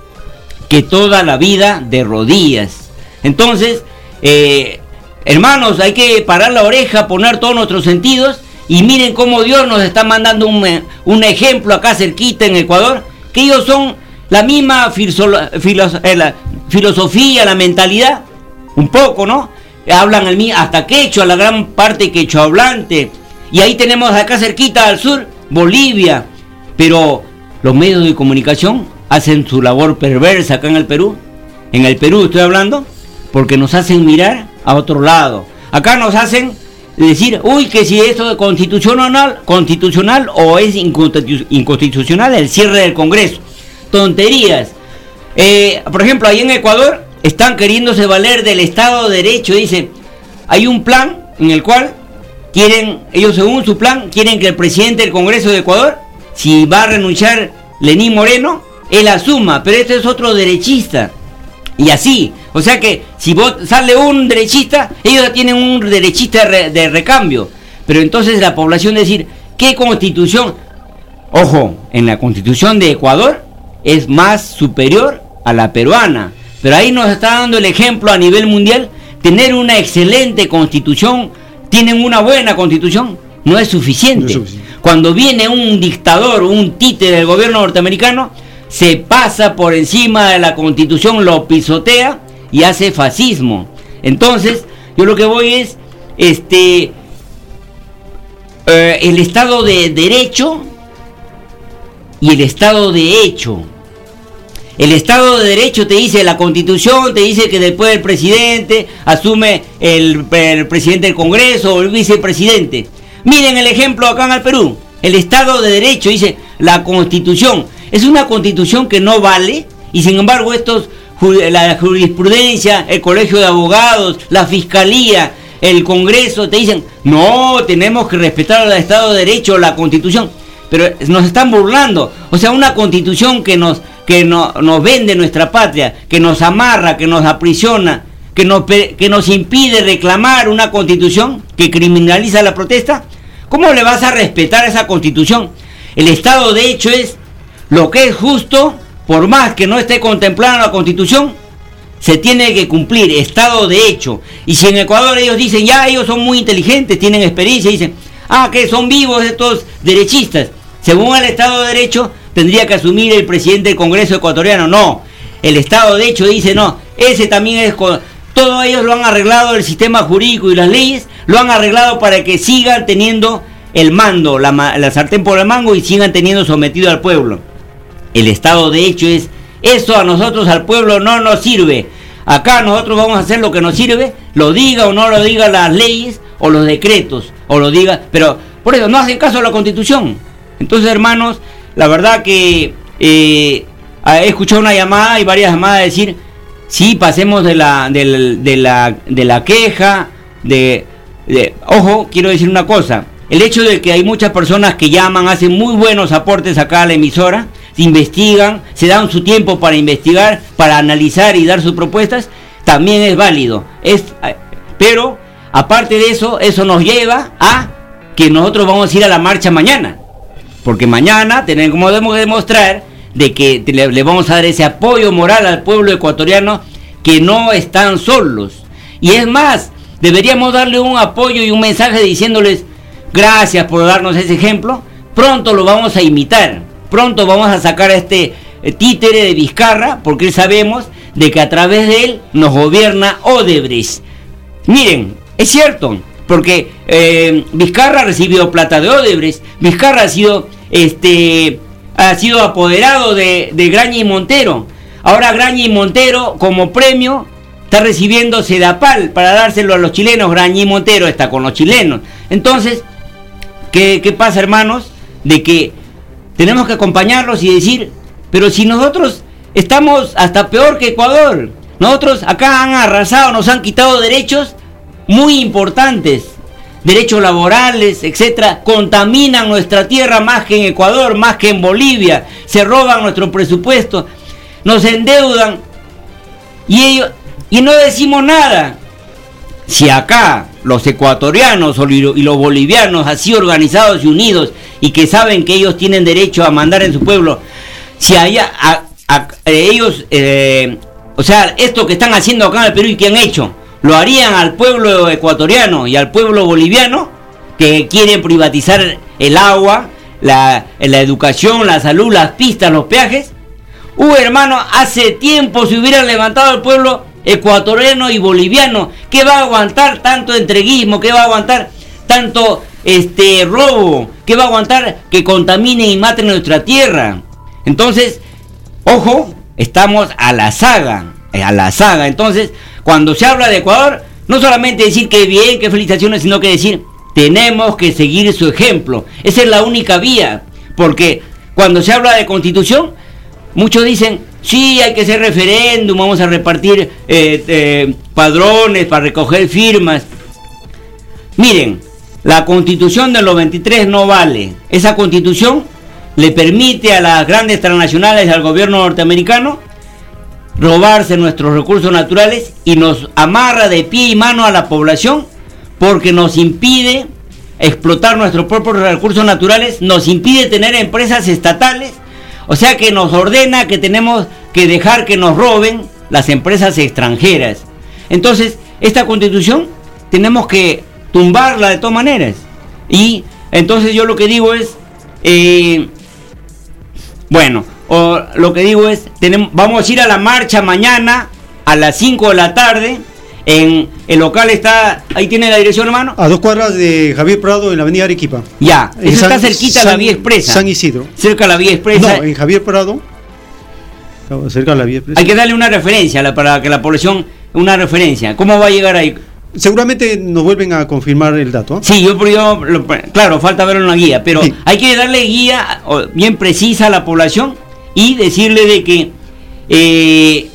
que toda la vida de rodillas. Entonces, eh, hermanos, hay que parar la oreja, poner todos nuestros sentidos y miren cómo Dios nos está mandando un, un ejemplo acá cerquita en Ecuador, que ellos son la misma eh, filosofía, la mentalidad, un poco, ¿no? Hablan el, hasta quechua, la gran parte quechua hablante. Y ahí tenemos acá cerquita al sur, Bolivia. Pero los medios de comunicación hacen su labor perversa acá en el Perú. En el Perú estoy hablando, porque nos hacen mirar a otro lado. Acá nos hacen decir, uy, que si esto es constitucional, constitucional o es inconstitucional el cierre del Congreso. Tonterías. Eh, por ejemplo, ahí en Ecuador están queriéndose valer del Estado de Derecho. Dice, hay un plan en el cual quieren, ellos según su plan, quieren que el presidente del Congreso de Ecuador, si va a renunciar Lenín Moreno, él asuma. Pero este es otro derechista. Y así, o sea que si vos sale un derechista, ellos tienen un derechista de, recambio. Pero entonces la población decir, ¿qué constitución? Ojo, en la constitución de Ecuador es más superior a la peruana. Pero ahí nos está dando el ejemplo a nivel mundial, tener una excelente constitución, tienen una buena constitución, no es suficiente. Cuando viene un dictador, un tite del gobierno norteamericano, se pasa por encima de la constitución, lo pisotea y hace fascismo. Entonces, yo lo que voy es, este, eh, el Estado de Derecho y el Estado de Hecho. El Estado de Derecho te dice, la Constitución te dice que después del presidente asume el, presidente del Congreso o el vicepresidente. Miren el ejemplo acá en el Perú. El Estado de Derecho dice, la Constitución. Es una Constitución que no vale y sin embargo estos, la jurisprudencia, el Colegio de Abogados, la Fiscalía, el Congreso te dicen, no, tenemos que respetar el Estado de Derecho, la Constitución. Pero nos están burlando. O sea, una Constitución que nos que nos vende nuestra patria, que nos amarra, que nos aprisiona, que nos, que nos impide reclamar una constitución que criminaliza la protesta, ¿cómo le vas a respetar esa constitución? El Estado de hecho es lo que es justo, por más que no esté contemplada la constitución, se tiene que cumplir, Estado de hecho. Y si en Ecuador ellos dicen, ya ellos son muy inteligentes, tienen experiencia, dicen, ah, que son vivos estos derechistas. Según el Estado de Derecho, tendría que asumir el presidente del Congreso ecuatoriano. No, el Estado de hecho dice no, ese también es... Todos ellos lo han arreglado, el sistema jurídico y las leyes lo han arreglado para que sigan teniendo el mando, la sartén por el mango y sigan teniendo sometido al pueblo. El Estado de hecho es, eso a nosotros, al pueblo, no nos sirve. Acá nosotros vamos a hacer lo que nos sirve, lo diga o no lo diga las leyes o los decretos, o lo diga, pero por eso no hacen caso a la constitución. Entonces, hermanos, la verdad que eh, he escuchado una llamada y varias llamadas decir, sí, pasemos de la, de, la, de la queja, de, Ojo, quiero decir una cosa, el hecho de que hay muchas personas que llaman, hacen muy buenos aportes acá a la emisora, investigan, se dan su tiempo para investigar, para analizar y dar sus propuestas, también es válido. Es, pero, aparte de eso, eso nos lleva a que nosotros vamos a ir a la marcha mañana. Porque mañana tenemos que demostrar de que le, vamos a dar ese apoyo moral al pueblo ecuatoriano que no están solos. Y es más, deberíamos darle un apoyo y un mensaje diciéndoles gracias por darnos ese ejemplo. Pronto lo vamos a imitar. Pronto vamos a sacar a este eh, títere de Vizcarra porque sabemos de que a través de él nos gobierna Odebrecht. Miren, es cierto, porque eh, Vizcarra ha recibido plata de Odebrecht, Vizcarra ha sido este, ha sido apoderado de, de Graña y Montero. Ahora Graña y Montero, como premio, está recibiendo Sedapal para dárselo a los chilenos. Graña y Montero está con los chilenos. Entonces, ¿qué, ¿qué pasa, hermanos? De que tenemos que acompañarlos y decir, pero si nosotros estamos hasta peor que Ecuador, nosotros acá han arrasado, nos han quitado derechos muy importantes derechos laborales, etcétera, contaminan nuestra tierra más que en Ecuador, más que en Bolivia, se roban nuestro presupuesto, nos endeudan y ellos y no decimos nada. Si acá los ecuatorianos y los bolivianos así organizados y unidos y que saben que ellos tienen derecho a mandar en su pueblo, si allá ellos, eh, o sea, esto que están haciendo acá en el Perú y que han hecho, lo harían al pueblo ecuatoriano y al pueblo boliviano que quieren privatizar el agua, la, educación, la salud, las pistas, los peajes. Uh, hermano, hace tiempo se hubieran levantado el pueblo ecuatoriano y boliviano. ¿Qué va a aguantar tanto entreguismo? ¿Qué va a aguantar tanto este robo? ¿Qué va a aguantar que contaminen y maten nuestra tierra? Entonces, ojo, estamos a la saga, a la saga. Entonces, cuando se habla de Ecuador, no solamente decir que bien, que felicitaciones, sino que decir, tenemos que seguir su ejemplo. Esa es la única vía, porque cuando se habla de constitución, muchos dicen, sí, hay que hacer referéndum, vamos a repartir eh, eh, padrones para recoger firmas. Miren, la constitución del 93 no vale. Esa constitución le permite a las grandes transnacionales y al gobierno norteamericano robarse nuestros recursos naturales y nos amarra de pie y mano a la población porque nos impide explotar nuestros propios recursos naturales, nos impide tener empresas estatales, o sea que nos ordena que tenemos que dejar que nos roben las empresas extranjeras. Entonces, esta constitución tenemos que tumbarla de todas maneras. Y entonces yo lo que digo es, eh, bueno, o lo que digo es, tenemos, vamos a ir a la marcha mañana a las 5 de la tarde En el local está, ahí tiene la dirección, hermano. A dos cuadras de Javier Prado en la avenida Arequipa. Ya, eso está San- cerquita a la vía expresa. San Isidro. Cerca a la vía expresa. No, en Javier Prado. Cerca de la vía expresa. Hay que darle una referencia para que la población, una referencia. ¿Cómo va a llegar ahí? Seguramente nos vuelven a confirmar el dato. Sí, yo, yo lo- claro, falta verlo en la guía, pero hay que darle guía bien precisa a la población y decirle de que eh,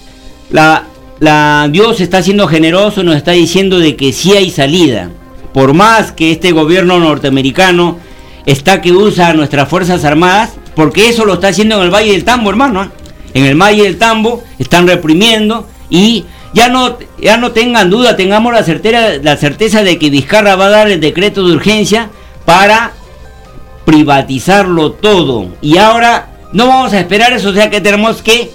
la, la Dios está siendo generoso, nos está diciendo de que sí hay salida. Por más que este gobierno norteamericano está que usa a nuestras Fuerzas Armadas, porque eso lo está haciendo en el Valle del Tambo, hermano. ¿ah? En el Valle del Tambo están reprimiendo y ya no, ya no tengan duda, tengamos la, certera, la certeza de que Vizcarra va a dar el decreto de urgencia para privatizarlo todo. Y ahora no vamos a esperar eso, o sea que tenemos que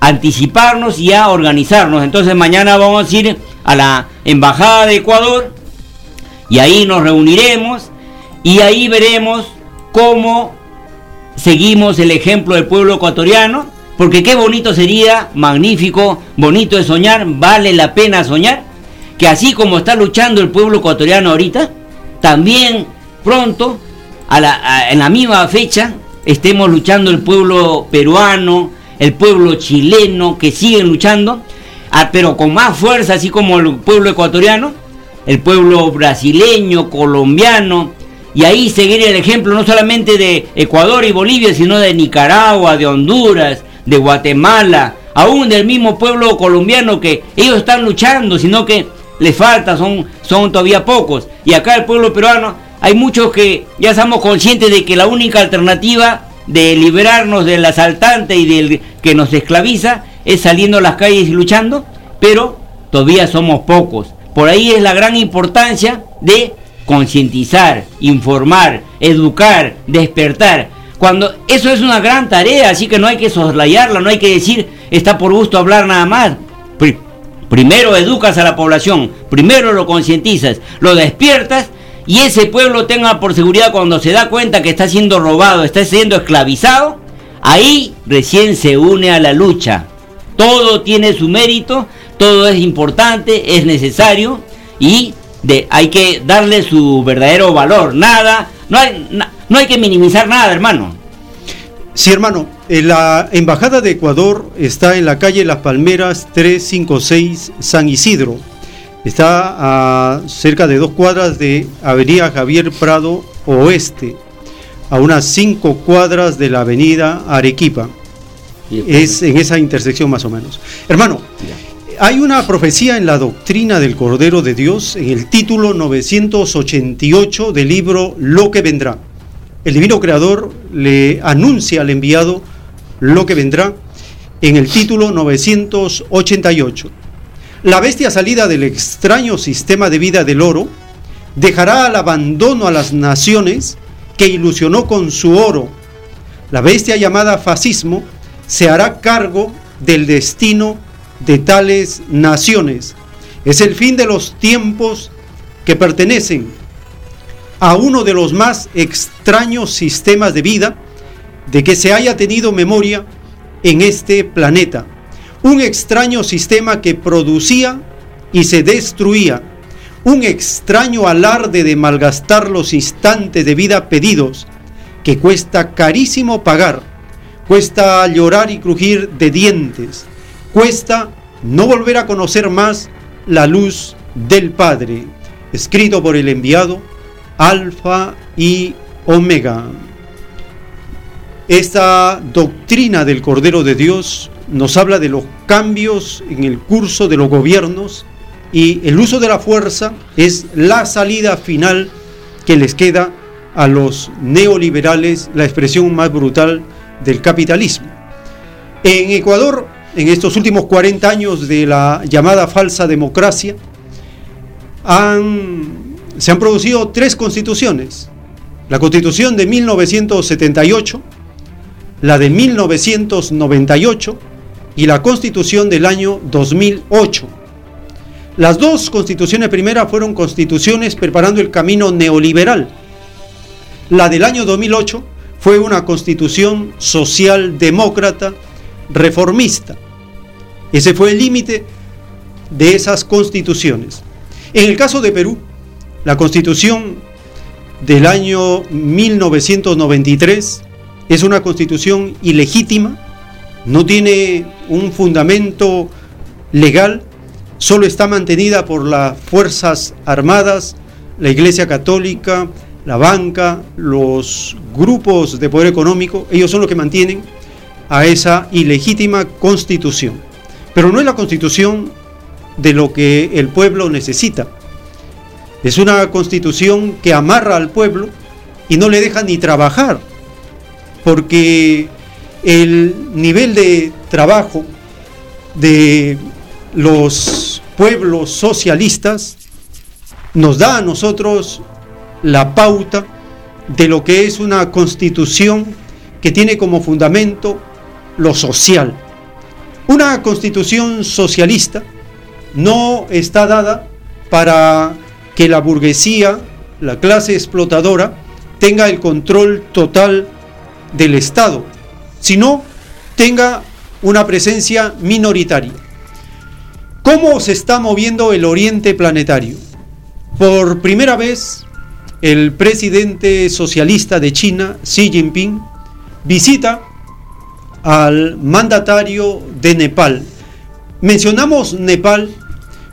anticiparnos y a organizarnos. Entonces mañana vamos a ir a la Embajada de Ecuador y ahí nos reuniremos y ahí veremos cómo seguimos el ejemplo del pueblo ecuatoriano, porque qué bonito sería, magnífico, bonito de soñar, vale la pena soñar, que así como está luchando el pueblo ecuatoriano ahorita, también pronto, a la- en la misma fecha, estemos luchando el pueblo peruano, el pueblo chileno, que siguen luchando, ah, pero con más fuerza, así como el pueblo ecuatoriano, el pueblo brasileño, colombiano, y ahí seguir el ejemplo no solamente de Ecuador y Bolivia, sino de Nicaragua, de Honduras, de Guatemala, aún del mismo pueblo colombiano que ellos están luchando, sino que les falta, son, son todavía pocos. Y acá el pueblo peruano, hay muchos que ya estamos conscientes de que la única alternativa de liberarnos del asaltante y del que nos esclaviza es saliendo a las calles y luchando, pero todavía somos pocos. Por ahí es la gran importancia de concientizar, informar, educar, despertar. Cuando eso es una gran tarea, así que no hay que soslayarla, no hay que decir está por gusto hablar nada más. Pri- primero educas a la población, primero lo concientizas, lo despiertas y ese pueblo tenga por seguridad cuando se da cuenta que está siendo robado, está siendo esclavizado, ahí recién se une a la lucha. Todo tiene su mérito, todo es importante, es necesario y hay que darle su verdadero valor. Nada, no hay, no hay que minimizar nada, hermano. Sí, hermano. eh, La Embajada de Ecuador está en la calle Las Palmeras 356 San Isidro. Está a cerca de dos cuadras de Avenida Javier Prado Oeste, a unas cinco cuadras de la Avenida Arequipa. Es en esa intersección más o menos. Hermano, hay una profecía en la doctrina del Cordero de Dios en el título 988 del libro Lo que vendrá. El divino creador le anuncia al enviado lo que vendrá en el título 988. La bestia salida del extraño sistema de vida del oro dejará al abandono a las naciones que ilusionó con su oro. La bestia llamada fascismo se hará cargo del destino de tales naciones. Es el fin de los tiempos que pertenecen a uno de los más extraños sistemas de vida de que se haya tenido memoria en este planeta. Un extraño sistema que producía y se destruía. Un extraño alarde de malgastar los instantes de vida pedidos que cuesta carísimo pagar. Cuesta llorar y crujir de dientes. Cuesta no volver a conocer más la luz del Padre. Escrito por el enviado Alfa y Omega. Esta doctrina del Cordero de Dios nos habla de los cambios en el curso de los gobiernos y el uso de la fuerza es la salida final que les queda a los neoliberales, la expresión más brutal del capitalismo. En Ecuador, en estos últimos 40 años de la llamada falsa democracia, han- se han producido tres constituciones. La constitución de 1978, la de 1998 y la constitución del año 2008. Las dos constituciones primeras fueron constituciones preparando el camino neoliberal. La del año 2008 fue una constitución socialdemócrata reformista. Ese fue el límite de esas constituciones. En el caso de Perú, la constitución del año 1993 es una constitución ilegítima, no tiene un fundamento legal, solo está mantenida por las Fuerzas Armadas, la Iglesia Católica, la banca, los grupos de poder económico, ellos son los que mantienen a esa ilegítima constitución. Pero no es la constitución de lo que el pueblo necesita. Es una constitución que amarra al pueblo y no le deja ni trabajar, porque el nivel de trabajo de los pueblos socialistas nos da a nosotros la pauta de lo que es una constitución que tiene como fundamento lo social. Una constitución socialista no está dada para que la burguesía, la clase explotadora, tenga el control total del Estado, sino tenga una presencia minoritaria. ¿Cómo se está moviendo el oriente planetario? Por primera vez, el presidente socialista de China, Xi Jinping, visita al mandatario de Nepal. Mencionamos Nepal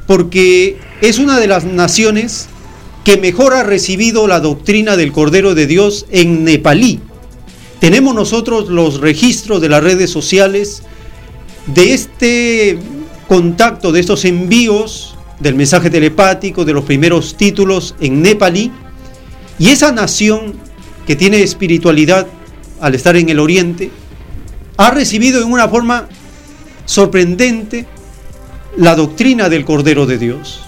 porque es una de las naciones que mejor ha recibido la doctrina del Cordero de Dios en nepalí. Tenemos nosotros los registros de las redes sociales de este contacto, de estos envíos del mensaje telepático, de los primeros títulos en nepalí. Y esa nación que tiene espiritualidad al estar en el oriente, ha recibido en una forma sorprendente la doctrina del Cordero de Dios.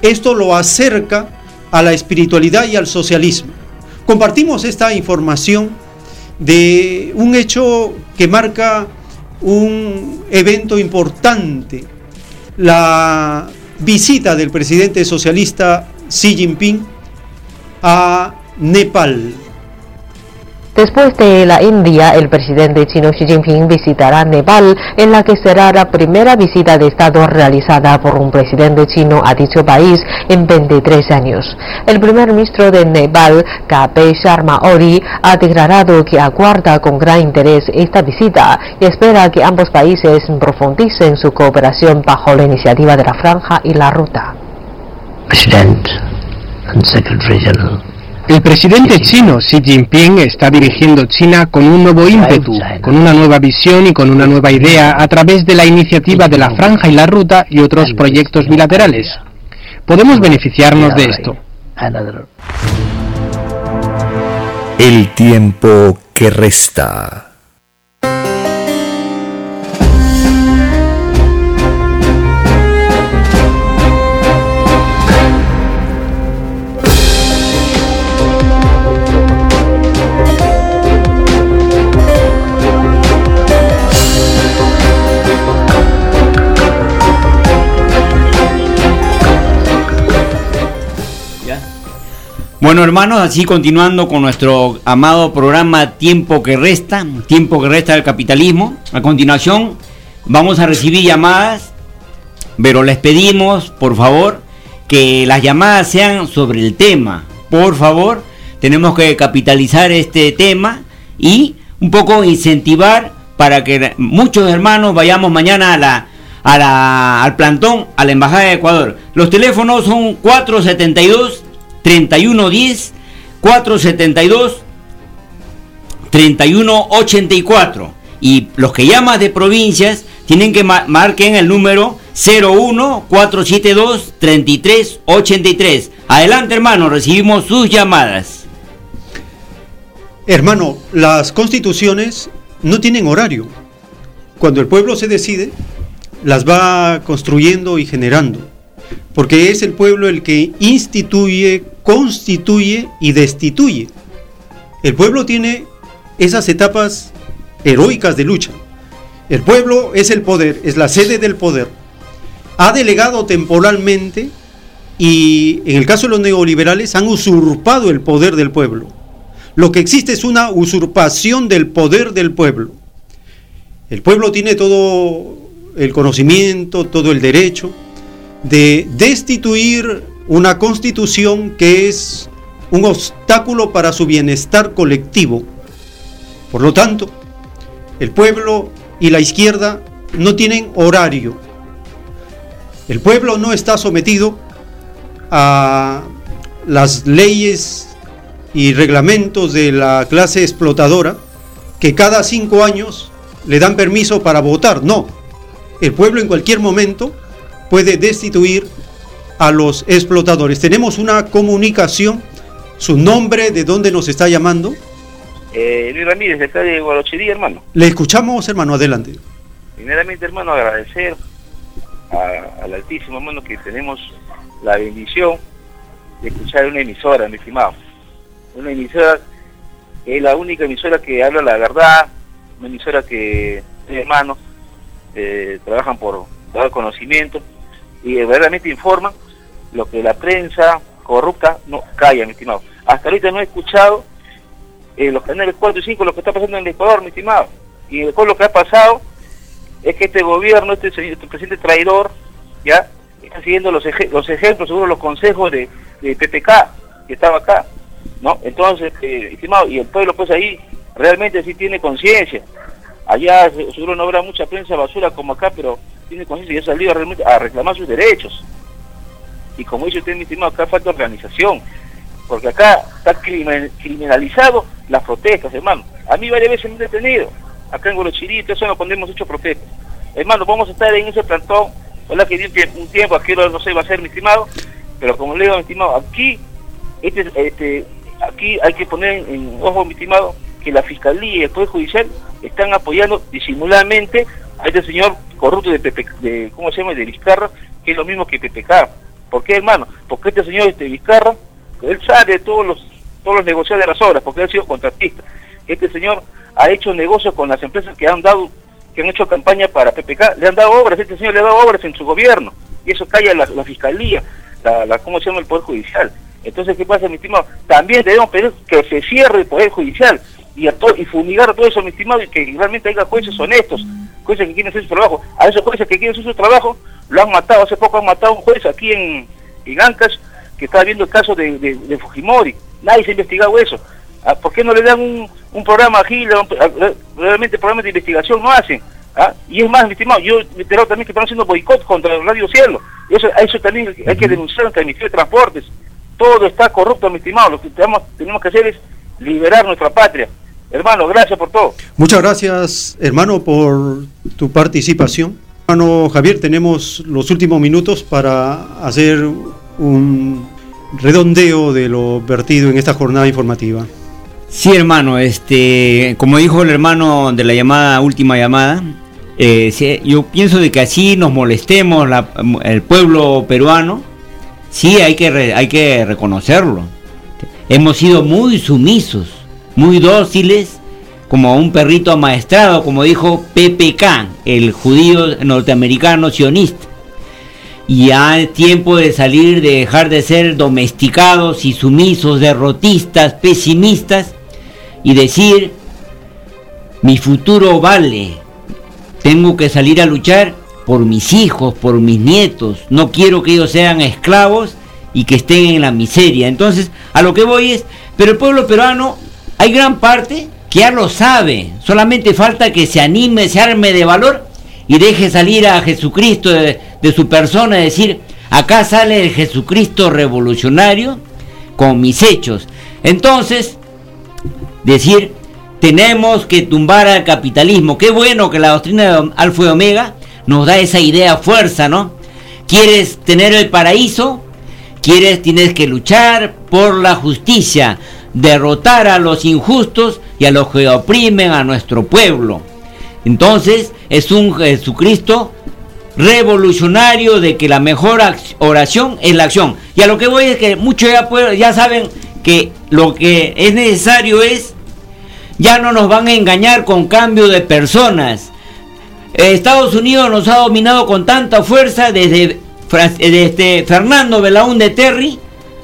Esto lo acerca a la espiritualidad y al socialismo. Compartimos esta información de un hecho que marca un evento importante, la visita del presidente socialista Xi Jinping a Nepal. Después de la India, el presidente chino Xi Jinping visitará Nepal, en la que será la primera visita de Estado realizada por un presidente chino a dicho país en 23 años. El primer ministro de Nepal, K.P. Sharma Ori, ha declarado que aguarda con gran interés esta visita y espera que ambos países profundicen su cooperación bajo la iniciativa de la Franja y la Ruta. El presidente chino Xi Jinping está dirigiendo China con un nuevo ímpetu, con una nueva visión y con una nueva idea a través de la iniciativa de la Franja y la Ruta y otros proyectos bilaterales. Podemos beneficiarnos de esto. El tiempo que resta. Bueno, hermanos, así continuando con nuestro amado programa Tiempo que Resta, Tiempo que Resta del Capitalismo. A continuación, vamos a recibir llamadas, pero les pedimos, por favor, que las llamadas sean sobre el tema. Por favor, tenemos que capitalizar este tema y un poco incentivar para que muchos hermanos vayamos mañana a la, a la, al plantón, a la Embajada de Ecuador. Los teléfonos son 472 3110 472 3184 y los que llaman de provincias tienen que marquen el número 01 472 3383. Adelante, hermano, recibimos sus llamadas. Hermano, las constituciones no tienen horario. Cuando el pueblo se decide, las va construyendo y generando porque es el pueblo el que instituye, constituye y destituye. El pueblo tiene esas etapas heroicas de lucha. El pueblo es el poder, es la sede del poder. Ha delegado temporalmente y en el caso de los neoliberales han usurpado el poder del pueblo. Lo que existe es una usurpación del poder del pueblo. El pueblo tiene todo el conocimiento, todo el derecho, de destituir una constitución que es un obstáculo para su bienestar colectivo. Por lo tanto, el pueblo y la izquierda no tienen horario. El pueblo no está sometido a las leyes y reglamentos de la clase explotadora que cada cinco años le dan permiso para votar. No, el pueblo en cualquier momento puede destituir a los explotadores. Tenemos una comunicación, su nombre, de dónde nos está llamando. Eh, Luis Ramírez, de acá de Guarochería, hermano. Le escuchamos, hermano, adelante. Primeramente, hermano, agradecer al Altísimo, hermano, que tenemos la bendición de escuchar una emisora, mi estimado. Una emisora que es la única emisora que habla la verdad, una emisora que, hermanos, eh, trabajan por dar conocimiento y verdaderamente informan lo que la prensa corrupta no calla, mi estimado. Hasta ahorita no he escuchado en los canales 4 y 5 lo que está pasando en el Ecuador, mi estimado. Y después lo que ha pasado es que este gobierno, este, este presidente traidor, ya está siguiendo los, los ejemplos, seguro los consejos de, de, PPK, que estaba acá, ¿no? Entonces, eh, estimado, y el pueblo pues ahí realmente sí tiene conciencia. Allá seguro no habrá mucha prensa basura como acá, pero tiene conciencia y ha salido realmente a reclamar sus derechos. Y como dice usted, mi estimado, acá falta organización, porque acá está criminalizado las protestas, hermano. A mí varias veces me han detenido, acá en Golochirito, eso no cuando hemos hecho protestas. Hermano, vamos a estar en ese plantón, hola que un tiempo, aquí no sé, va a ser, mi estimado, pero como le digo, mi estimado, aquí, este, este, aquí hay que poner en ojo, mi estimado, que la Fiscalía y el Poder Judicial están apoyando disimuladamente a este señor corrupto de, de ¿cómo se llama?, de Vizcarra, que es lo mismo que PPK. ¿Por qué, hermano? Porque este señor este Vizcarra, él sabe de todos los todos los negocios de las obras, porque él ha sido contratista. Este señor ha hecho negocios con las empresas que han dado, que han hecho campaña para PPK, le han dado obras, este señor le ha dado obras en su gobierno, y eso calla la, fiscalía, la, la, ¿cómo se llama?, el Poder Judicial. Entonces, ¿qué pasa, mi estimado? También debemos pedir que se cierre el Poder Judicial y, a y fumigar a todo eso, mi estimado, y que realmente haya jueces honestos, jueces que quieren hacer su trabajo. A esos jueces que quieren hacer su trabajo, lo han matado. Hace poco han matado a un juez aquí en, en Ancas que estaba viendo el caso de, de, Fujimori. Nadie se ha investigado eso. Ah, ¿Por qué no le dan un, un programa aquí? Realmente programas de investigación no hacen. ¿Ah? Y es más, mi estimado, yo me enterado también que están haciendo boicot contra el Radio Cielo. Eso, eso también hay que denunciar ante el Ministerio de Transportes. Todo está corrupto, mi estimado. Lo que tenemos, tenemos que hacer es liberar nuestra patria. Hermano, gracias por todo. Muchas gracias, hermano, por tu participación. Hermano Javier, tenemos los últimos minutos para hacer un redondeo de lo vertido en esta jornada informativa. Sí, hermano, este, como dijo el hermano de la llamada, última llamada, eh, yo pienso de que así nos molestemos el pueblo peruano, sí hay que, hay que reconocerlo. Hemos sido muy sumisos muy dóciles, como un perrito amaestrado, como dijo PPK, el judío norteamericano sionista. Y ya es tiempo de salir, de dejar de ser domesticados y sumisos, derrotistas, pesimistas, y decir, mi futuro vale, tengo que salir a luchar por mis hijos, por mis nietos, no quiero que ellos sean esclavos y que estén en la miseria. Entonces, a lo que voy es, pero el pueblo peruano hay gran parte que ya lo sabe, solamente falta que se anime, se arme de valor y deje salir a Jesucristo de, su persona y decir, acá sale el Jesucristo revolucionario con mis hechos. Entonces, decir, tenemos que tumbar al capitalismo. Qué bueno que la doctrina de Alfa y Omega nos da esa idea fuerza, ¿no? ¿Quieres tener el paraíso? ¿Quieres, tienes que luchar por la justicia? Derrotar a los injustos y a los que oprimen a nuestro pueblo. Entonces es un Jesucristo revolucionario de que la mejor oración es la acción. Y a lo que voy es que muchos ya, ya saben que lo que es necesario es, ya no nos van a engañar con cambio de personas. Estados Unidos nos ha dominado con tanta fuerza desde, desde Fernando Belaúnde Terry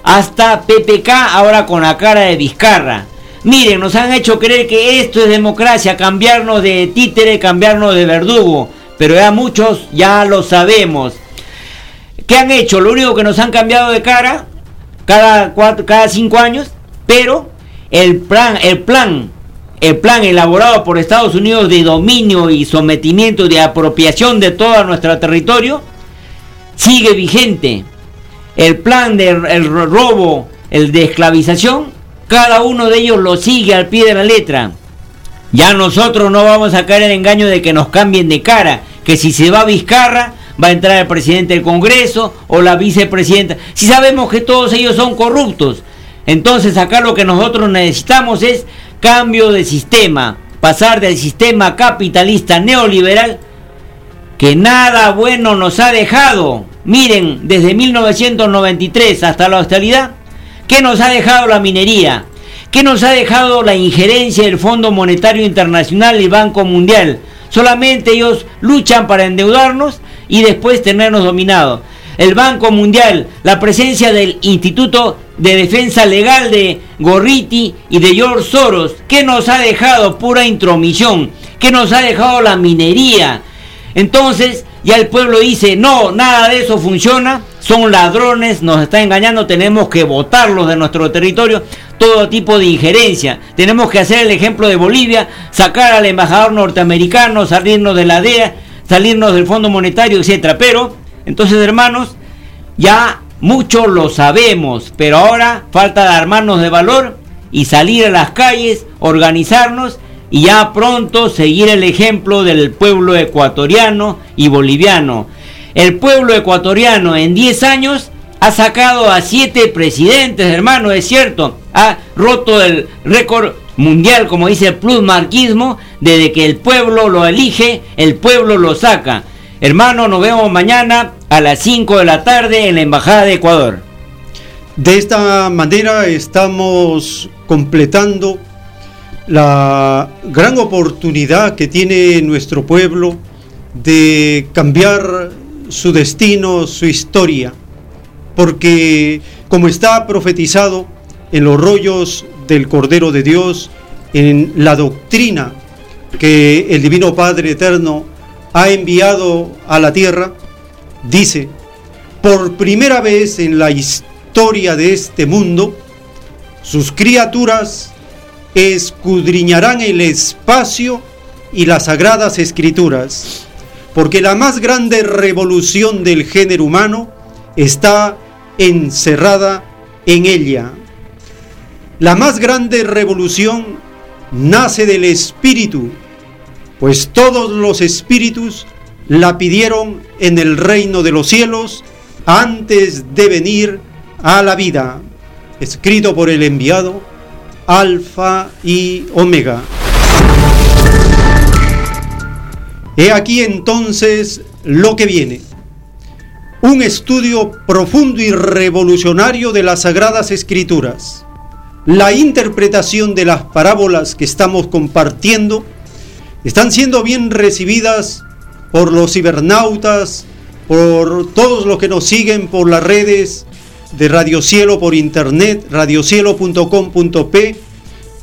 hasta PPK ahora con la cara de Vizcarra. Miren, nos han hecho creer que esto es democracia, cambiarnos de títere, cambiarnos de verdugo, pero ya muchos ya lo sabemos. ¿Qué han hecho? Lo único que nos han cambiado de cara cada, cuatro, cada cinco años, pero el plan, el plan, el plan elaborado por Estados Unidos de dominio y sometimiento de apropiación de todo nuestro territorio sigue vigente. El plan del robo, el de esclavización, cada uno de ellos lo sigue al pie de la letra. Ya nosotros no vamos a caer en engaño de que nos cambien de cara, que si se va a Vizcarra, va a entrar el presidente del Congreso o la vicepresidenta. Si sabemos que todos ellos son corruptos, entonces acá lo que nosotros necesitamos es cambio de sistema, pasar del sistema capitalista neoliberal que nada bueno nos ha dejado. Miren, desde 1993 hasta la actualidad, ¿qué nos ha dejado la minería? ¿Qué nos ha dejado la injerencia del Fondo Monetario Internacional y Banco Mundial? Solamente ellos luchan para endeudarnos y después tenernos dominados. El Banco Mundial, la presencia del Instituto de Defensa Legal de Gorriti y de George Soros, que nos ha dejado pura intromisión, que nos ha dejado la minería. Entonces, ya el pueblo dice, no, nada de eso funciona, son ladrones, nos está engañando, tenemos que votarlos de nuestro territorio, todo tipo de injerencia. Tenemos que hacer el ejemplo de Bolivia, sacar al embajador norteamericano, salirnos de la DEA salirnos del Fondo Monetario, etcétera. Pero, entonces, hermanos, ya mucho lo sabemos, pero ahora falta armarnos de valor y salir a las calles, organizarnos y ya pronto seguir el ejemplo del pueblo ecuatoriano y boliviano. El pueblo ecuatoriano en 10 años ha sacado a 7 presidentes, hermano, es cierto, ha roto el récord mundial, como dice el plusmarquismo, desde que el pueblo lo elige, el pueblo lo saca. Hermano, nos vemos mañana a las 5 de la tarde en la Embajada de Ecuador. De esta manera estamos completando la gran oportunidad que tiene nuestro pueblo de cambiar su destino, su historia, porque como está profetizado en los rollos del Cordero de Dios, en la doctrina que el Divino Padre Eterno ha enviado a la tierra, dice, por primera vez en la historia de este mundo, sus criaturas escudriñarán el espacio y las sagradas escrituras, porque la más grande revolución del género humano está encerrada en ella. La más grande revolución nace del Espíritu, pues todos los espíritus la pidieron en el reino de los cielos antes de venir a la vida. Escrito por el enviado Alfa y Omega. He aquí entonces lo que viene. Un estudio profundo y revolucionario de las Sagradas Escrituras la interpretación de las parábolas que estamos compartiendo están siendo bien recibidas por los cibernautas, por todos los que nos siguen por las redes de Radio Cielo por internet, radiocielo.com.p,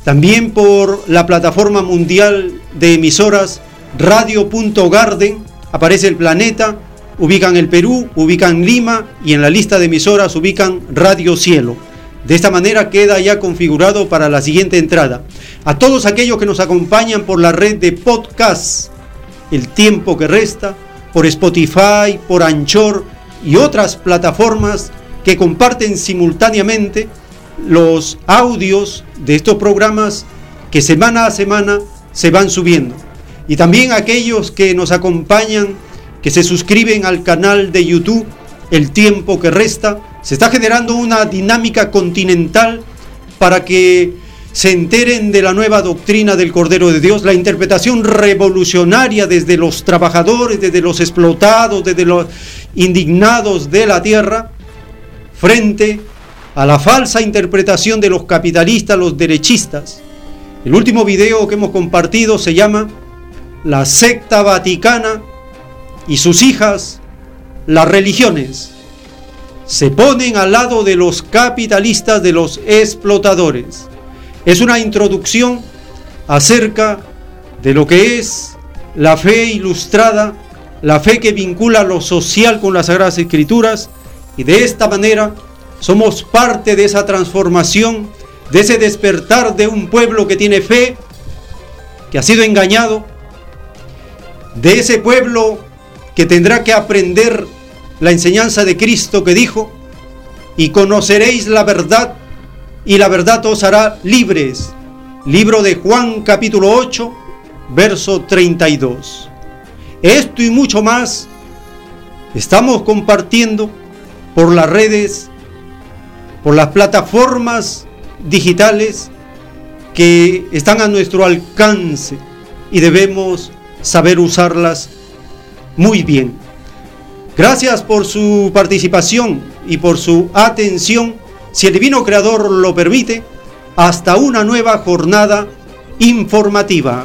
también por la plataforma mundial de emisoras radio.garden, aparece el planeta, ubican el Perú, ubican Lima y en la lista de emisoras ubican Radio Cielo. De esta manera queda ya configurado para la siguiente entrada. A todos aquellos que nos acompañan por la red de podcast, el tiempo que resta, por Spotify, por Anchor y otras plataformas que comparten simultáneamente los audios de estos programas que semana a semana se van subiendo. Y también aquellos que nos acompañan, que se suscriben al canal de YouTube, El tiempo que resta, se está generando una dinámica continental para que se enteren de la nueva doctrina del Cordero de Dios, la interpretación revolucionaria desde los trabajadores, desde los explotados, desde los indignados de la tierra, frente a la falsa interpretación de los capitalistas, los derechistas. El último video que hemos compartido se llama La secta vaticana y sus hijas, las religiones se ponen al lado de los capitalistas, de los explotadores. Es una introducción acerca de lo que es la fe ilustrada la fe que vincula lo social con las Sagradas Escrituras y de esta manera somos parte de esa transformación, de ese despertar de un pueblo que tiene fe, que ha sido engañado, de ese pueblo que tendrá que aprender la enseñanza de Cristo que dijo, y conoceréis la verdad, y la verdad os hará libres. Libro de Juan capítulo 8, verso 32. Esto y mucho más estamos compartiendo por las redes, por las plataformas digitales que están a nuestro alcance y debemos saber usarlas muy bien. Gracias por su participación y por su atención. Si el Divino Creador lo permite, hasta una nueva jornada informativa.